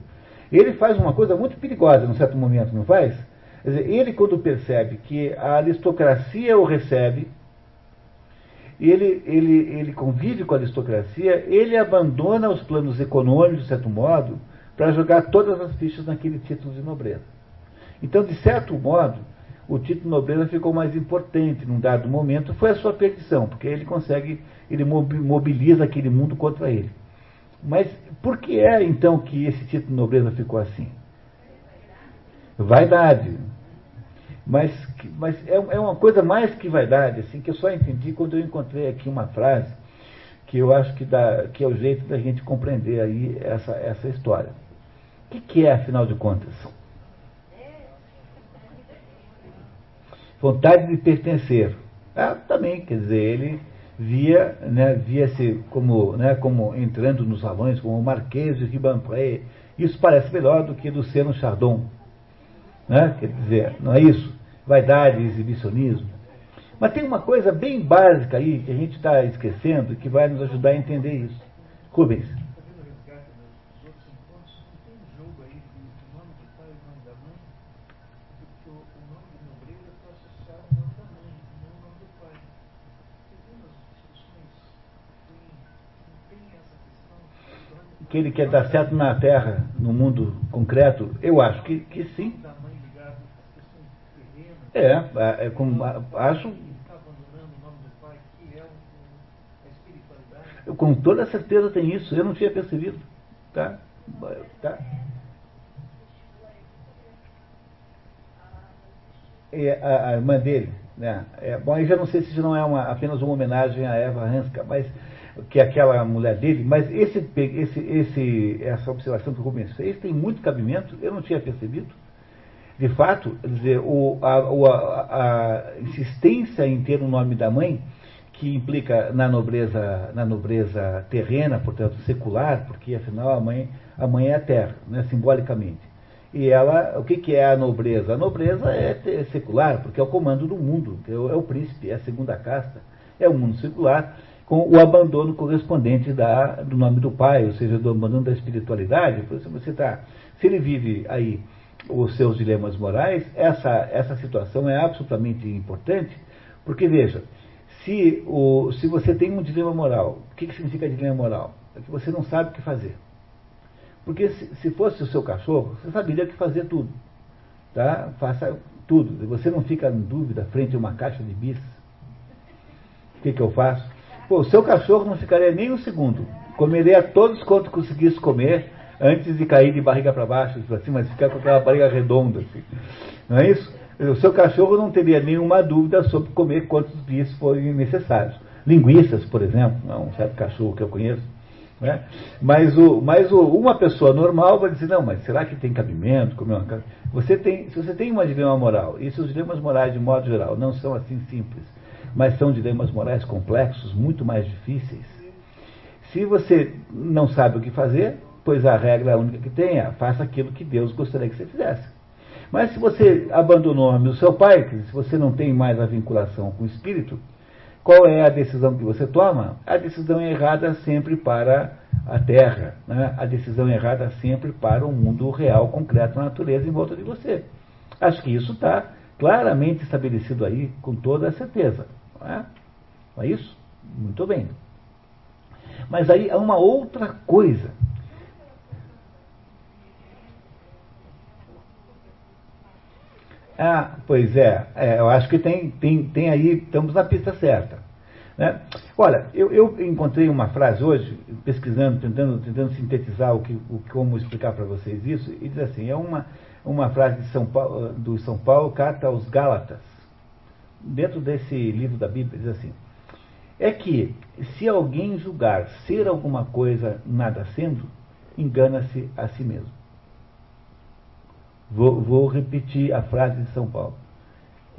ele faz uma coisa muito perigosa num certo momento, não faz? Quer dizer, ele, quando percebe que a aristocracia o recebe, ele, ele, ele convive com a aristocracia, ele abandona os planos econômicos, de certo modo, para jogar todas as fichas naquele título de nobreza. Então, de certo modo, o título de nobreza ficou mais importante num dado momento, foi a sua perdição, porque ele consegue, ele mobiliza aquele mundo contra ele. Mas por que é então que esse título de nobreza ficou assim? Vaidade. Mas, mas é, é uma coisa mais que vaidade, assim, que eu só entendi quando eu encontrei aqui uma frase que eu acho que, dá, que é o jeito da gente compreender aí essa, essa história. O que, que é, afinal de contas? Vontade de pertencer. Ah, também, quer dizer, ele via, né, via-se como, né, como entrando nos salões como o Marquês de Ribampré. Isso parece melhor do que Luciano Chardon. Né? Quer dizer, não é isso? Vaidade, exibicionismo. Mas tem uma coisa bem básica aí que a gente está esquecendo que vai nos ajudar a entender isso. Rubens. Que ele quer dar certo na Terra, no mundo concreto? Eu acho que, que sim. É, é, é como, acho. Eu, com toda certeza tem isso, eu não tinha percebido. Tá? tá. É, a, a, irmã dele, né? É, bom, aí já não sei se não é uma, apenas uma homenagem a Eva Hanska, mas que é aquela mulher dele, mas esse, esse, esse, essa observação que o Rubens fez tem muito cabimento, eu não tinha percebido. De fato, dizer, o, a, a, a, insistência em ter o nome da mãe, que implica na nobreza, na nobreza terrena, portanto secular, porque afinal a mãe, a mãe é a terra, né, simbolicamente. E ela, o que, que é a nobreza? A nobreza é secular, porque é o comando do mundo, é o, é o príncipe, é a segunda casta, é o mundo secular com o abandono correspondente da, do nome do pai, ou seja, do abandono da espiritualidade. Se você tá, se ele vive aí os seus dilemas morais, essa, essa situação é absolutamente importante, porque veja, se, o, se você tem um dilema moral, o que, que significa dilema moral? É que você não sabe o que fazer. Porque se, se fosse o seu cachorro, você saberia o que fazer tudo. Tá? Faça tudo. Você não fica em dúvida frente a uma caixa de bis. O que, que eu faço? Pô, o seu cachorro não ficaria nem um segundo. Comeria todos quanto conseguisse comer antes de cair de barriga para baixo, assim, mas ficar com aquela barriga redonda. Assim. Não é isso? O seu cachorro não teria nenhuma dúvida sobre comer quantos dias forem necessários. Linguiças, por exemplo, é um certo cachorro que eu conheço. Né? Mas, o, mas o, uma pessoa normal vai dizer, não, mas será que tem cabimento? Comer uma... você tem, se você tem uma dilema moral, e seus dilemas morais, de modo geral, não são assim simples, mas são dilemas morais complexos, muito mais difíceis. Se você não sabe o que fazer, pois a regra única que tem é faça aquilo que Deus gostaria que você fizesse. Mas se você abandonou o seu pai, se você não tem mais a vinculação com o espírito, qual é a decisão que você toma? A decisão é errada sempre para a Terra, né? a decisão é errada sempre para o mundo real, concreto, a natureza em volta de você. Acho que isso está claramente estabelecido aí com toda a certeza. É? não é isso? Muito bem. Mas aí há uma outra coisa. Ah, pois é, é, eu acho que tem, tem, tem aí, estamos na pista certa. Né? Olha, eu, eu, encontrei uma frase hoje, pesquisando, tentando, tentando sintetizar o que, o, como explicar para vocês isso, e diz assim, é uma, uma frase de São Paulo, do São Paulo, carta aos Gálatas, dentro desse livro da Bíblia, diz assim: é que se alguém julgar ser alguma coisa nada sendo, engana-se a si mesmo. Vou, vou, repetir a frase de São Paulo.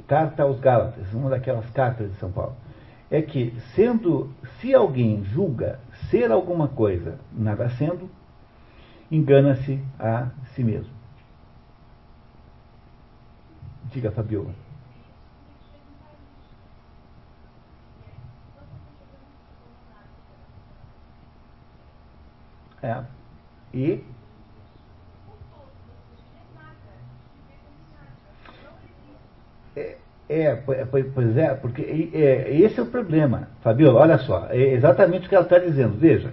Carta aos Gálatas, uma daquelas cartas de São Paulo. É que, sendo, se alguém julga ser alguma coisa nada sendo, engana-se a si mesmo. Diga, Fabiola. É. E é, é, pois é, porque é, esse é o problema, Fabiola, olha só, é exatamente o que ela está dizendo. Veja,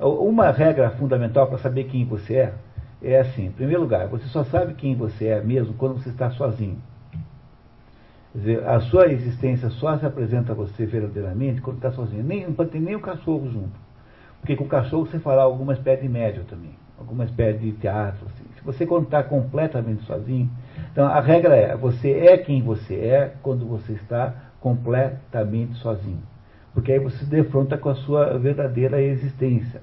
uma regra fundamental para saber quem você é, é assim, em primeiro lugar, você só sabe quem você é mesmo quando você está sozinho. Quer dizer, a sua existência só se apresenta a você verdadeiramente quando está sozinho. Nem, não pode ter nem o cachorro junto. Porque com o cachorro você fará alguma espécie de médio também, alguma espécie de teatro. Assim. Se você contar completamente sozinho, então a regra é, você é quem você é quando você está completamente sozinho. Porque aí você se defronta com a sua verdadeira existência.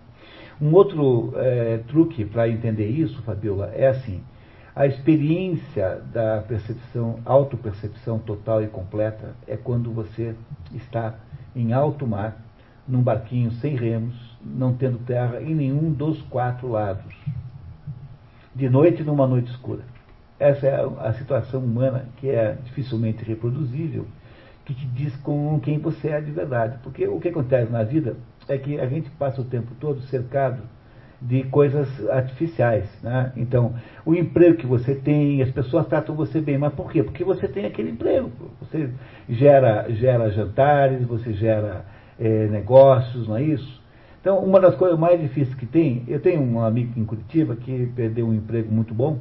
Um outro é, truque para entender isso, Fabiola, é assim. A experiência da percepção, autopercepção total e completa é quando você está em alto mar, num barquinho sem remos, não tendo terra em nenhum dos quatro lados. De noite, numa noite escura. Essa é a situação humana que é dificilmente reproduzível, que te diz com quem você é de verdade. Porque o que acontece na vida é que a gente passa o tempo todo cercado de coisas artificiais. Né? Então, o emprego que você tem, as pessoas tratam você bem. Mas por quê? Porque você tem aquele emprego. Você gera, gera jantares, você gera é, negócios, não é isso? Então, uma das coisas mais difíceis que tem, eu tenho um amigo em Curitiba que perdeu um emprego muito bom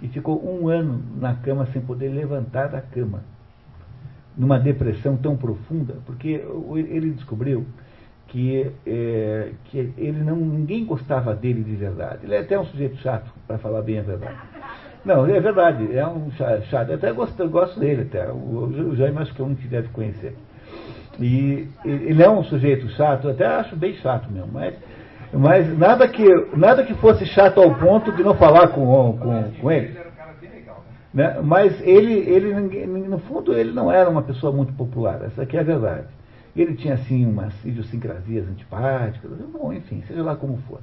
e ficou um ano na cama sem poder levantar da cama, numa depressão tão profunda, porque ele descobriu que, é, que ele não, ninguém gostava dele de verdade. Ele é até um sujeito chato, para falar bem a verdade. Não, é verdade, é um chato. Até gosto, gosto dele, até. O, o Jaime acho que é um que deve conhecer. E ele é um sujeito chato, até acho bem chato mesmo, mas, mas nada, que, nada que fosse chato ao ponto de não falar com, com, com ele. Né? Mas ele, ele, no fundo, ele não era uma pessoa muito popular, essa aqui é a verdade. Ele tinha, assim, umas idiosincrasias antipáticas, bom, enfim, seja lá como for.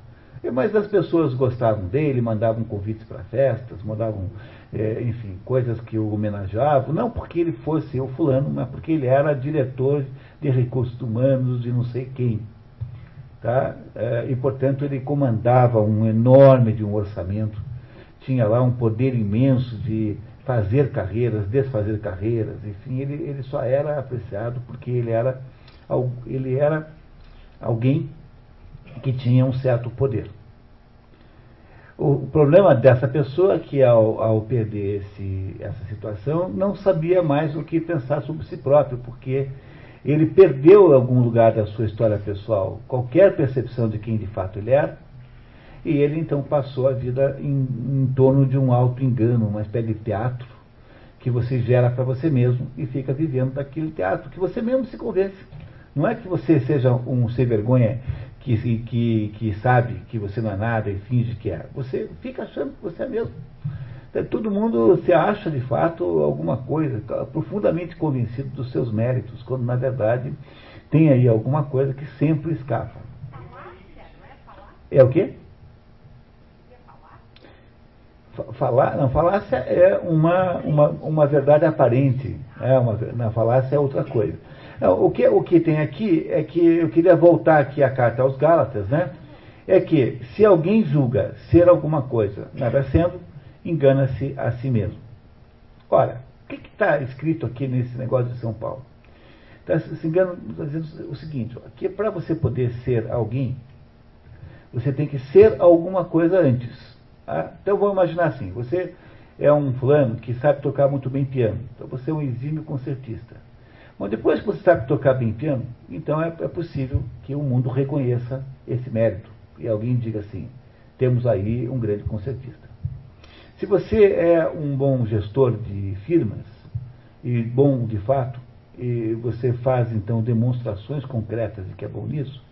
Mas as pessoas gostavam dele, mandavam convites para festas, mandavam, é, enfim, coisas que o homenageavam, não porque ele fosse o fulano, mas porque ele era diretor de recursos humanos de não sei quem. Tá? É, e, portanto, ele comandava um enorme de um orçamento, tinha lá um poder imenso de fazer carreiras, desfazer carreiras, enfim, ele, ele só era apreciado porque ele era, ele era alguém que tinha um certo poder. O problema dessa pessoa que ao, ao perder esse, essa situação não sabia mais o que pensar sobre si próprio, porque ele perdeu algum lugar da sua história pessoal qualquer percepção de quem de fato ele era, e ele então passou a vida em, em torno de um auto-engano, uma espécie de teatro que você gera para você mesmo e fica vivendo daquele teatro que você mesmo se convence. Não é que você seja um sem vergonha que, que, que sabe que você não é nada e finge que é. Você fica achando que você é mesmo. Todo mundo se acha de fato alguma coisa, profundamente convencido dos seus méritos, quando na verdade tem aí alguma coisa que sempre escapa. É o quê? Falar, não, falácia é uma, uma, uma verdade aparente, é uma, na falácia é outra coisa. O que, o que tem aqui é que eu queria voltar aqui à carta aos Gálatas, né? É que se alguém julga ser alguma coisa, nada sendo, engana-se a si mesmo. Ora, o que está escrito aqui nesse negócio de São Paulo? Está se engano, está dizendo o seguinte: que para você poder ser alguém, você tem que ser alguma coisa antes. Tá? Então vamos imaginar assim: você é um fulano que sabe tocar muito bem piano, então você é um exímio concertista. Bom, depois que você sabe tocar bem piano, então é, é possível que o mundo reconheça esse mérito. E alguém diga assim, temos aí um grande concertista. Se você é um bom gestor de firmas, e bom de fato, e você faz então demonstrações concretas de que é bom nisso,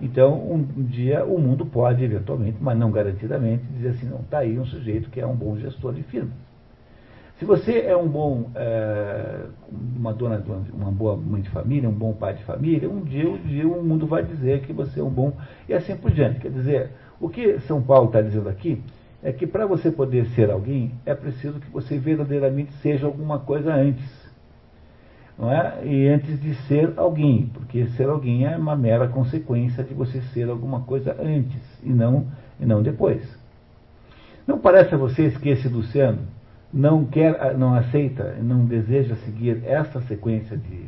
então um dia o mundo pode eventualmente, mas não garantidamente, dizer assim, não, está aí um sujeito que é um bom gestor de firmas. Se você é um bom, é, uma dona, uma boa mãe de família, um bom pai de família, um dia, um dia o mundo vai dizer que você é um bom, e assim por diante. Quer dizer, o que São Paulo está dizendo aqui é que para você poder ser alguém, é preciso que você verdadeiramente seja alguma coisa antes. Não é? E antes de ser alguém, porque ser alguém é uma mera consequência de você ser alguma coisa antes e não, e não depois. Não parece a vocês que esse Luciano não quer, não aceita, não deseja seguir essa sequência de,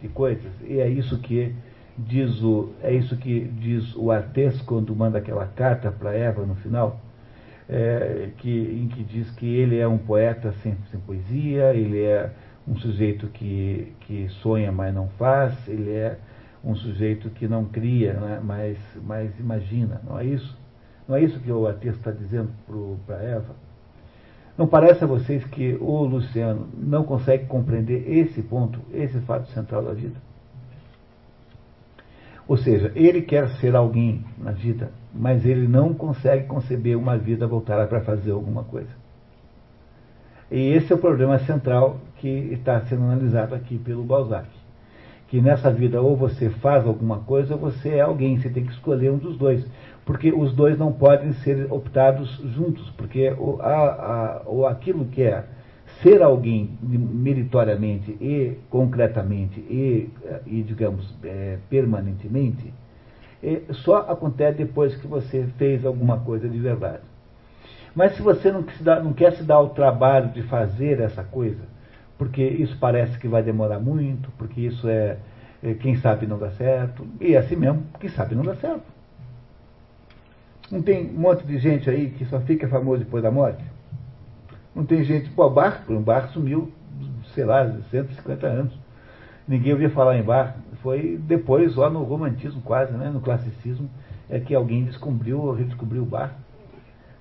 de coisas, e é isso que diz o, é isso que diz o Artes quando manda aquela carta para Eva no final, é, que, em que diz que ele é um poeta sem, sem poesia, ele é um sujeito que, que sonha, mas não faz, ele é um sujeito que não cria, né, mas, mas imagina, não é isso? Não é isso que o Artes está dizendo para Eva? Não parece a vocês que o Luciano não consegue compreender esse ponto, esse fato central da vida? Ou seja, ele quer ser alguém na vida, mas ele não consegue conceber uma vida voltada para fazer alguma coisa. E esse é o problema central que está sendo analisado aqui pelo Balzac. Que nessa vida ou você faz alguma coisa ou você é alguém, você tem que escolher um dos dois porque os dois não podem ser optados juntos, porque o, a, a, aquilo que é ser alguém meritoriamente e concretamente e, e digamos, é, permanentemente, só acontece depois que você fez alguma coisa de verdade. Mas se você não, dá, não quer se dar o trabalho de fazer essa coisa, porque isso parece que vai demorar muito, porque isso é, é quem sabe não dá certo, e é assim mesmo, quem sabe não dá certo. Não tem um monte de gente aí que só fica famoso depois da morte? Não tem gente. Pô, Bach, o Bach sumiu, sei lá, 150 anos. Ninguém ouvia falar em Bach. Foi depois, só no romantismo quase, né, no classicismo, é que alguém descobriu, redescobriu Bach.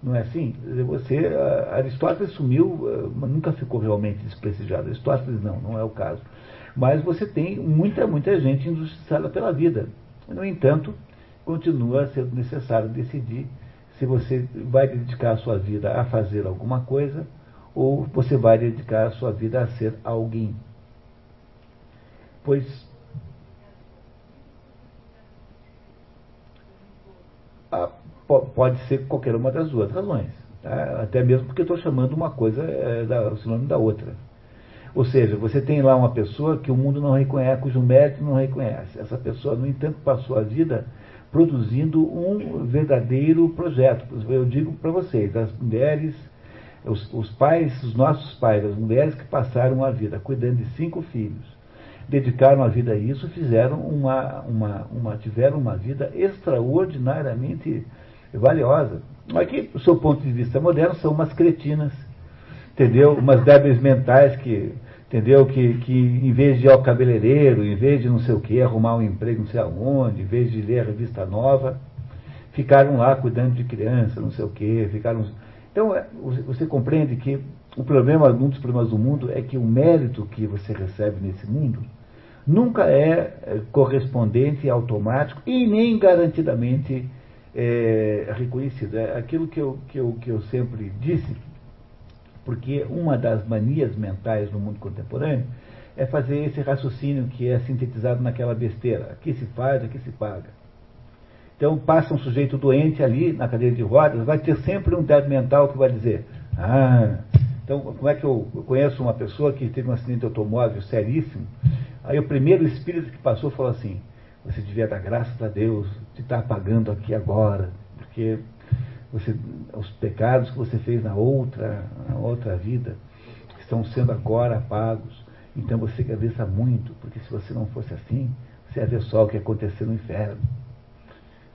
Não é assim? Você, Aristóteles sumiu, nunca ficou realmente desprestigiado. Aristóteles não, não é o caso. Mas você tem muita, muita gente injustiçada pela vida. No entanto, continua sendo necessário decidir se você vai dedicar a sua vida a fazer alguma coisa ou você vai dedicar a sua vida a ser alguém. Pois pode ser qualquer uma das duas razões. Tá? Até mesmo porque estou chamando uma coisa é, da, sinônimo da outra. Ou seja, você tem lá uma pessoa que o mundo não reconhece, cujo mérito não reconhece. Essa pessoa, no entanto, passou a vida produzindo um verdadeiro projeto. Eu digo para vocês, as mulheres, os, os, pais, os nossos pais, as mulheres que passaram a vida cuidando de cinco filhos, dedicaram a vida a isso, fizeram uma, uma, uma tiveram uma vida extraordinariamente valiosa. Mas que, do seu ponto de vista moderno, são umas cretinas, entendeu? Umas débeis mentais que entendeu? Que, que em vez de ir ao cabeleireiro, em vez de não sei o que, arrumar um emprego não sei aonde, em vez de ler a revista nova, ficaram lá cuidando de criança, não sei o que, ficaram. Então, é, você compreende que o problema, um dos problemas do mundo é que o mérito que você recebe nesse mundo nunca é, é correspondente, automático e nem garantidamente é, reconhecido. É aquilo que eu, que, eu, que eu sempre disse porque uma das manias mentais no mundo contemporâneo é fazer esse raciocínio que é sintetizado naquela besteira. Aqui se faz, aqui se paga. Então passa um sujeito doente ali na cadeira de rodas, vai ter sempre um débil mental que vai dizer, ah, então como é que eu, conheço uma pessoa que teve um acidente de automóvel seríssimo, aí o primeiro espírito que passou falou assim, você devia dar graças a Deus de estar pagando aqui agora, porque você, os pecados que você fez na outra, na outra vida estão sendo agora apagos. Então você agradeça muito, porque se você não fosse assim, você ia ver só o que ia acontecer no inferno.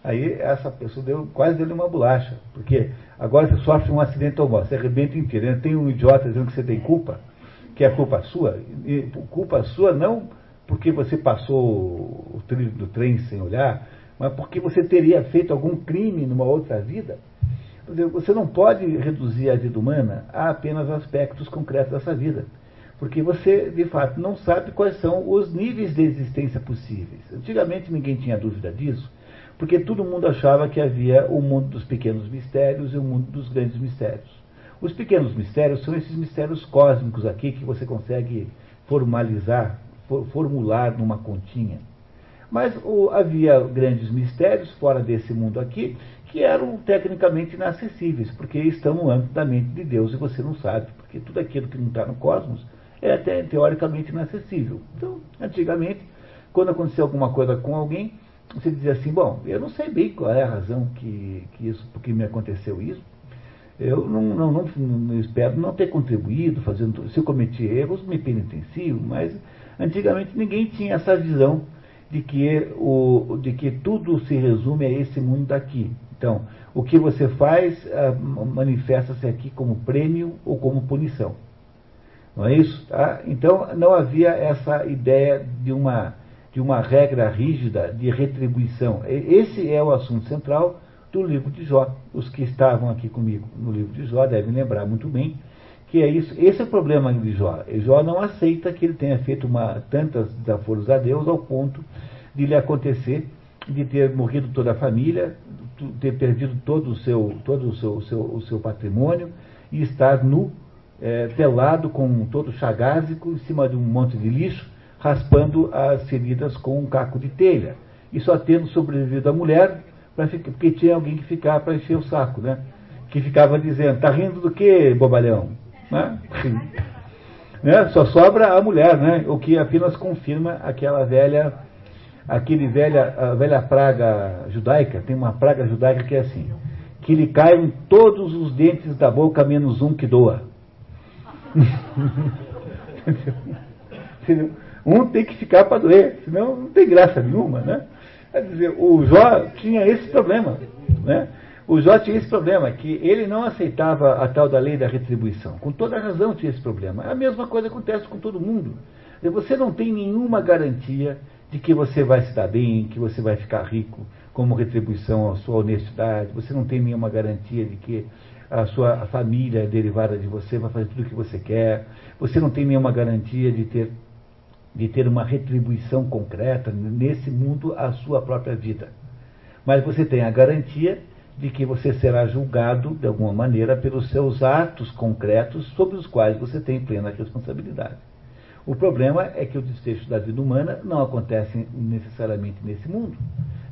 Aí essa pessoa deu, quase deu uma bolacha, porque agora você sofre um acidente automóvel, você arrebenta inteiro. Tem um idiota dizendo que você tem culpa, que é culpa sua, e culpa sua não porque você passou o trilho do trem sem olhar, mas porque você teria feito algum crime numa outra vida. Você não pode reduzir a vida humana a apenas aspectos concretos dessa vida. Porque você, de fato, não sabe quais são os níveis de existência possíveis. Antigamente ninguém tinha dúvida disso, porque todo mundo achava que havia o mundo dos pequenos mistérios e o mundo dos grandes mistérios. Os pequenos mistérios são esses mistérios cósmicos aqui que você consegue formalizar, formular numa continha. Mas havia grandes mistérios fora desse mundo aqui que eram tecnicamente inacessíveis, porque estão no âmbito da mente de Deus e você não sabe, porque tudo aquilo que não está no cosmos é até teoricamente inacessível. Então, antigamente, quando acontecia alguma coisa com alguém, você dizia assim, bom, eu não sei bem qual é a razão que, que isso, porque me aconteceu isso. Eu não, não, não, não espero não ter contribuído, fazendo, se eu cometi erros, me penitencio, mas antigamente ninguém tinha essa visão de que, o, de que tudo se resume a esse mundo daqui. Então, o que você faz uh, manifesta-se aqui como prêmio ou como punição. Não é isso? Tá? Então, não havia essa ideia de uma, de uma regra rígida de retribuição. Esse é o assunto central do livro de Jó. Os que estavam aqui comigo no livro de Jó devem lembrar muito bem que é isso. Esse é o problema de Jó. Jó não aceita que ele tenha feito uma, tantas desaforos a Deus ao ponto de lhe acontecer de ter morrido toda a família, ter perdido todo o seu, todo o seu, o seu, o seu patrimônio e estar nu, é, pelado, com todo chagásico, em cima de um monte de lixo, raspando as feridas com um caco de telha. E só tendo sobrevivido a mulher, ficar, porque tinha alguém que ficava para encher o saco, né? Que ficava dizendo, tá rindo do que, bobalhão? Né? né? Só sobra a mulher, né? O que apenas confirma aquela velha aquele velha, a velha praga judaica, tem uma praga judaica que é assim, que lhe caem todos os dentes da boca menos um que doa. um tem que ficar para doer, senão não tem graça nenhuma, né? Quer dizer, o Jó tinha esse problema, né? O Jó tinha esse problema, que ele não aceitava a tal da lei da retribuição. Com toda razão tinha esse problema. A mesma coisa acontece com todo mundo. Você não tem nenhuma garantia de que você vai se dar bem, que você vai ficar rico como retribuição à sua honestidade. Você não tem nenhuma garantia de que a sua família derivada de você vai fazer tudo o que você quer. Você não tem nenhuma garantia de ter de ter uma retribuição concreta nesse mundo a sua própria vida. Mas você tem a garantia de que você será julgado, de alguma maneira, pelos seus atos concretos sobre os quais você tem plena responsabilidade. O problema é que o desfecho da vida humana não acontece necessariamente nesse mundo,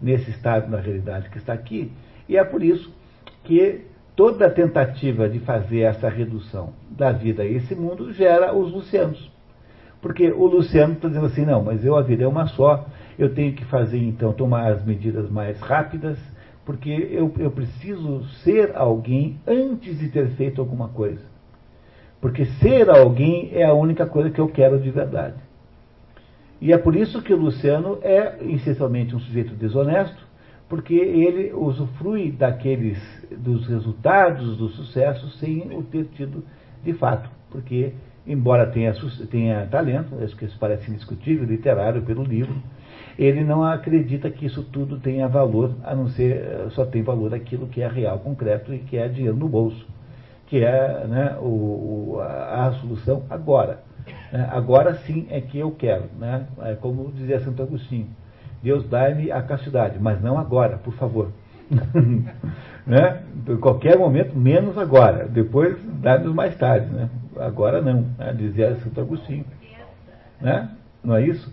nesse estado na realidade que está aqui. E é por isso que toda tentativa de fazer essa redução da vida a esse mundo gera os lucianos. Porque o Luciano está dizendo assim, não, mas eu a vida é uma só, eu tenho que fazer então, tomar as medidas mais rápidas, porque eu, eu preciso ser alguém antes de ter feito alguma coisa. Porque ser alguém é a única coisa que eu quero de verdade. E é por isso que o Luciano é essencialmente um sujeito desonesto, porque ele usufrui daqueles dos resultados do sucesso sem o ter tido de fato, porque embora tenha, tenha talento, acho que isso parece indiscutível, literário pelo livro, ele não acredita que isso tudo tenha valor, a não ser, só tem valor aquilo que é real, concreto e que é dinheiro no bolso, que é né, o, a, a, solução agora. Né? Agora sim é que eu quero, né? É como dizia Santo Agostinho, Deus dá-me a castidade, mas não agora, por favor. né? Em qualquer momento, menos agora. Depois, dá-nos mais tarde. Né? Agora não, né? dizia Santo Agostinho. Né? Não é isso?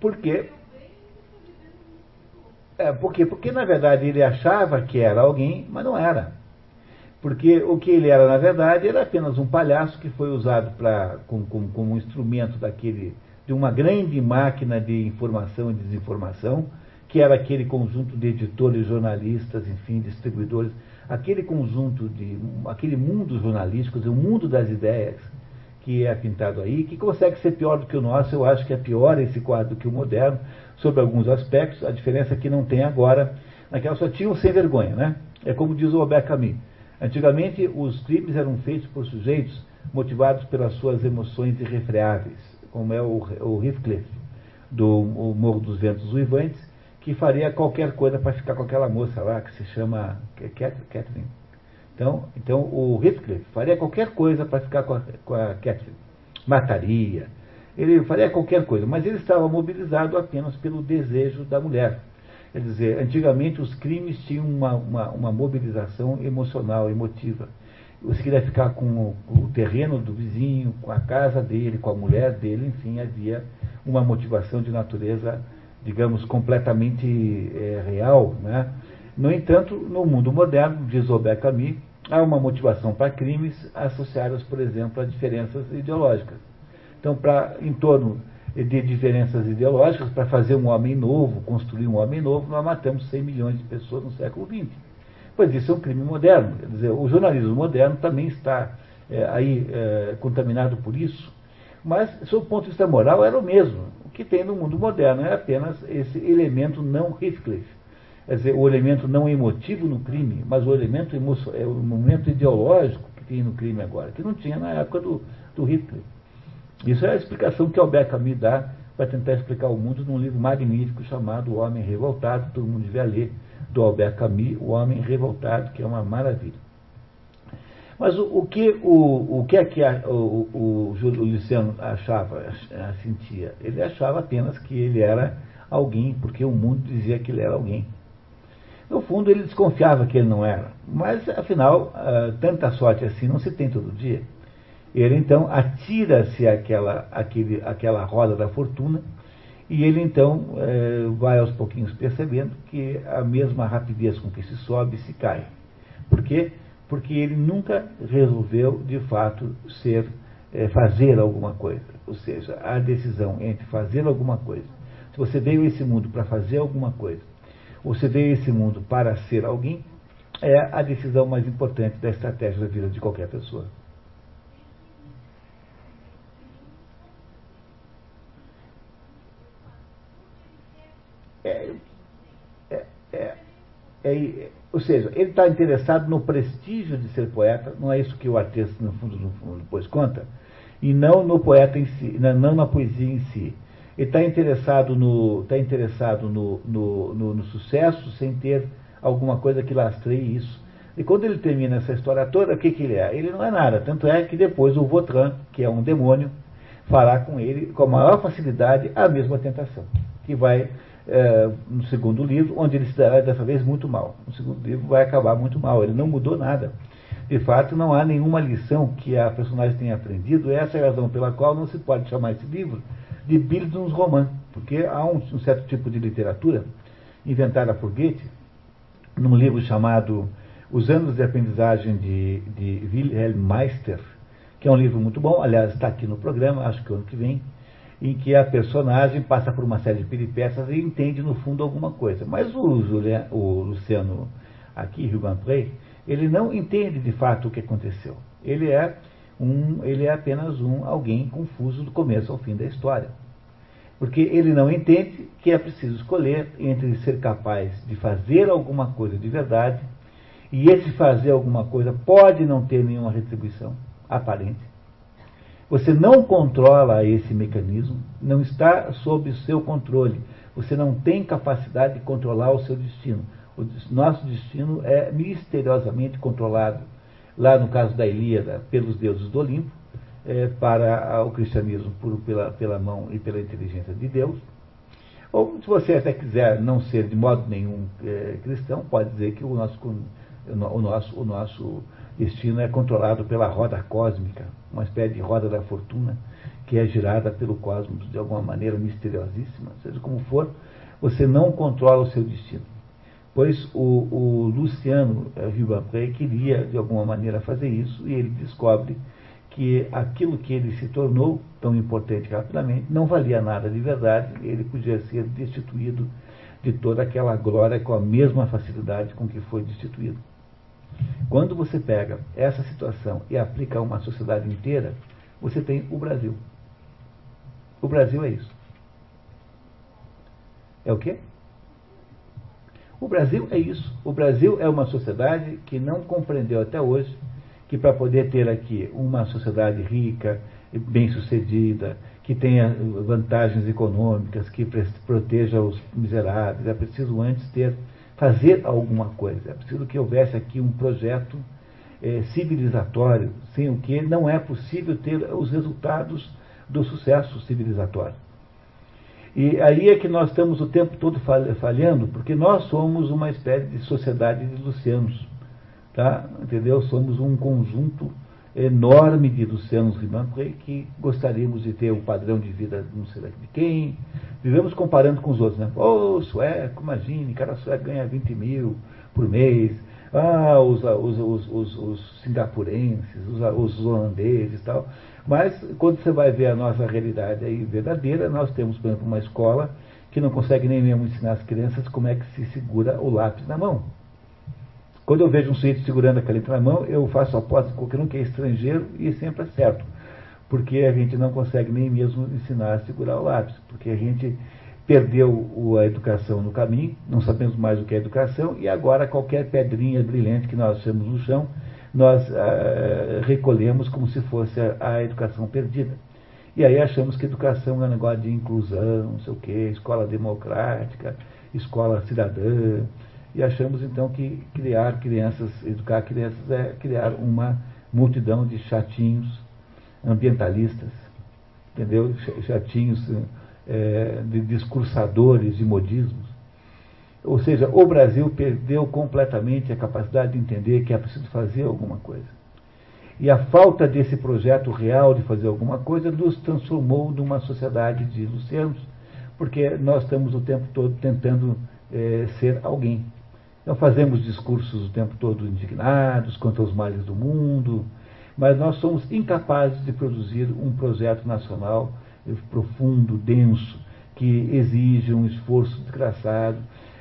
Por quê? É, por quê? Porque, na verdade, ele achava que era alguém, mas não era. Porque o que ele era, na verdade, era apenas um palhaço que foi usado pra, como, como, como um instrumento daquele, de uma grande máquina de informação e desinformação, que era aquele conjunto de editores, jornalistas, enfim, distribuidores, aquele conjunto de, aquele mundo jornalístico, o mundo das ideias que é pintado aí, que consegue ser pior do que o nosso, eu acho que é pior esse quadro que o moderno, sobre alguns aspectos, a diferença é que não tem agora, naquela só tinham sem vergonha, né? É como diz o Albert Camus, Antigamente, os crimes eram feitos por sujeitos motivados pelas suas emoções irrefreáveis, como é o, o Heathcliff, do Morro dos Ventos Uivantes, que faria qualquer coisa para ficar com aquela moça lá, que se chama Catherine. Então, então o Heathcliff faria qualquer coisa para ficar com a, com a Catherine. Mataria, ele faria qualquer coisa, mas ele estava mobilizado apenas pelo desejo da mulher. Quer dizer, antigamente os crimes tinham uma, uma, uma mobilização emocional, emotiva. Você queria ficar com o, o, terreno do vizinho, com a casa dele, com a mulher dele, enfim, havia uma motivação de natureza, digamos, completamente é, real. Né? No entanto, no mundo moderno, diz Robert Camus, há uma motivação para crimes associadas, por exemplo, a diferenças ideológicas. Então, em torno de diferenças ideológicas para fazer um homem novo, construir um homem novo, nós matamos 100 milhões de pessoas no século XX. Pois isso é um crime moderno. Quer dizer, o jornalismo moderno também está é, aí é, contaminado por isso. Mas, sob o ponto de vista moral, era o mesmo. O que tem no mundo moderno é apenas esse elemento não Heathcliff. Quer dizer, o elemento não emotivo no crime, mas o elemento, é, o momento ideológico que tem no crime agora, que não tinha na época do, do Heathcliff. Isso é a explicação que Albert Camus dá para tentar explicar o mundo num livro magnífico chamado O Homem Revoltado, todo mundo devia ler, do Albert Camus, O Homem Revoltado, que é uma maravilha. Mas o, o que, o, o que é que a, o, o, o Luciano achava, sentia? Ele achava apenas que ele era alguém, porque o mundo dizia que ele era alguém. No fundo, ele desconfiava que ele não era. Mas, afinal, ah, tanta sorte assim não se tem todo dia. Ele então atira-se àquela, àquele, àquela roda da fortuna e ele então é, vai aos pouquinhos percebendo que a mesma rapidez com que se sobe se cai. Por quê? Porque ele nunca resolveu de fato ser é, fazer alguma coisa. Ou seja, a decisão entre fazer alguma coisa. Se você veio a esse mundo para fazer alguma coisa, ou você veio a esse mundo para ser alguém, é a decisão mais importante da estratégia da vida de qualquer pessoa. É, é, é, é, ou seja, ele está interessado no prestígio de ser poeta, não é isso que o artista, no fundo, no fundo depois conta, e não no poeta em si, não na poesia em si. Ele está interessado, no, tá interessado no, no, no, no, sucesso sem ter alguma coisa que lastreie isso. E quando ele termina essa história toda, o que, que ele é? Ele não é nada. Tanto é que depois o Votran, que é um demônio, fará com ele, com a maior facilidade, a mesma tentação. Que vai, é, no segundo livro, onde ele se dará dessa vez muito mal. No segundo livro vai acabar muito mal. Ele não mudou nada. De fato, não há nenhuma lição que a personagem tenha aprendido. Essa é a razão pela qual não se pode chamar esse livro de Bildungsroman, porque há um, um certo tipo de literatura inventada por Goethe, num livro chamado Os Anos de Aprendizagem de, de Wilhelm Meister, que é um livro muito bom, aliás, está aqui no programa, acho que ano que vem, em que a personagem passa por uma série de peripécias e entende, no fundo, alguma coisa. Mas o, Julian, o Luciano, aqui, Rio Prey, ele não entende de fato o que aconteceu. Ele é, um, ele é apenas um alguém confuso do começo ao fim da história. Porque ele não entende que é preciso escolher entre ser capaz de fazer alguma coisa de verdade, e esse fazer alguma coisa pode não ter nenhuma retribuição aparente. Você não controla esse mecanismo, não está sob o seu controle. Você não tem capacidade de controlar o seu destino. O nosso destino é misteriosamente controlado, lá no caso da Ilíada, pelos deuses do Olimpo, é, para o cristianismo por, pela, pela mão e pela inteligência de Deus. Ou, se você até quiser não ser de modo nenhum é, cristão, pode dizer que o nosso, o, nosso, o nosso destino é controlado pela roda cósmica, uma espécie de roda da fortuna, que é girada pelo cosmos de alguma maneira misteriosíssima. Seja como for, você não controla o seu destino. Pois o, o Luciano Ribampré queria, de alguma maneira, fazer isso, e ele descobre que aquilo que ele se tornou tão importante rapidamente não valia nada de verdade, ele podia ser destituído de toda aquela glória com a mesma facilidade com que foi destituído. Quando você pega essa situação e aplica a uma sociedade inteira, você tem o Brasil. O Brasil é isso. É o quê? O Brasil é isso. O Brasil é uma sociedade que não compreendeu até hoje que para poder ter aqui uma sociedade rica, bem-sucedida, que tenha vantagens econômicas, que proteja os miseráveis, é preciso antes ter fazer alguma coisa. É preciso que houvesse aqui um projeto é, civilizatório, sem o que não é possível ter os resultados do sucesso civilizatório. E aí é que nós estamos o tempo todo falhando, porque nós somos uma espécie de sociedade de lucianos. Tá? Entendeu? Somos um conjunto enorme de Lucianos Ribanpré que gostaríamos de ter o um padrão de vida não sei de quem. Vivemos comparando com os outros, né? Ô, oh, sueco, imagine, cara sueco ganha 20 mil por mês. Ah, os, os, os, os, singapurenses, os, holandeses e tal. Mas quando você vai ver a nossa realidade aí verdadeira, nós temos, por exemplo, uma escola que não consegue nem mesmo ensinar as crianças como é que se segura o lápis na mão. Quando eu vejo um sujeito segurando a caneta na mão, eu faço aposta com qualquer um que é estrangeiro e sempre acerto. Porque a gente não consegue nem mesmo ensinar a segurar o lápis. Porque a gente perdeu a educação no caminho, não sabemos mais o que é educação, e agora qualquer pedrinha brilhante que nós achamos no chão, nós ah, recolhemos como se fosse a, a, educação perdida. E aí achamos que educação é um negócio de inclusão, não sei o quê, escola democrática, escola cidadã, e achamos então que criar crianças, educar crianças é criar uma multidão de chatinhos ambientalistas, entendeu? Chatinhos é, de discursadores de modismos. Ou seja, o Brasil perdeu completamente a capacidade de entender que é preciso fazer alguma coisa. E a falta desse projeto real de fazer alguma coisa nos transformou numa sociedade de lucianos, porque nós estamos o tempo todo tentando é, ser alguém. Então fazemos discursos o tempo todo indignados contra os males do mundo, mas nós somos incapazes de produzir um projeto nacional profundo, denso, que exige um esforço desgraçado.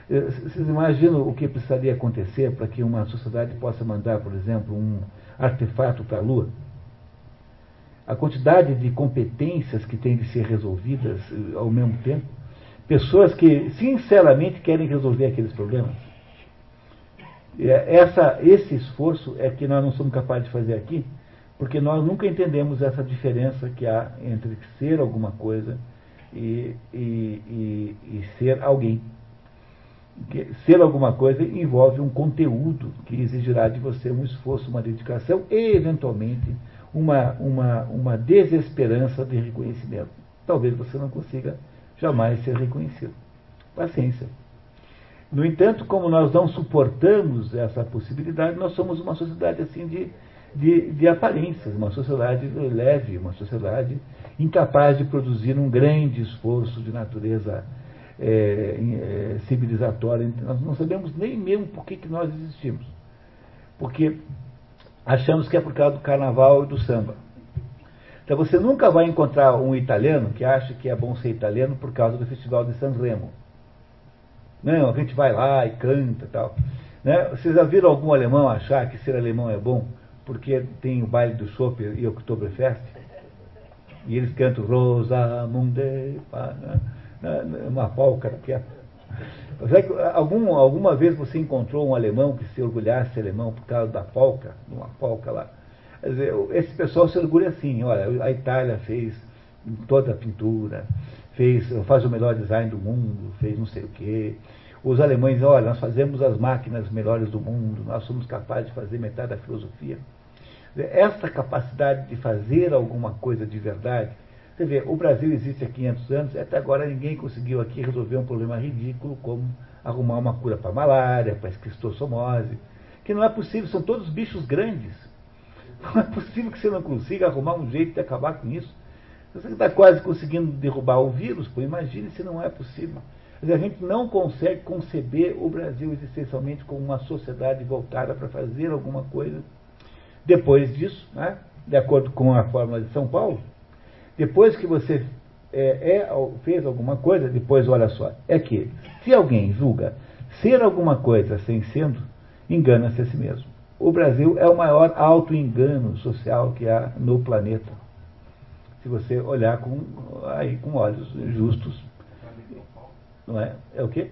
Eh, vocês imaginam o que precisaria acontecer para que uma sociedade possa mandar, por exemplo, um artefato para a Lua? A quantidade de competências que tem de ser resolvidas eh, ao mesmo tempo, pessoas que sinceramente querem resolver aqueles problemas. É, essa, esse esforço é que nós não somos capazes de fazer aqui, porque nós nunca entendemos essa diferença que há entre ser alguma coisa e, e, e, e ser alguém. ser alguma coisa envolve um conteúdo que exigirá de você um esforço, uma dedicação e, eventualmente, uma, uma, uma desesperança de reconhecimento. Talvez você não consiga jamais ser reconhecido. Paciência. No entanto, como nós não suportamos essa possibilidade, nós somos uma sociedade assim de, de, de aparências, uma sociedade leve, uma sociedade incapaz de produzir um grande esforço de natureza é, é, civilizatória. Nós não sabemos nem mesmo por que, que nós existimos. Porque achamos que é por causa do carnaval e do samba. Então você nunca vai encontrar um italiano que acha que é bom ser italiano por causa do festival de San Remo. Não, a gente vai lá e canta e tal. Né? Vocês já viram algum alemão achar que ser alemão é bom porque tem o baile do Chopp e Oktoberfest? E eles cantam Rosa Munde, né? uma polca que é. Algum, alguma vez você encontrou um alemão que se orgulhasse alemão por causa da polca, uma polca lá? Dizer, esse pessoal se orgulha assim, olha, a Itália fez toda a pintura, fez, faz o melhor design do mundo, fez não sei o quê. Os alemães, olha, nós fazemos as máquinas melhores do mundo, nós somos capazes de fazer metade da filosofia. Essa capacidade de fazer alguma coisa de verdade, você vê, o Brasil existe há 500 anos, até agora ninguém conseguiu aqui resolver um problema ridículo como arrumar uma cura para malária, para esquistossomose, que não é possível, são todos bichos grandes. Não é possível que você não consiga arrumar um jeito de acabar com isso. Você está quase conseguindo derrubar o vírus, pô, imagine se não é possível. A gente não consegue conceber o Brasil existencialmente como uma sociedade voltada para fazer alguma coisa. Depois disso, né, de acordo com a fórmula de São Paulo, depois que você é, é, fez alguma coisa, depois olha só, é que se alguém julga ser alguma coisa sem sendo, engana-se a si mesmo. O Brasil é o maior auto-engano social que há no planeta se você olhar com, aí, com olhos justos. Não é? É o quê?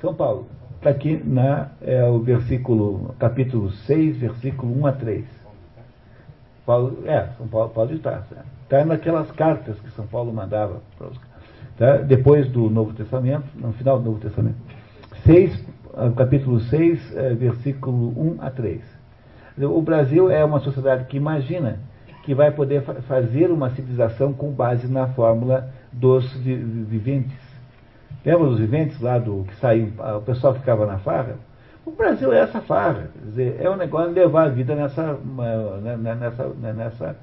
São Paulo. Está aqui na, é o versículo, capítulo 6, versículo 1 a 3. Paulo, é, São Paulo pode estar. Está naquelas cartas que São Paulo mandava tá? depois do Novo Testamento, no final do Novo Testamento. 6, capítulo 6, é, versículo 1 a 3. O Brasil é uma sociedade que imagina que vai poder fazer uma civilização com base na fórmula dos viventes. Lembra dos viventes lá do que saiu, o pessoal ficava na farra? O Brasil é essa farra, quer dizer, é um negócio de levar a vida nessa, né, né, nessa, né, nessa,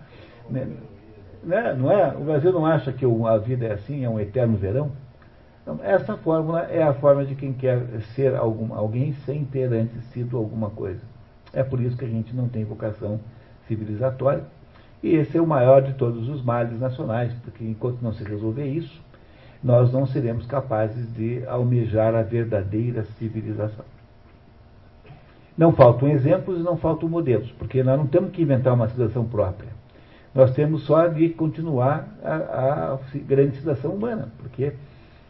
né, não é? O Brasil não acha que a vida é assim, é um eterno verão. Então, essa fórmula é a forma de quem quer ser algum, alguém sem ter antes sido alguma coisa. É por isso que a gente não tem vocação civilizatória e esse é o maior de todos os males nacionais, porque enquanto não se resolver isso, nós não seremos capazes de almejar a verdadeira civilização. Não faltam exemplos e não faltam modelos, porque nós não temos que inventar uma civilização própria. Nós temos só de continuar a, a grande civilização humana, porque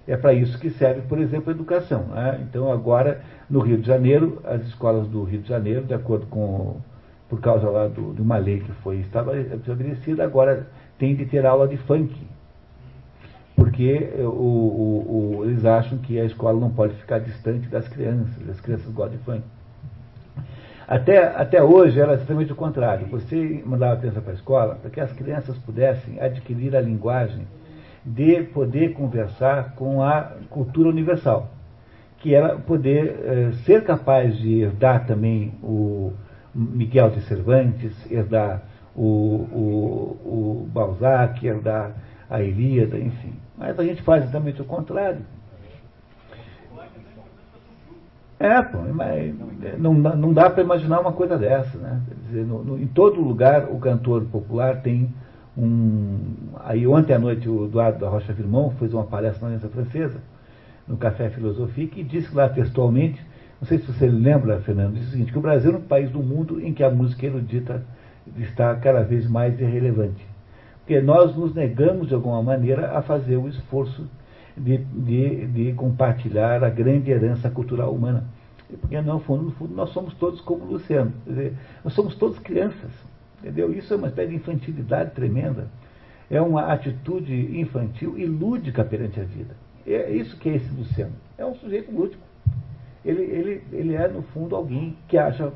é para isso que serve, por exemplo, a educação. Né? Então, agora, no Rio de Janeiro, as escolas do Rio de Janeiro, de acordo com por causa lá do, de uma lei que foi estabelecida, agora tem de ter aula de funk. Porque o, o, o, eles acham que a escola não pode ficar distante das crianças, as crianças gostam de funk. Até, até hoje era exatamente o contrário. Você mandava a criança para a escola para que as crianças pudessem adquirir a linguagem de poder conversar com a cultura universal, que era poder eh, ser capaz de herdar também o, Miguel de Cervantes, herdar o, o, o Balzac, herdar a Ilíada, enfim. Mas a gente faz exatamente o contrário. É, pô, mas não, não dá para imaginar uma coisa dessa, né? Quer dizer, no, no, em todo lugar o cantor popular tem um. Aí ontem à noite o Eduardo da Rocha Firmão fez uma palestra na Aliança Francesa, no Café Filosofia, e disse lá textualmente não sei se você lembra, Fernando, diz o seguinte, que o Brasil é um país do mundo em que a música erudita está cada vez mais irrelevante. Porque nós nos negamos, de alguma maneira, a fazer o esforço de, de, de compartilhar a grande herança cultural humana. Porque, no fundo, no fundo, nós somos todos como Luciano. Dizer, nós somos todos crianças. Entendeu? Isso é uma espécie de infantilidade tremenda. É uma atitude infantil e lúdica perante a vida. É isso que é esse Luciano. É um sujeito múltiplo. Ele, ele, ele é, no fundo, alguém que acha,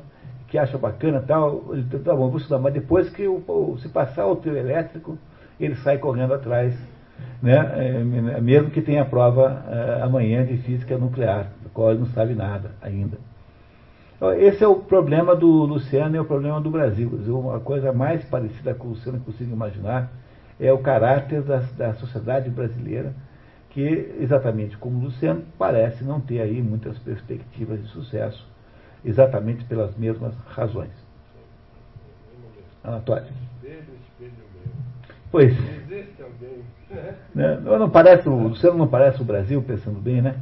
que acha bacana tal, ele, tá bom, vou estudar, mas depois que o, se passar o trio elétrico, ele sai correndo atrás, né? É, mesmo que tenha prova é, amanhã de física nuclear, da qual ele não sabe nada ainda. Então, esse é o problema do Luciano e é o problema do Brasil. Uma coisa mais parecida com o Luciano que consigo imaginar é o caráter da, da sociedade brasileira, que, exatamente como o Luciano, parece não ter aí muitas perspectivas de sucesso, exatamente pelas mesmas razões. Anatório. Pois. Né? Não parece, o Luciano não parece o Brasil, pensando bem, né?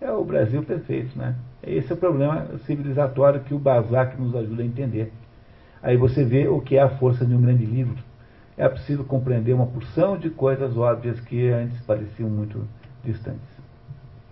É o Brasil perfeito, né? Esse é o problema civilizatório que o Balzac nos ajuda a entender. Aí você vê o que é a força de um grande livro é preciso compreender uma porção de coisas óbvias que antes pareciam muito distantes.